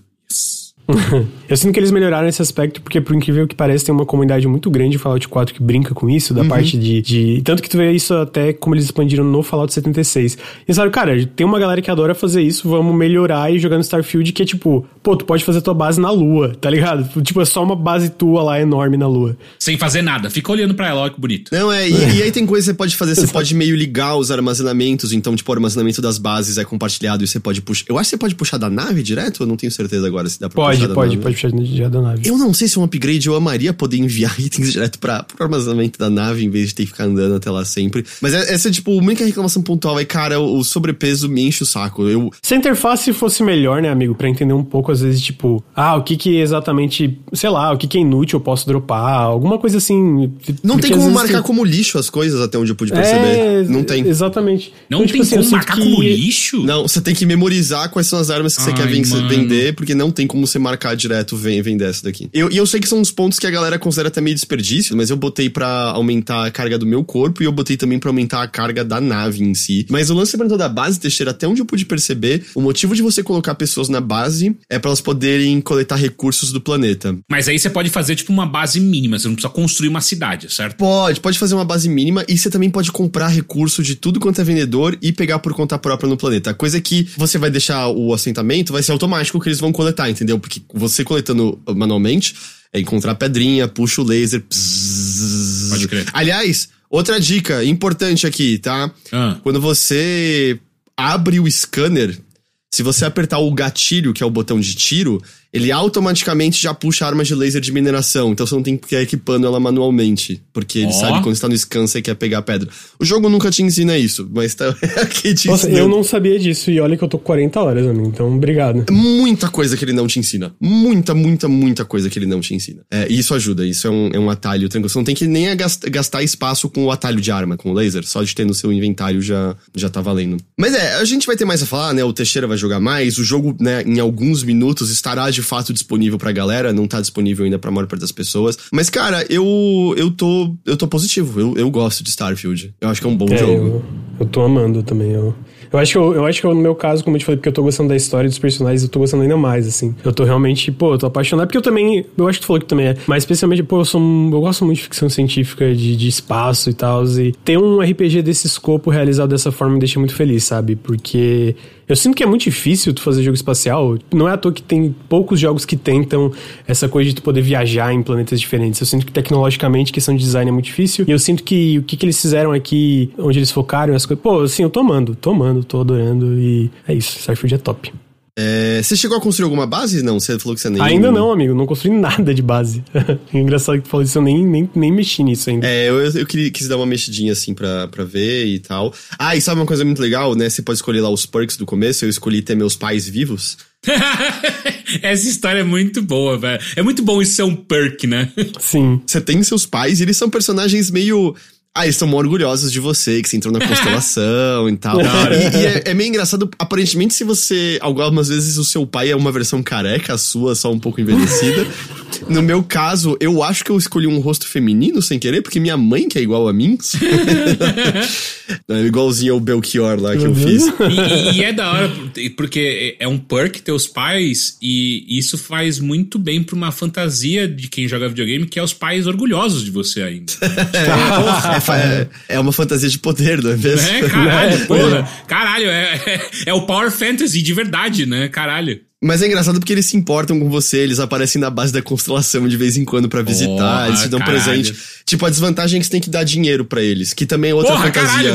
<laughs> eu sinto que eles melhoraram esse aspecto, porque, por incrível que pareça, tem uma comunidade muito grande de Fallout 4 que brinca com isso, da uhum. parte de, de, Tanto que tu vê isso até como eles expandiram no Fallout 76. E sabe, cara, tem uma galera que adora fazer isso, vamos melhorar e jogar no Starfield, que é tipo, pô, tu pode fazer tua base na Lua, tá ligado? Tipo, é só uma base tua lá enorme na Lua. Sem fazer nada, fica olhando pra ela, olha que bonito. Não, é, e, e aí tem coisa que você pode fazer, você pode meio ligar os armazenamentos, então, tipo, o armazenamento das bases é compartilhado e você pode puxar. Eu acho que você pode puxar da nave direto, eu não tenho certeza agora se dá pra pode, da pode, nave. Pode, pode puxar da nave. Eu não sei se é um upgrade eu amaria poder enviar <laughs> itens direto para pro armazenamento da nave em vez de ter que ficar andando até lá sempre. Mas é, essa é tipo, a única reclamação pontual é, cara, o sobrepeso me enche o saco. Eu... Se a interface fosse melhor, né, amigo, para entender um pouco, às vezes, tipo, ah, o que que exatamente, sei lá, o que que é inútil eu posso dropar, alguma coisa assim. Não tem como marcar tem... como lixo as coisas, até onde eu pude perceber. É, não tem. Exatamente. Não então, tem tipo, assim, como marcar que... como lixo? Não, você tem que memorizar quais são as armas que Ai, você quer vender, porque não tem como você marcar direto, vem, vem dessa daqui. Eu, e eu sei que são uns pontos que a galera considera até meio desperdício, mas eu botei para aumentar a carga do meu corpo e eu botei também para aumentar a carga da nave em si. Mas o lance perguntou da base, Teixeira, até onde eu pude perceber, o motivo de você colocar pessoas na base é para elas poderem coletar recursos do planeta. Mas aí você pode fazer tipo uma base mínima, você não precisa construir uma cidade, certo? Pode, pode fazer uma base mínima e você também pode comprar recurso de tudo quanto é vendedor e pegar por conta própria no planeta. A coisa é que você vai deixar o assentamento, vai ser automático que eles vão coletar, entendeu? Porque você coletando manualmente, é encontrar pedrinha, puxa o laser, pzzz, Pode crer. Aliás, outra dica importante aqui, tá? Ah. Quando você abre o scanner, se você apertar o gatilho, que é o botão de tiro, ele automaticamente já puxa armas de laser de mineração. Então você não tem que ficar equipando ela manualmente. Porque ele oh. sabe quando está no scan você quer pegar a pedra. O jogo nunca te ensina isso, mas tá <laughs> aqui te Nossa, eu não sabia disso. E olha que eu tô 40 horas, amigo. Então, obrigado. Muita coisa que ele não te ensina. Muita, muita, muita coisa que ele não te ensina. É, e isso ajuda. Isso é um, é um atalho tranquilo. Você não tem que nem gastar espaço com o atalho de arma, com o laser. Só de ter no seu inventário já, já tá valendo. Mas é, a gente vai ter mais a falar, né? O Teixeira vai jogar mais. O jogo, né, em alguns minutos estará de de fato disponível pra galera, não tá disponível ainda pra maior parte das pessoas. Mas, cara, eu eu tô, eu tô positivo. Eu, eu gosto de Starfield. Eu acho que é um bom é, jogo. Eu, eu tô amando também. Eu, eu acho que eu, eu acho que eu, no meu caso, como eu te falei, porque eu tô gostando da história dos personagens, eu tô gostando ainda mais, assim. Eu tô realmente, pô, eu tô apaixonado, porque eu também, eu acho que tu falou que também é, mas especialmente, pô, eu sou, eu gosto muito de ficção científica, de, de espaço e tal, e ter um RPG desse escopo realizado dessa forma me deixa muito feliz, sabe? Porque eu sinto que é muito difícil tu fazer jogo espacial. Não é à toa que tem poucos jogos que tentam essa coisa de tu poder viajar em planetas diferentes. Eu sinto que tecnologicamente, questão de design é muito difícil. E eu sinto que o que, que eles fizeram aqui, onde eles focaram as coisas. Pô, assim, eu tô amando, tô amando, tô adorando. E é isso, Starfield é top. É, você chegou a construir alguma base? Não, você falou que você nem. Ainda não, amigo, não construí nada de base. <laughs> Engraçado que tu falou isso, eu nem, nem, nem mexi nisso ainda. É, eu, eu queria, quis dar uma mexidinha assim pra, pra ver e tal. Ah, e sabe uma coisa muito legal, né? Você pode escolher lá os perks do começo. Eu escolhi ter meus pais vivos. <laughs> Essa história é muito boa, velho. É muito bom isso ser um perk, né? Sim. Você tem seus pais e eles são personagens meio ah, eles estão orgulhosos de você, que você entrou na <laughs> constelação e tal. e, e é, é, meio engraçado, aparentemente, se você. Algumas vezes o seu pai é uma versão careca, a sua só um pouco envelhecida. <laughs> No meu caso, eu acho que eu escolhi um rosto feminino sem querer, porque minha mãe, que é igual a mim. <laughs> é igualzinho ao Belchior lá que uhum. eu fiz. E, e, é da hora, porque é um perk teus pais, e isso faz muito bem pra uma fantasia de quem joga videogame, que é os pais orgulhosos de você ainda. <laughs> é, é, uma fantasia de poder, não é mesmo? É, caralho, <laughs> porra. Caralho, é, é, é o Power Fantasy de verdade, né? Caralho. Mas é engraçado porque eles se importam com você, eles aparecem na base da constelação de vez em quando para visitar, oh, eles te dão caralho. presente. Tipo, a desvantagem é que você tem que dar dinheiro para eles, que também é outra Porra, fantasia.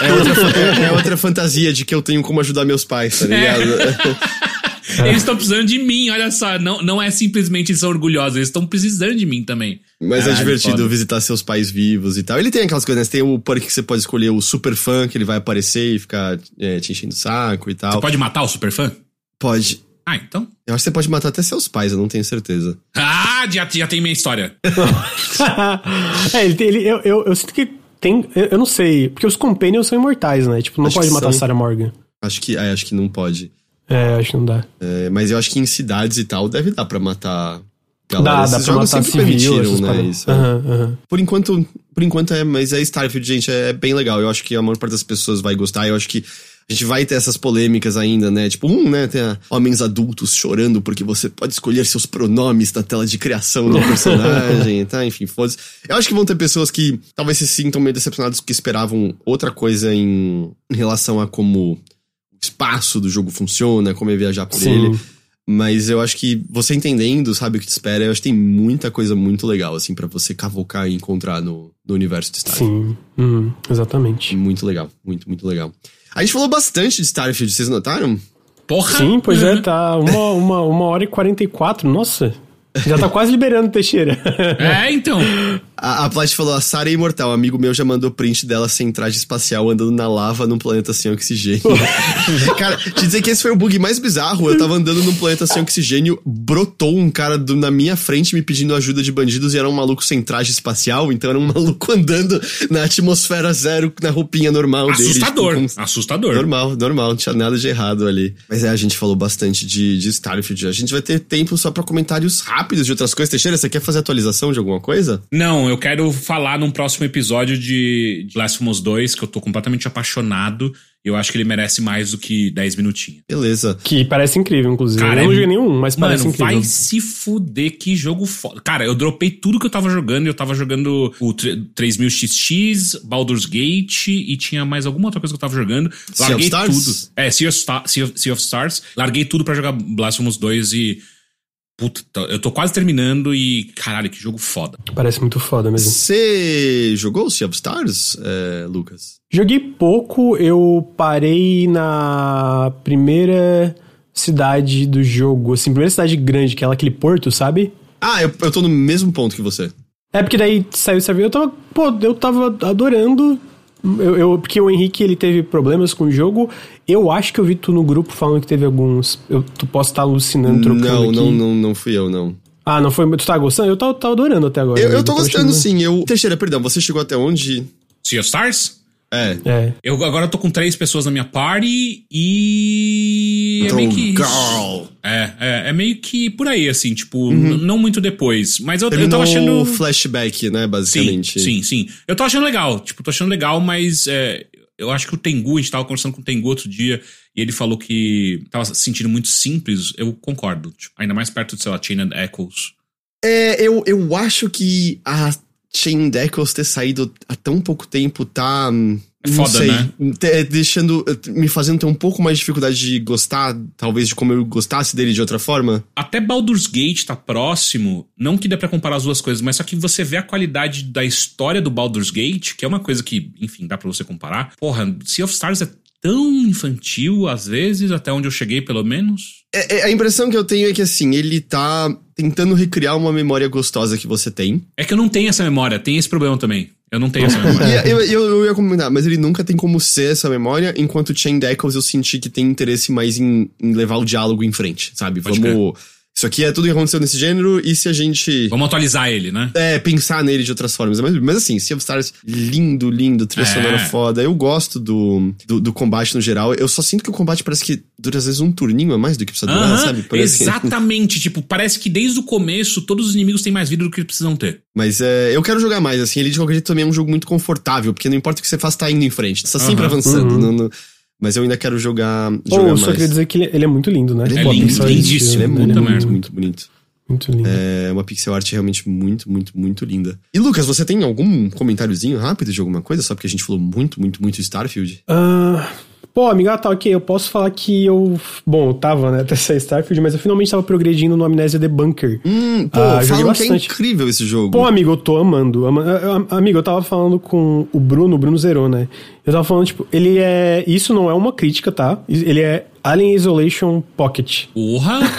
É outra, é outra, fantasia de que eu tenho como ajudar meus pais, tá ligado? É. <laughs> <laughs> Eles estão precisando de mim, olha só. Não, não é simplesmente eles são orgulhosos, eles estão precisando de mim também. Mas Caralho, é divertido foda. visitar seus pais vivos e tal. Ele tem aquelas coisas, né? Tem o perk que você pode escolher o super fã, que ele vai aparecer e ficar é, te enchendo o saco e tal. Você pode matar o super fã? Pode. Ah, então? Eu acho que você pode matar até seus pais, eu não tenho certeza. Ah, já, já tem minha história. <laughs> é, ele, ele eu, eu, eu, sinto que tem. Eu, eu, não sei. Porque os Companions são imortais, né? Tipo, não acho pode matar são. Sarah Morgan. Acho que, é, acho que não pode. É, acho que não dá. É, mas eu acho que em cidades e tal deve dar pra matar. Galera. Dá, Esses dá pra matar sempre civil, permitiram, né? Isso, uhum, uhum. Por enquanto, por enquanto é, mas é Starfield, gente, é bem legal. Eu acho que a maior parte das pessoas vai gostar. Eu acho que a gente vai ter essas polêmicas ainda, né? Tipo, um, né? Tem homens adultos chorando porque você pode escolher seus pronomes na tela de criação do <laughs> personagem, tá? Enfim, foda-se. Eu acho que vão ter pessoas que talvez se sintam meio decepcionadas porque esperavam outra coisa em, em relação a como espaço do jogo funciona, como é viajar por Sim. ele. Mas eu acho que você entendendo, sabe o que te espera, eu acho que tem muita coisa muito legal, assim, para você cavocar e encontrar no, no universo de Starfield. Sim, uhum, exatamente. Muito legal, muito, muito legal. A gente falou bastante de Starfield, vocês notaram? Porra! Sim, pois é, tá <laughs> uma, uma, uma hora e quarenta e quatro, nossa. Já tá quase liberando Teixeira. É, então. <laughs> A, a Plat falou: a Sarah é imortal. Um amigo meu já mandou print dela sem traje espacial andando na lava num planeta sem oxigênio. <laughs> cara, te dizer que esse foi o bug mais bizarro. Eu tava andando num planeta sem oxigênio, brotou um cara do, na minha frente me pedindo ajuda de bandidos e era um maluco sem traje espacial. Então era um <laughs> maluco andando na atmosfera zero, na roupinha normal Assustador. dele. Assustador. Tipo, Assustador. Normal, normal. Não tinha nada de errado ali. Mas é, a gente falou bastante de, de Starfield. A gente vai ter tempo só para comentários rápidos de outras coisas. Teixeira, você quer fazer atualização de alguma coisa? Não, eu quero falar num próximo episódio de Blasphemous 2, que eu tô completamente apaixonado. Eu acho que ele merece mais do que 10 minutinhos. Beleza. Que parece incrível, inclusive. Cara, eu não é joguei nenhum, mas parece mano, incrível. vai se fuder, que jogo foda. Cara, eu dropei tudo que eu tava jogando. Eu tava jogando o 3000XX, Baldur's Gate e tinha mais alguma outra coisa que eu tava jogando. Larguei tudo. É, sea of, sea, of, sea of Stars. Larguei tudo para jogar Blasphemous 2 e Puta, eu tô quase terminando e caralho, que jogo foda. Parece muito foda mesmo. Você jogou Sea of Stars, é, Lucas? Joguei pouco, eu parei na primeira cidade do jogo, assim, primeira cidade grande, que é aquele porto, sabe? Ah, eu, eu tô no mesmo ponto que você. É porque daí saiu esse avião, eu tava, pô, eu tava adorando. Eu, eu, porque o Henrique ele teve problemas com o jogo. Eu acho que eu vi tu no grupo falando que teve alguns. Eu, tu posso estar alucinando, trocando. Não, aqui. não, não, não fui eu, não. Ah, não foi. Tu tá gostando? Eu tava, tava adorando até agora. Eu, eu tô gostando sim. Eu. Teixeira, perdão, você chegou até onde? Sea of Stars? É. É. Eu agora tô com três pessoas na minha party e. É meio que. Girl. É, é, é meio que por aí, assim, tipo, não muito depois. Mas eu, eu tava achando. flashback, né, basicamente. Sim, sim, sim. Eu tô achando legal. Tipo, tô achando legal, mas é, eu acho que o Tengu, a gente tava conversando com o Tengu outro dia, e ele falou que tava se sentindo muito simples. Eu concordo. Tipo, ainda mais perto de, sei lá, Chain and Echoes. É, eu, eu acho que a Chain Echoes ter saído há tão pouco tempo tá. hum, É não foda, sei, né? te- deixando. me fazendo ter um pouco mais de dificuldade de gostar, talvez, de como eu gostasse dele de outra forma. Até Baldur's Gate tá próximo, não que dê pra comparar as duas coisas, mas só que você vê a qualidade da história do Baldur's Gate, que é uma coisa que, enfim, dá pra você comparar. Porra, Sea of Stars é tão infantil, às vezes, até onde eu cheguei, pelo menos. É- é- a impressão que eu tenho é que, assim, ele tá tentando recriar uma memória gostosa que você tem. É que eu não tenho essa memória, tem esse problema também. Eu não tenho essa memória. <laughs> Eu, eu, eu ia comentar, mas ele nunca tem como ser essa memória, enquanto Chain Echoes eu senti que tem interesse mais em, em levar o diálogo em frente, sabe? Pode Vamos. Isso aqui é tudo que aconteceu nesse gênero, e se a gente. Vamos atualizar ele, né? É, pensar nele de outras formas. Mas, mas assim, Sea of Stars, lindo, lindo, trilha É. sonora foda. Eu gosto do, do, do combate no geral. Eu só sinto que o combate parece que dura às vezes um turninho a mais do que precisa durar, Aham, sabe? Parece que- exatamente. tipo, parece que desde o começo todos os inimigos têm mais vida do que precisam ter. Mas é, eu quero jogar mais, assim. Ele de qualquer jeito também é um jogo muito confortável, porque não importa o que você faça, tá indo em frente. Tá sempre Aham. avançando. Uhum. não- não- mas eu ainda quero jogar, Ou jogar eu mais. só queria dizer que ele, ele é muito lindo, né? Ele é Pô, lindo, lindíssimo. Ele é ele muito, Puta muito, merda. muito bonito. Muito lindo. É uma pixel art realmente muito, muito, muito linda. E Lucas, você tem algum comentáriozinho rápido de alguma coisa? Só porque a gente falou muito, muito, muito Starfield. Ah, pô, amiga, tá ok. Eu posso falar que eu. Bom, eu tava, né, <laughs> até sair Starfield, mas eu finalmente tava progredindo no Amnésia The Bunker. Hum, pô, Ah, falam que é bastante. incrível esse jogo. Pô, amigo, eu tô amando. ama- Amigo, eu tava falando com o Bruno, o Bruno zerou, né? Eu tava falando, tipo, ele é. Isso não é uma crítica, tá? Ele é Alien Isolation Pocket. Porra! <laughs>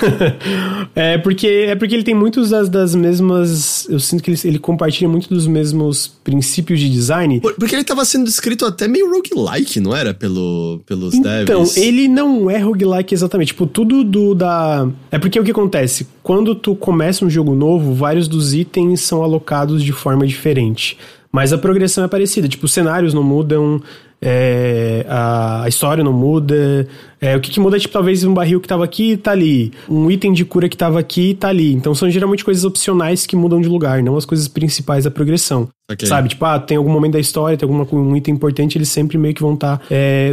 É porque, é porque ele tem muitos das, das mesmas. Eu sinto que ele, ele compartilha muito dos mesmos princípios de design. Por- Porque ele tava sendo escrito até meio roguelike, não era? Pelo, pelos Então, devs. ele não é roguelike exatamente. Tipo, tudo do da. É porque o que acontece? Quando tu começa um jogo novo, vários dos itens são alocados de forma diferente. Mas a progressão é parecida. Tipo, os cenários não mudam. É, a, a história não muda. É, o que, que muda é, tipo, talvez um barril que tava aqui tá ali. Um item de cura que tava aqui tá ali. Então são geralmente coisas opcionais que mudam de lugar, não as coisas principais da progressão. Ok. Sabe? Tipo, ah, tem algum momento da história, tem alguma, um item importante, eles sempre meio que vão estar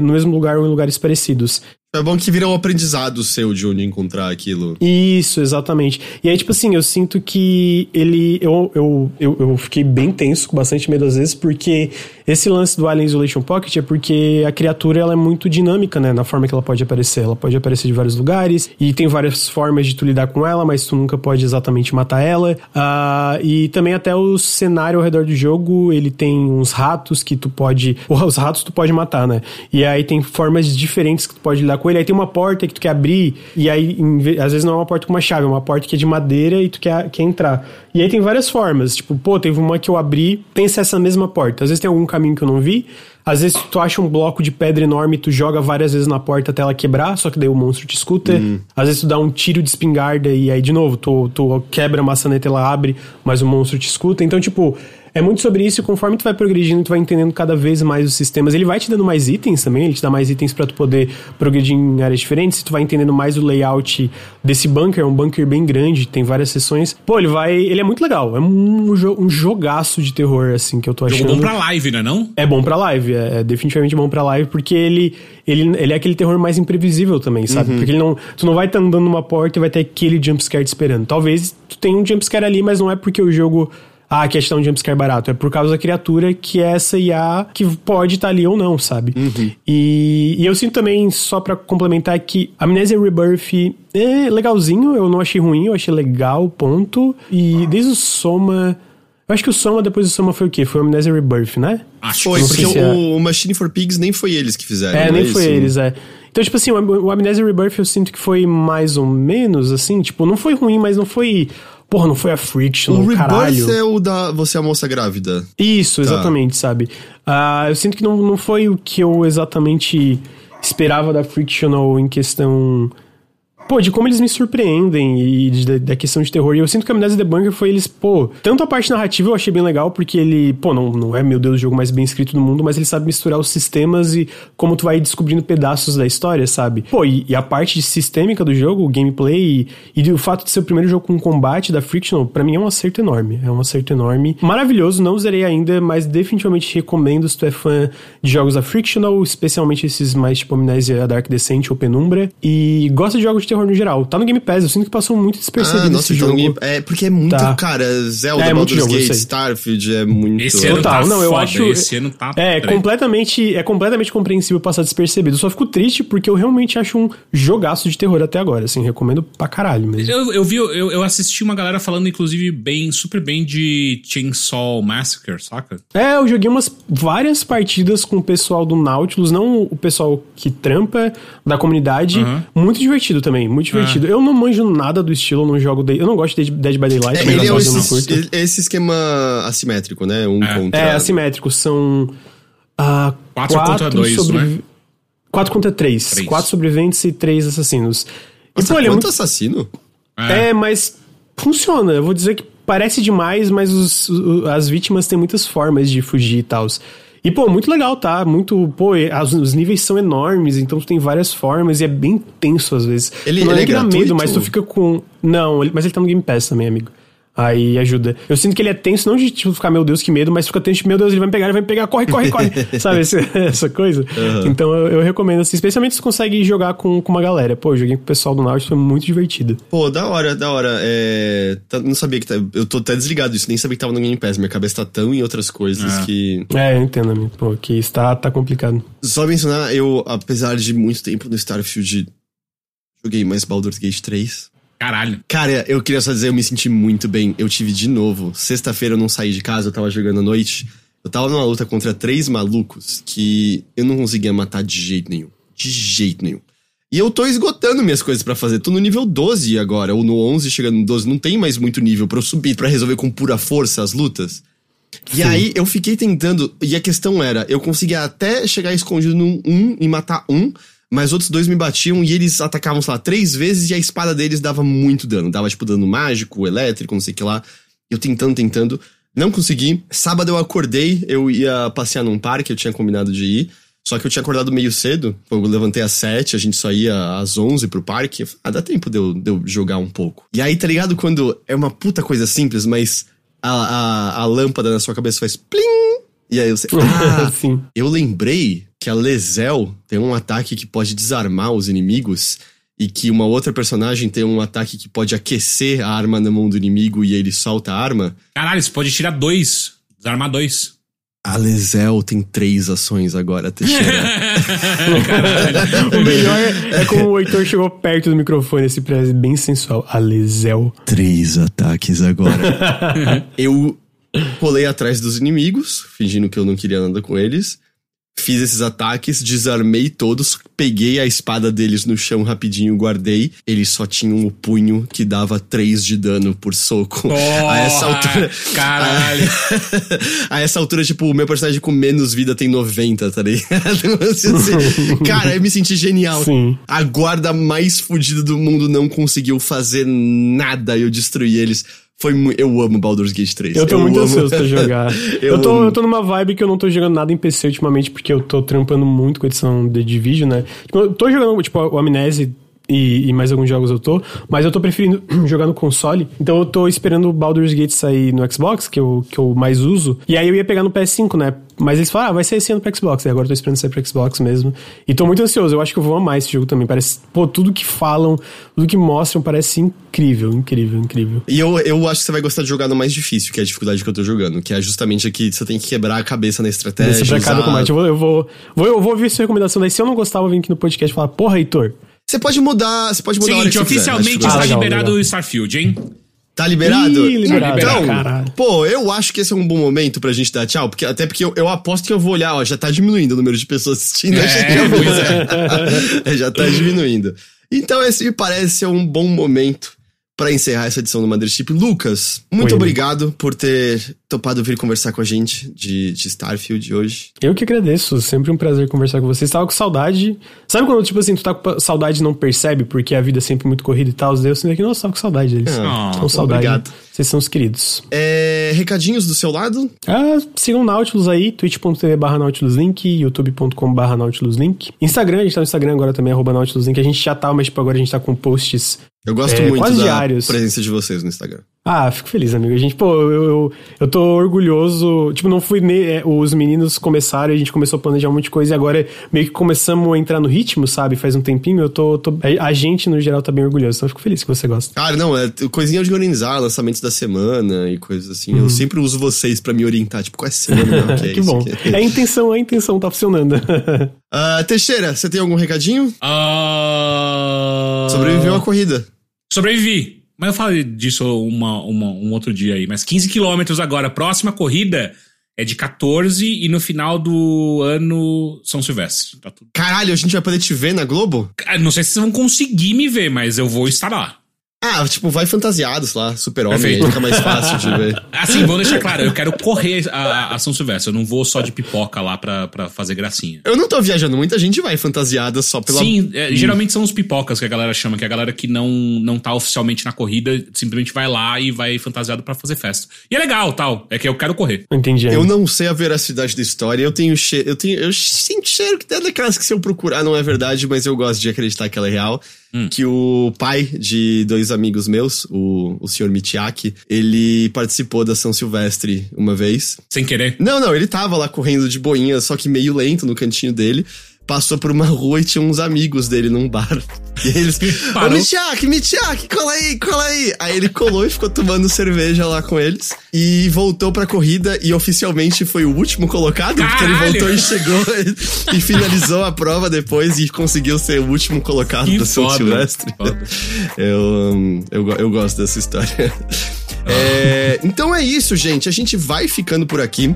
no mesmo lugar ou em lugares parecidos. É bom que vira um aprendizado seu de onde encontrar aquilo. Isso, exatamente. E aí, tipo assim, eu sinto que ele. Eu, eu, eu, eu fiquei bem tenso, com bastante medo às vezes, porque esse lance do Alien Isolation Pocket é porque a criatura ela é muito dinâmica, né? Na forma que ela pode aparecer. Ela pode aparecer de vários lugares e tem várias formas de tu lidar com ela, mas tu nunca pode exatamente matar ela. Ah, e também até o cenário ao redor do jogo, ele tem uns ratos que tu pode. <laughs> Os ratos tu pode matar, né? E aí tem formas diferentes que tu pode lidar com ele. Aí tem uma porta que tu quer abrir, e aí às vezes não é uma porta com uma chave, é uma porta que é de madeira e tu quer, quer entrar. E aí tem várias formas. Tipo, pô, teve uma que eu abri, tem essa mesma porta. Às vezes tem algum caminho que eu não vi. Às vezes tu acha um bloco de pedra enorme, tu joga várias vezes na porta até ela quebrar, só que daí o monstro te escuta. Às vezes tu dá um tiro de espingarda e aí, de novo, tu, tu quebra a maçaneta e ela abre, mas o monstro te escuta. Então, tipo, é muito sobre isso e conforme tu vai progredindo, tu vai entendendo cada vez mais os sistemas. Ele vai te dando mais itens também, ele te dá mais itens pra tu poder progredir em áreas diferentes. Tu vai entendendo mais o layout desse bunker, é um bunker bem grande, tem várias sessões. Pô, ele vai. Ele é muito legal. É um, jo- um jogaço de terror, assim, que eu tô achando. Jogo bom pra live, né? Não? É bom pra live, é, é definitivamente bom pra live, porque ele, ele, ele é aquele terror mais imprevisível também, sabe? Porque ele não. Tu não vai estar andando numa porta e vai ter aquele jumpscare te esperando. Talvez tu tenha um jumpscare ali, mas não é porque o jogo ah, questão de jumpscare barato. É por causa da criatura que é essa IA que pode estar tá ali ou não, sabe? Uhum. E, e, eu sinto também, só para complementar, que Amnesia Rebirth é legalzinho, eu não achei ruim, eu achei legal, ponto. E desde o Soma. Eu acho que o Soma, depois do Soma foi o quê? Foi o Amnesia Rebirth, né? Acho foi, porque o, é... o, Machine for Pigs nem foi eles que fizeram. É, nem é foi eles, é. Então, tipo assim, o Amnesia Rebirth eu sinto que foi mais ou menos, assim, tipo, não foi ruim, mas não foi Porra, não foi a Friction, o caralho. é o da Você é a Moça Grávida. Isso, tá. exatamente, sabe? Uh, eu sinto que não, não foi o que eu exatamente esperava da Frictional em questão pô, de como eles me surpreendem e da questão de terror. E eu sinto que a Amnesia The Bunker foi eles, pô, tanto a parte narrativa eu achei bem legal, porque ele, pô, não, não é, meu Deus, o jogo mais bem escrito do mundo, mas ele sabe misturar os sistemas e como tu vai descobrindo pedaços da história, sabe? Pô, e, e a parte sistêmica do jogo, o gameplay e, e o fato de ser o primeiro jogo com combate da Frictional, para mim é um acerto enorme. É um acerto enorme. Maravilhoso, não zerei ainda, mas definitivamente recomendo se tu é fã de jogos da Frictional, especialmente esses mais tipo Amnesia Dark Descent ou Penumbra, e gosta de jogos de terror no geral. Tá no Game Pass, eu sinto que passou muito despercebido ah, nossa, esse tá jogo. Game... É, porque é muito, tá. cara, Zelda, é, é Baldur's Gate, Starfield, é muito... Esse ano Total, tá não, eu foda, acho... Esse ano tá... É, completamente, é completamente compreensível passar despercebido. Eu só fico triste porque eu realmente acho um jogaço de terror até agora, assim, recomendo pra caralho mesmo. Eu, eu vi, eu, eu assisti uma galera falando, inclusive, bem, super bem de Chainsaw Massacre, saca? É, eu joguei umas várias partidas com o pessoal do Nautilus, não o pessoal que trampa da comunidade, uhum. muito divertido também, muito divertido. É. Eu não manjo nada do estilo, eu não jogo. Eu não gosto de Dead by Daylight. É, ele é esse, esse esquema assimétrico, né? Um é. contra. É, assimétrico. São. Uh, 4 contra 2, sobre... né? 4 contra 3. 3. 4 sobreviventes e 3 assassinos. Nossa, então, ele é muito assassino? É. é, mas funciona. Eu vou dizer que parece demais, mas os, as vítimas têm muitas formas de fugir e tal. E, pô, muito legal, tá? Muito, pô, as, os níveis são enormes, então tu tem várias formas e é bem tenso às vezes. Ele, não ele é, dá medo, mas tu fica com. Não, ele, mas ele tá no Game Pass também, amigo. Aí ajuda. Eu sinto que ele é tenso, não de tipo, ficar, meu Deus, que medo, mas fica tenso, meu Deus, ele vai me pegar, ele vai me pegar, corre, corre, corre. <laughs> Sabe, essa coisa? Uhum. Então eu, eu, recomendo, assim, especialmente se consegue jogar com, com uma galera. Pô, eu joguei com o pessoal do Nautilus, foi muito divertido. Pô, da hora, da hora. É, tá, não sabia que tá, Eu tô até desligado disso, nem sabia que tava no Game Pass. Minha cabeça tá tão em outras coisas é. que. É, eu entendo, amigo. Pô, que está tá complicado. Só mencionar, eu, apesar de muito tempo no Starfield, joguei mais Baldur's Gate 3. Caralho. Cara, eu queria só dizer, eu me senti muito bem. Eu tive de novo. Sexta-feira eu não saí de casa, eu tava jogando à noite. Eu tava numa luta contra três malucos que eu não conseguia matar de jeito nenhum. De jeito nenhum. E eu tô esgotando minhas coisas para fazer. Tô no nível 12 agora, ou no 11, chegando no 12. Não tem mais muito nível para eu subir, para resolver com pura força as lutas. Sim. E aí eu fiquei tentando, e a questão era, eu conseguia até chegar escondido num 1 e matar um, mas outros dois me batiam e eles atacavam, sei lá, três vezes e a espada deles dava muito dano. Dava, tipo, dano mágico, elétrico, não sei o que lá. Eu tentando, tentando. Não consegui. Sábado eu acordei, eu ia passear num parque, eu tinha combinado de ir. Só que eu tinha acordado meio cedo. Eu levantei às sete, a gente só ia às onze pro parque. Eu falei, ah, dá tempo de eu, de eu jogar um pouco. E aí, tá ligado quando é uma puta coisa simples, mas a, a, a lâmpada na sua cabeça faz plim! E aí você. <laughs> Ah, Sim. eu lembrei que a Lezel tem um ataque que pode desarmar os inimigos e que uma outra personagem tem um ataque que pode aquecer a arma na mão do inimigo e ele solta a arma. Caralho, você pode tirar dois, desarmar dois. A Lezel tem três ações agora, Teixeira. <laughs> o melhor é, é, como o Heitor chegou perto do microfone, esse bem sensual. A Lezel. Três ataques agora. <laughs> eu pulei atrás dos inimigos, fingindo que eu não queria nada com eles. Fiz esses ataques, desarmei todos, peguei a espada deles no chão rapidinho, guardei. Eles só tinham o punho que dava 3 de dano por soco. A essa altura. Caralho! A, <laughs> a, essa altura, tipo, o meu personagem com menos vida tem 90, tá ligado? <laughs> Assim, cara, eu me senti genial. Sim. A guarda mais fodida do mundo não conseguiu fazer nada. Eu destruí eles. Foi Eu amo Baldur's Gate 3. Eu tô eu muito amo. ansioso pra jogar. <laughs> eu, eu, tô, eu tô numa vibe que eu não tô jogando nada em PC ultimamente, porque eu tô trampando muito com a edição de Division, né? Tipo, eu tô jogando, tipo, o Amnésia e, e, mais alguns jogos eu tô, mas eu tô preferindo <clears throat> jogar no console. Então eu tô esperando o Baldur's Gate sair no Xbox, que eu, que eu mais uso. E aí eu ia pegar no PS5, né? Mas eles falaram, ah, vai ser esse ano pra Xbox. E agora eu tô esperando sair pra Xbox mesmo. E tô muito ansioso. Eu acho que eu vou amar esse jogo também. Parece, pô, tudo que falam, tudo que mostram parece incrível, incrível, incrível. E eu, eu acho que você vai gostar de jogar no mais difícil, que é a dificuldade que eu tô jogando. Que é justamente aqui, você tem que quebrar a cabeça na estratégia. Usar... cada combate. Eu vou, eu vou, vou, eu vou ouvir sua recomendação. Daí se eu não gostar, eu vir aqui no podcast e falar, porra, Heitor. Você pode mudar, você pode mudar Seguinte, oficialmente quiser, está liberado o Starfield, hein? Tá liberado? Ih, liberado. Então, Caralho. pô, eu acho que esse é um bom momento pra gente dar tchau, porque, até porque eu, eu aposto que eu vou olhar, ó, já tá diminuindo o número de pessoas assistindo. É, <laughs> já, <laughs> é. já tá diminuindo. Então esse me parece ser um bom momento para encerrar essa edição do Mothership. Lucas, muito Oi, obrigado por ter topado vir conversar com a gente de, de Starfield hoje. Eu que agradeço, sempre um prazer conversar com você. Estava com saudade. Sabe quando, tipo assim, tu tá com saudade e não percebe porque a vida é sempre muito corrida e tal? Eu sinto que, nossa, tava com saudade deles. Ah, com saudade. Obrigado. Vocês são os queridos. É, recadinhos do seu lado? Ah, sigam o Nautilus aí, twitch.tv barra nautiluslink, youtube.com barra nautiluslink. Instagram, a gente tá no Instagram agora também, arroba nautiluslink. A gente já tá, mas tipo, agora a gente tá com posts eu gosto é, muito da diários. presença de vocês no Instagram. Ah, fico feliz, amigo. A gente, pô, eu, eu, eu tô orgulhoso. Tipo, não fui. Ne... É, os meninos começaram, a gente começou a planejar um monte de coisa e agora meio que começamos a entrar no ritmo, sabe? Faz um tempinho. Eu tô. tô... A gente, no geral, tá bem orgulhoso. Então eu fico feliz que você gosta. Cara, não, é coisinha de organizar, lançamentos da semana e coisas assim. Uhum. Eu sempre uso vocês para me orientar. Tipo, qual é a semana? <laughs> que, é que bom. É a intenção, a intenção tá funcionando. uh, <laughs> Teixeira, você tem algum recadinho? Uh... Sobreviveu a corrida. Sobrevivi. Mas eu falei disso uma, uma, um outro dia aí. Mas 15 quilômetros agora. Próxima corrida é de 14 e no final do ano São Silvestre. Tá tudo. Caralho, a gente vai poder te ver na Globo? Não sei se vocês vão conseguir me ver, mas eu vou estar lá. Ah, tipo, vai fantasiados lá, super-homem, fica mais fácil de ver. <laughs> Assim, vou deixar claro, eu quero correr a, a São Silvestre, eu não vou só de pipoca lá pra, pra fazer gracinha. Eu não tô viajando, muita gente vai fantasiada só pela... Sim, é, hum. geralmente são os pipocas que a galera chama, que é a galera que não, não tá oficialmente na corrida, simplesmente vai lá e vai fantasiado para fazer festa. E é legal, tal, é que eu quero correr. Entendi. Eu não sei a veracidade da história, eu tenho cheiro, eu tenho, eu sinto cheiro que é daquelas que se eu procurar não é verdade, mas eu gosto de acreditar que ela é real hum. que o pai de dois amigos meus, o, o senhor Mitiaki, ele participou da São Silvestre uma vez. Sem querer? Não, não, ele tava lá correndo de boinha, só que meio lento no cantinho dele passou por uma rua e tinha uns amigos dele num bar. E eles. Ô, Mitiak, Mitiak, cola aí, cola aí. Aí ele colou e ficou tomando cerveja lá com eles. E voltou pra corrida e oficialmente foi o último colocado, Caralho. porque ele voltou e chegou e, e, finalizou a prova depois e conseguiu ser o último colocado que da São Silvestre. <laughs> Eu, eu, eu gosto dessa história. É, então é isso, gente. A gente vai ficando por aqui.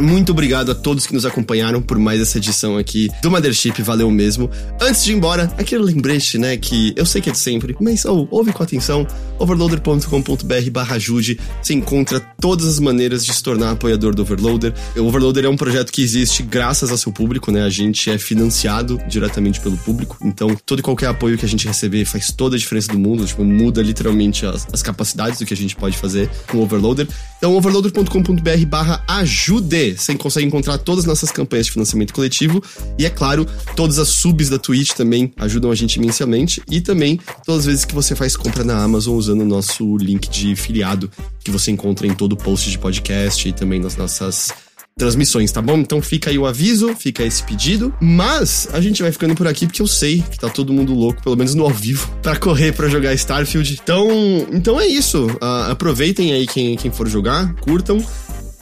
Muito obrigado a todos que nos acompanharam por mais essa edição aqui do Mothership, valeu mesmo. Antes de ir embora, aquele lembrete, né, que eu sei que é de sempre, mas oh, ouve com atenção, overloader.com.br barra ajude, você encontra todas as maneiras de se tornar apoiador do Overloader. O Overloader é um projeto que existe graças ao seu público, né, a gente é financiado diretamente pelo público, então todo e qualquer apoio que a gente receber faz toda a diferença do mundo, tipo, muda literalmente as, as capacidades do que a gente pode fazer com o Overloader. Então, overloader.com.br barra ajude. Você consegue encontrar todas as nossas campanhas de financiamento coletivo. E, é claro, todas as subs da Twitch também ajudam a gente imensamente. E também todas as vezes que você faz compra na Amazon usando o nosso link de filiado, que você encontra em todo post de podcast e também nas nossas transmissões, tá bom? Então fica aí o aviso, fica esse pedido. Mas a gente vai ficando por aqui porque eu sei que tá todo mundo louco, pelo menos no ao vivo, <laughs> para correr para jogar Starfield. Então, então é isso. Uh, aproveitem aí quem, quem for jogar, curtam.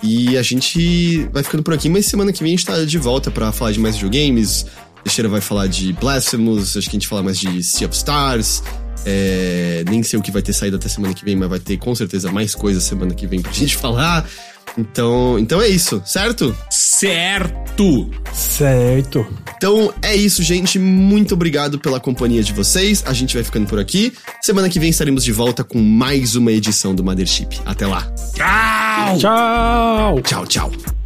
E a gente vai ficando por aqui, mas semana que vem a gente tá de volta para falar de mais videogames. Teixeira vai falar de Blasphemous, acho que a gente fala mais de Sea of Stars. É, nem sei o que vai ter saído até semana que vem, mas vai ter com certeza mais coisa semana que vem pra gente falar. Então, então é isso, certo? Certo! Certo. Então é isso, gente. Muito obrigado pela companhia de vocês. A gente vai ficando por aqui. Semana que vem estaremos de volta com mais uma edição do Mothership. Até lá. Tchau! Tchau! Tchau, tchau.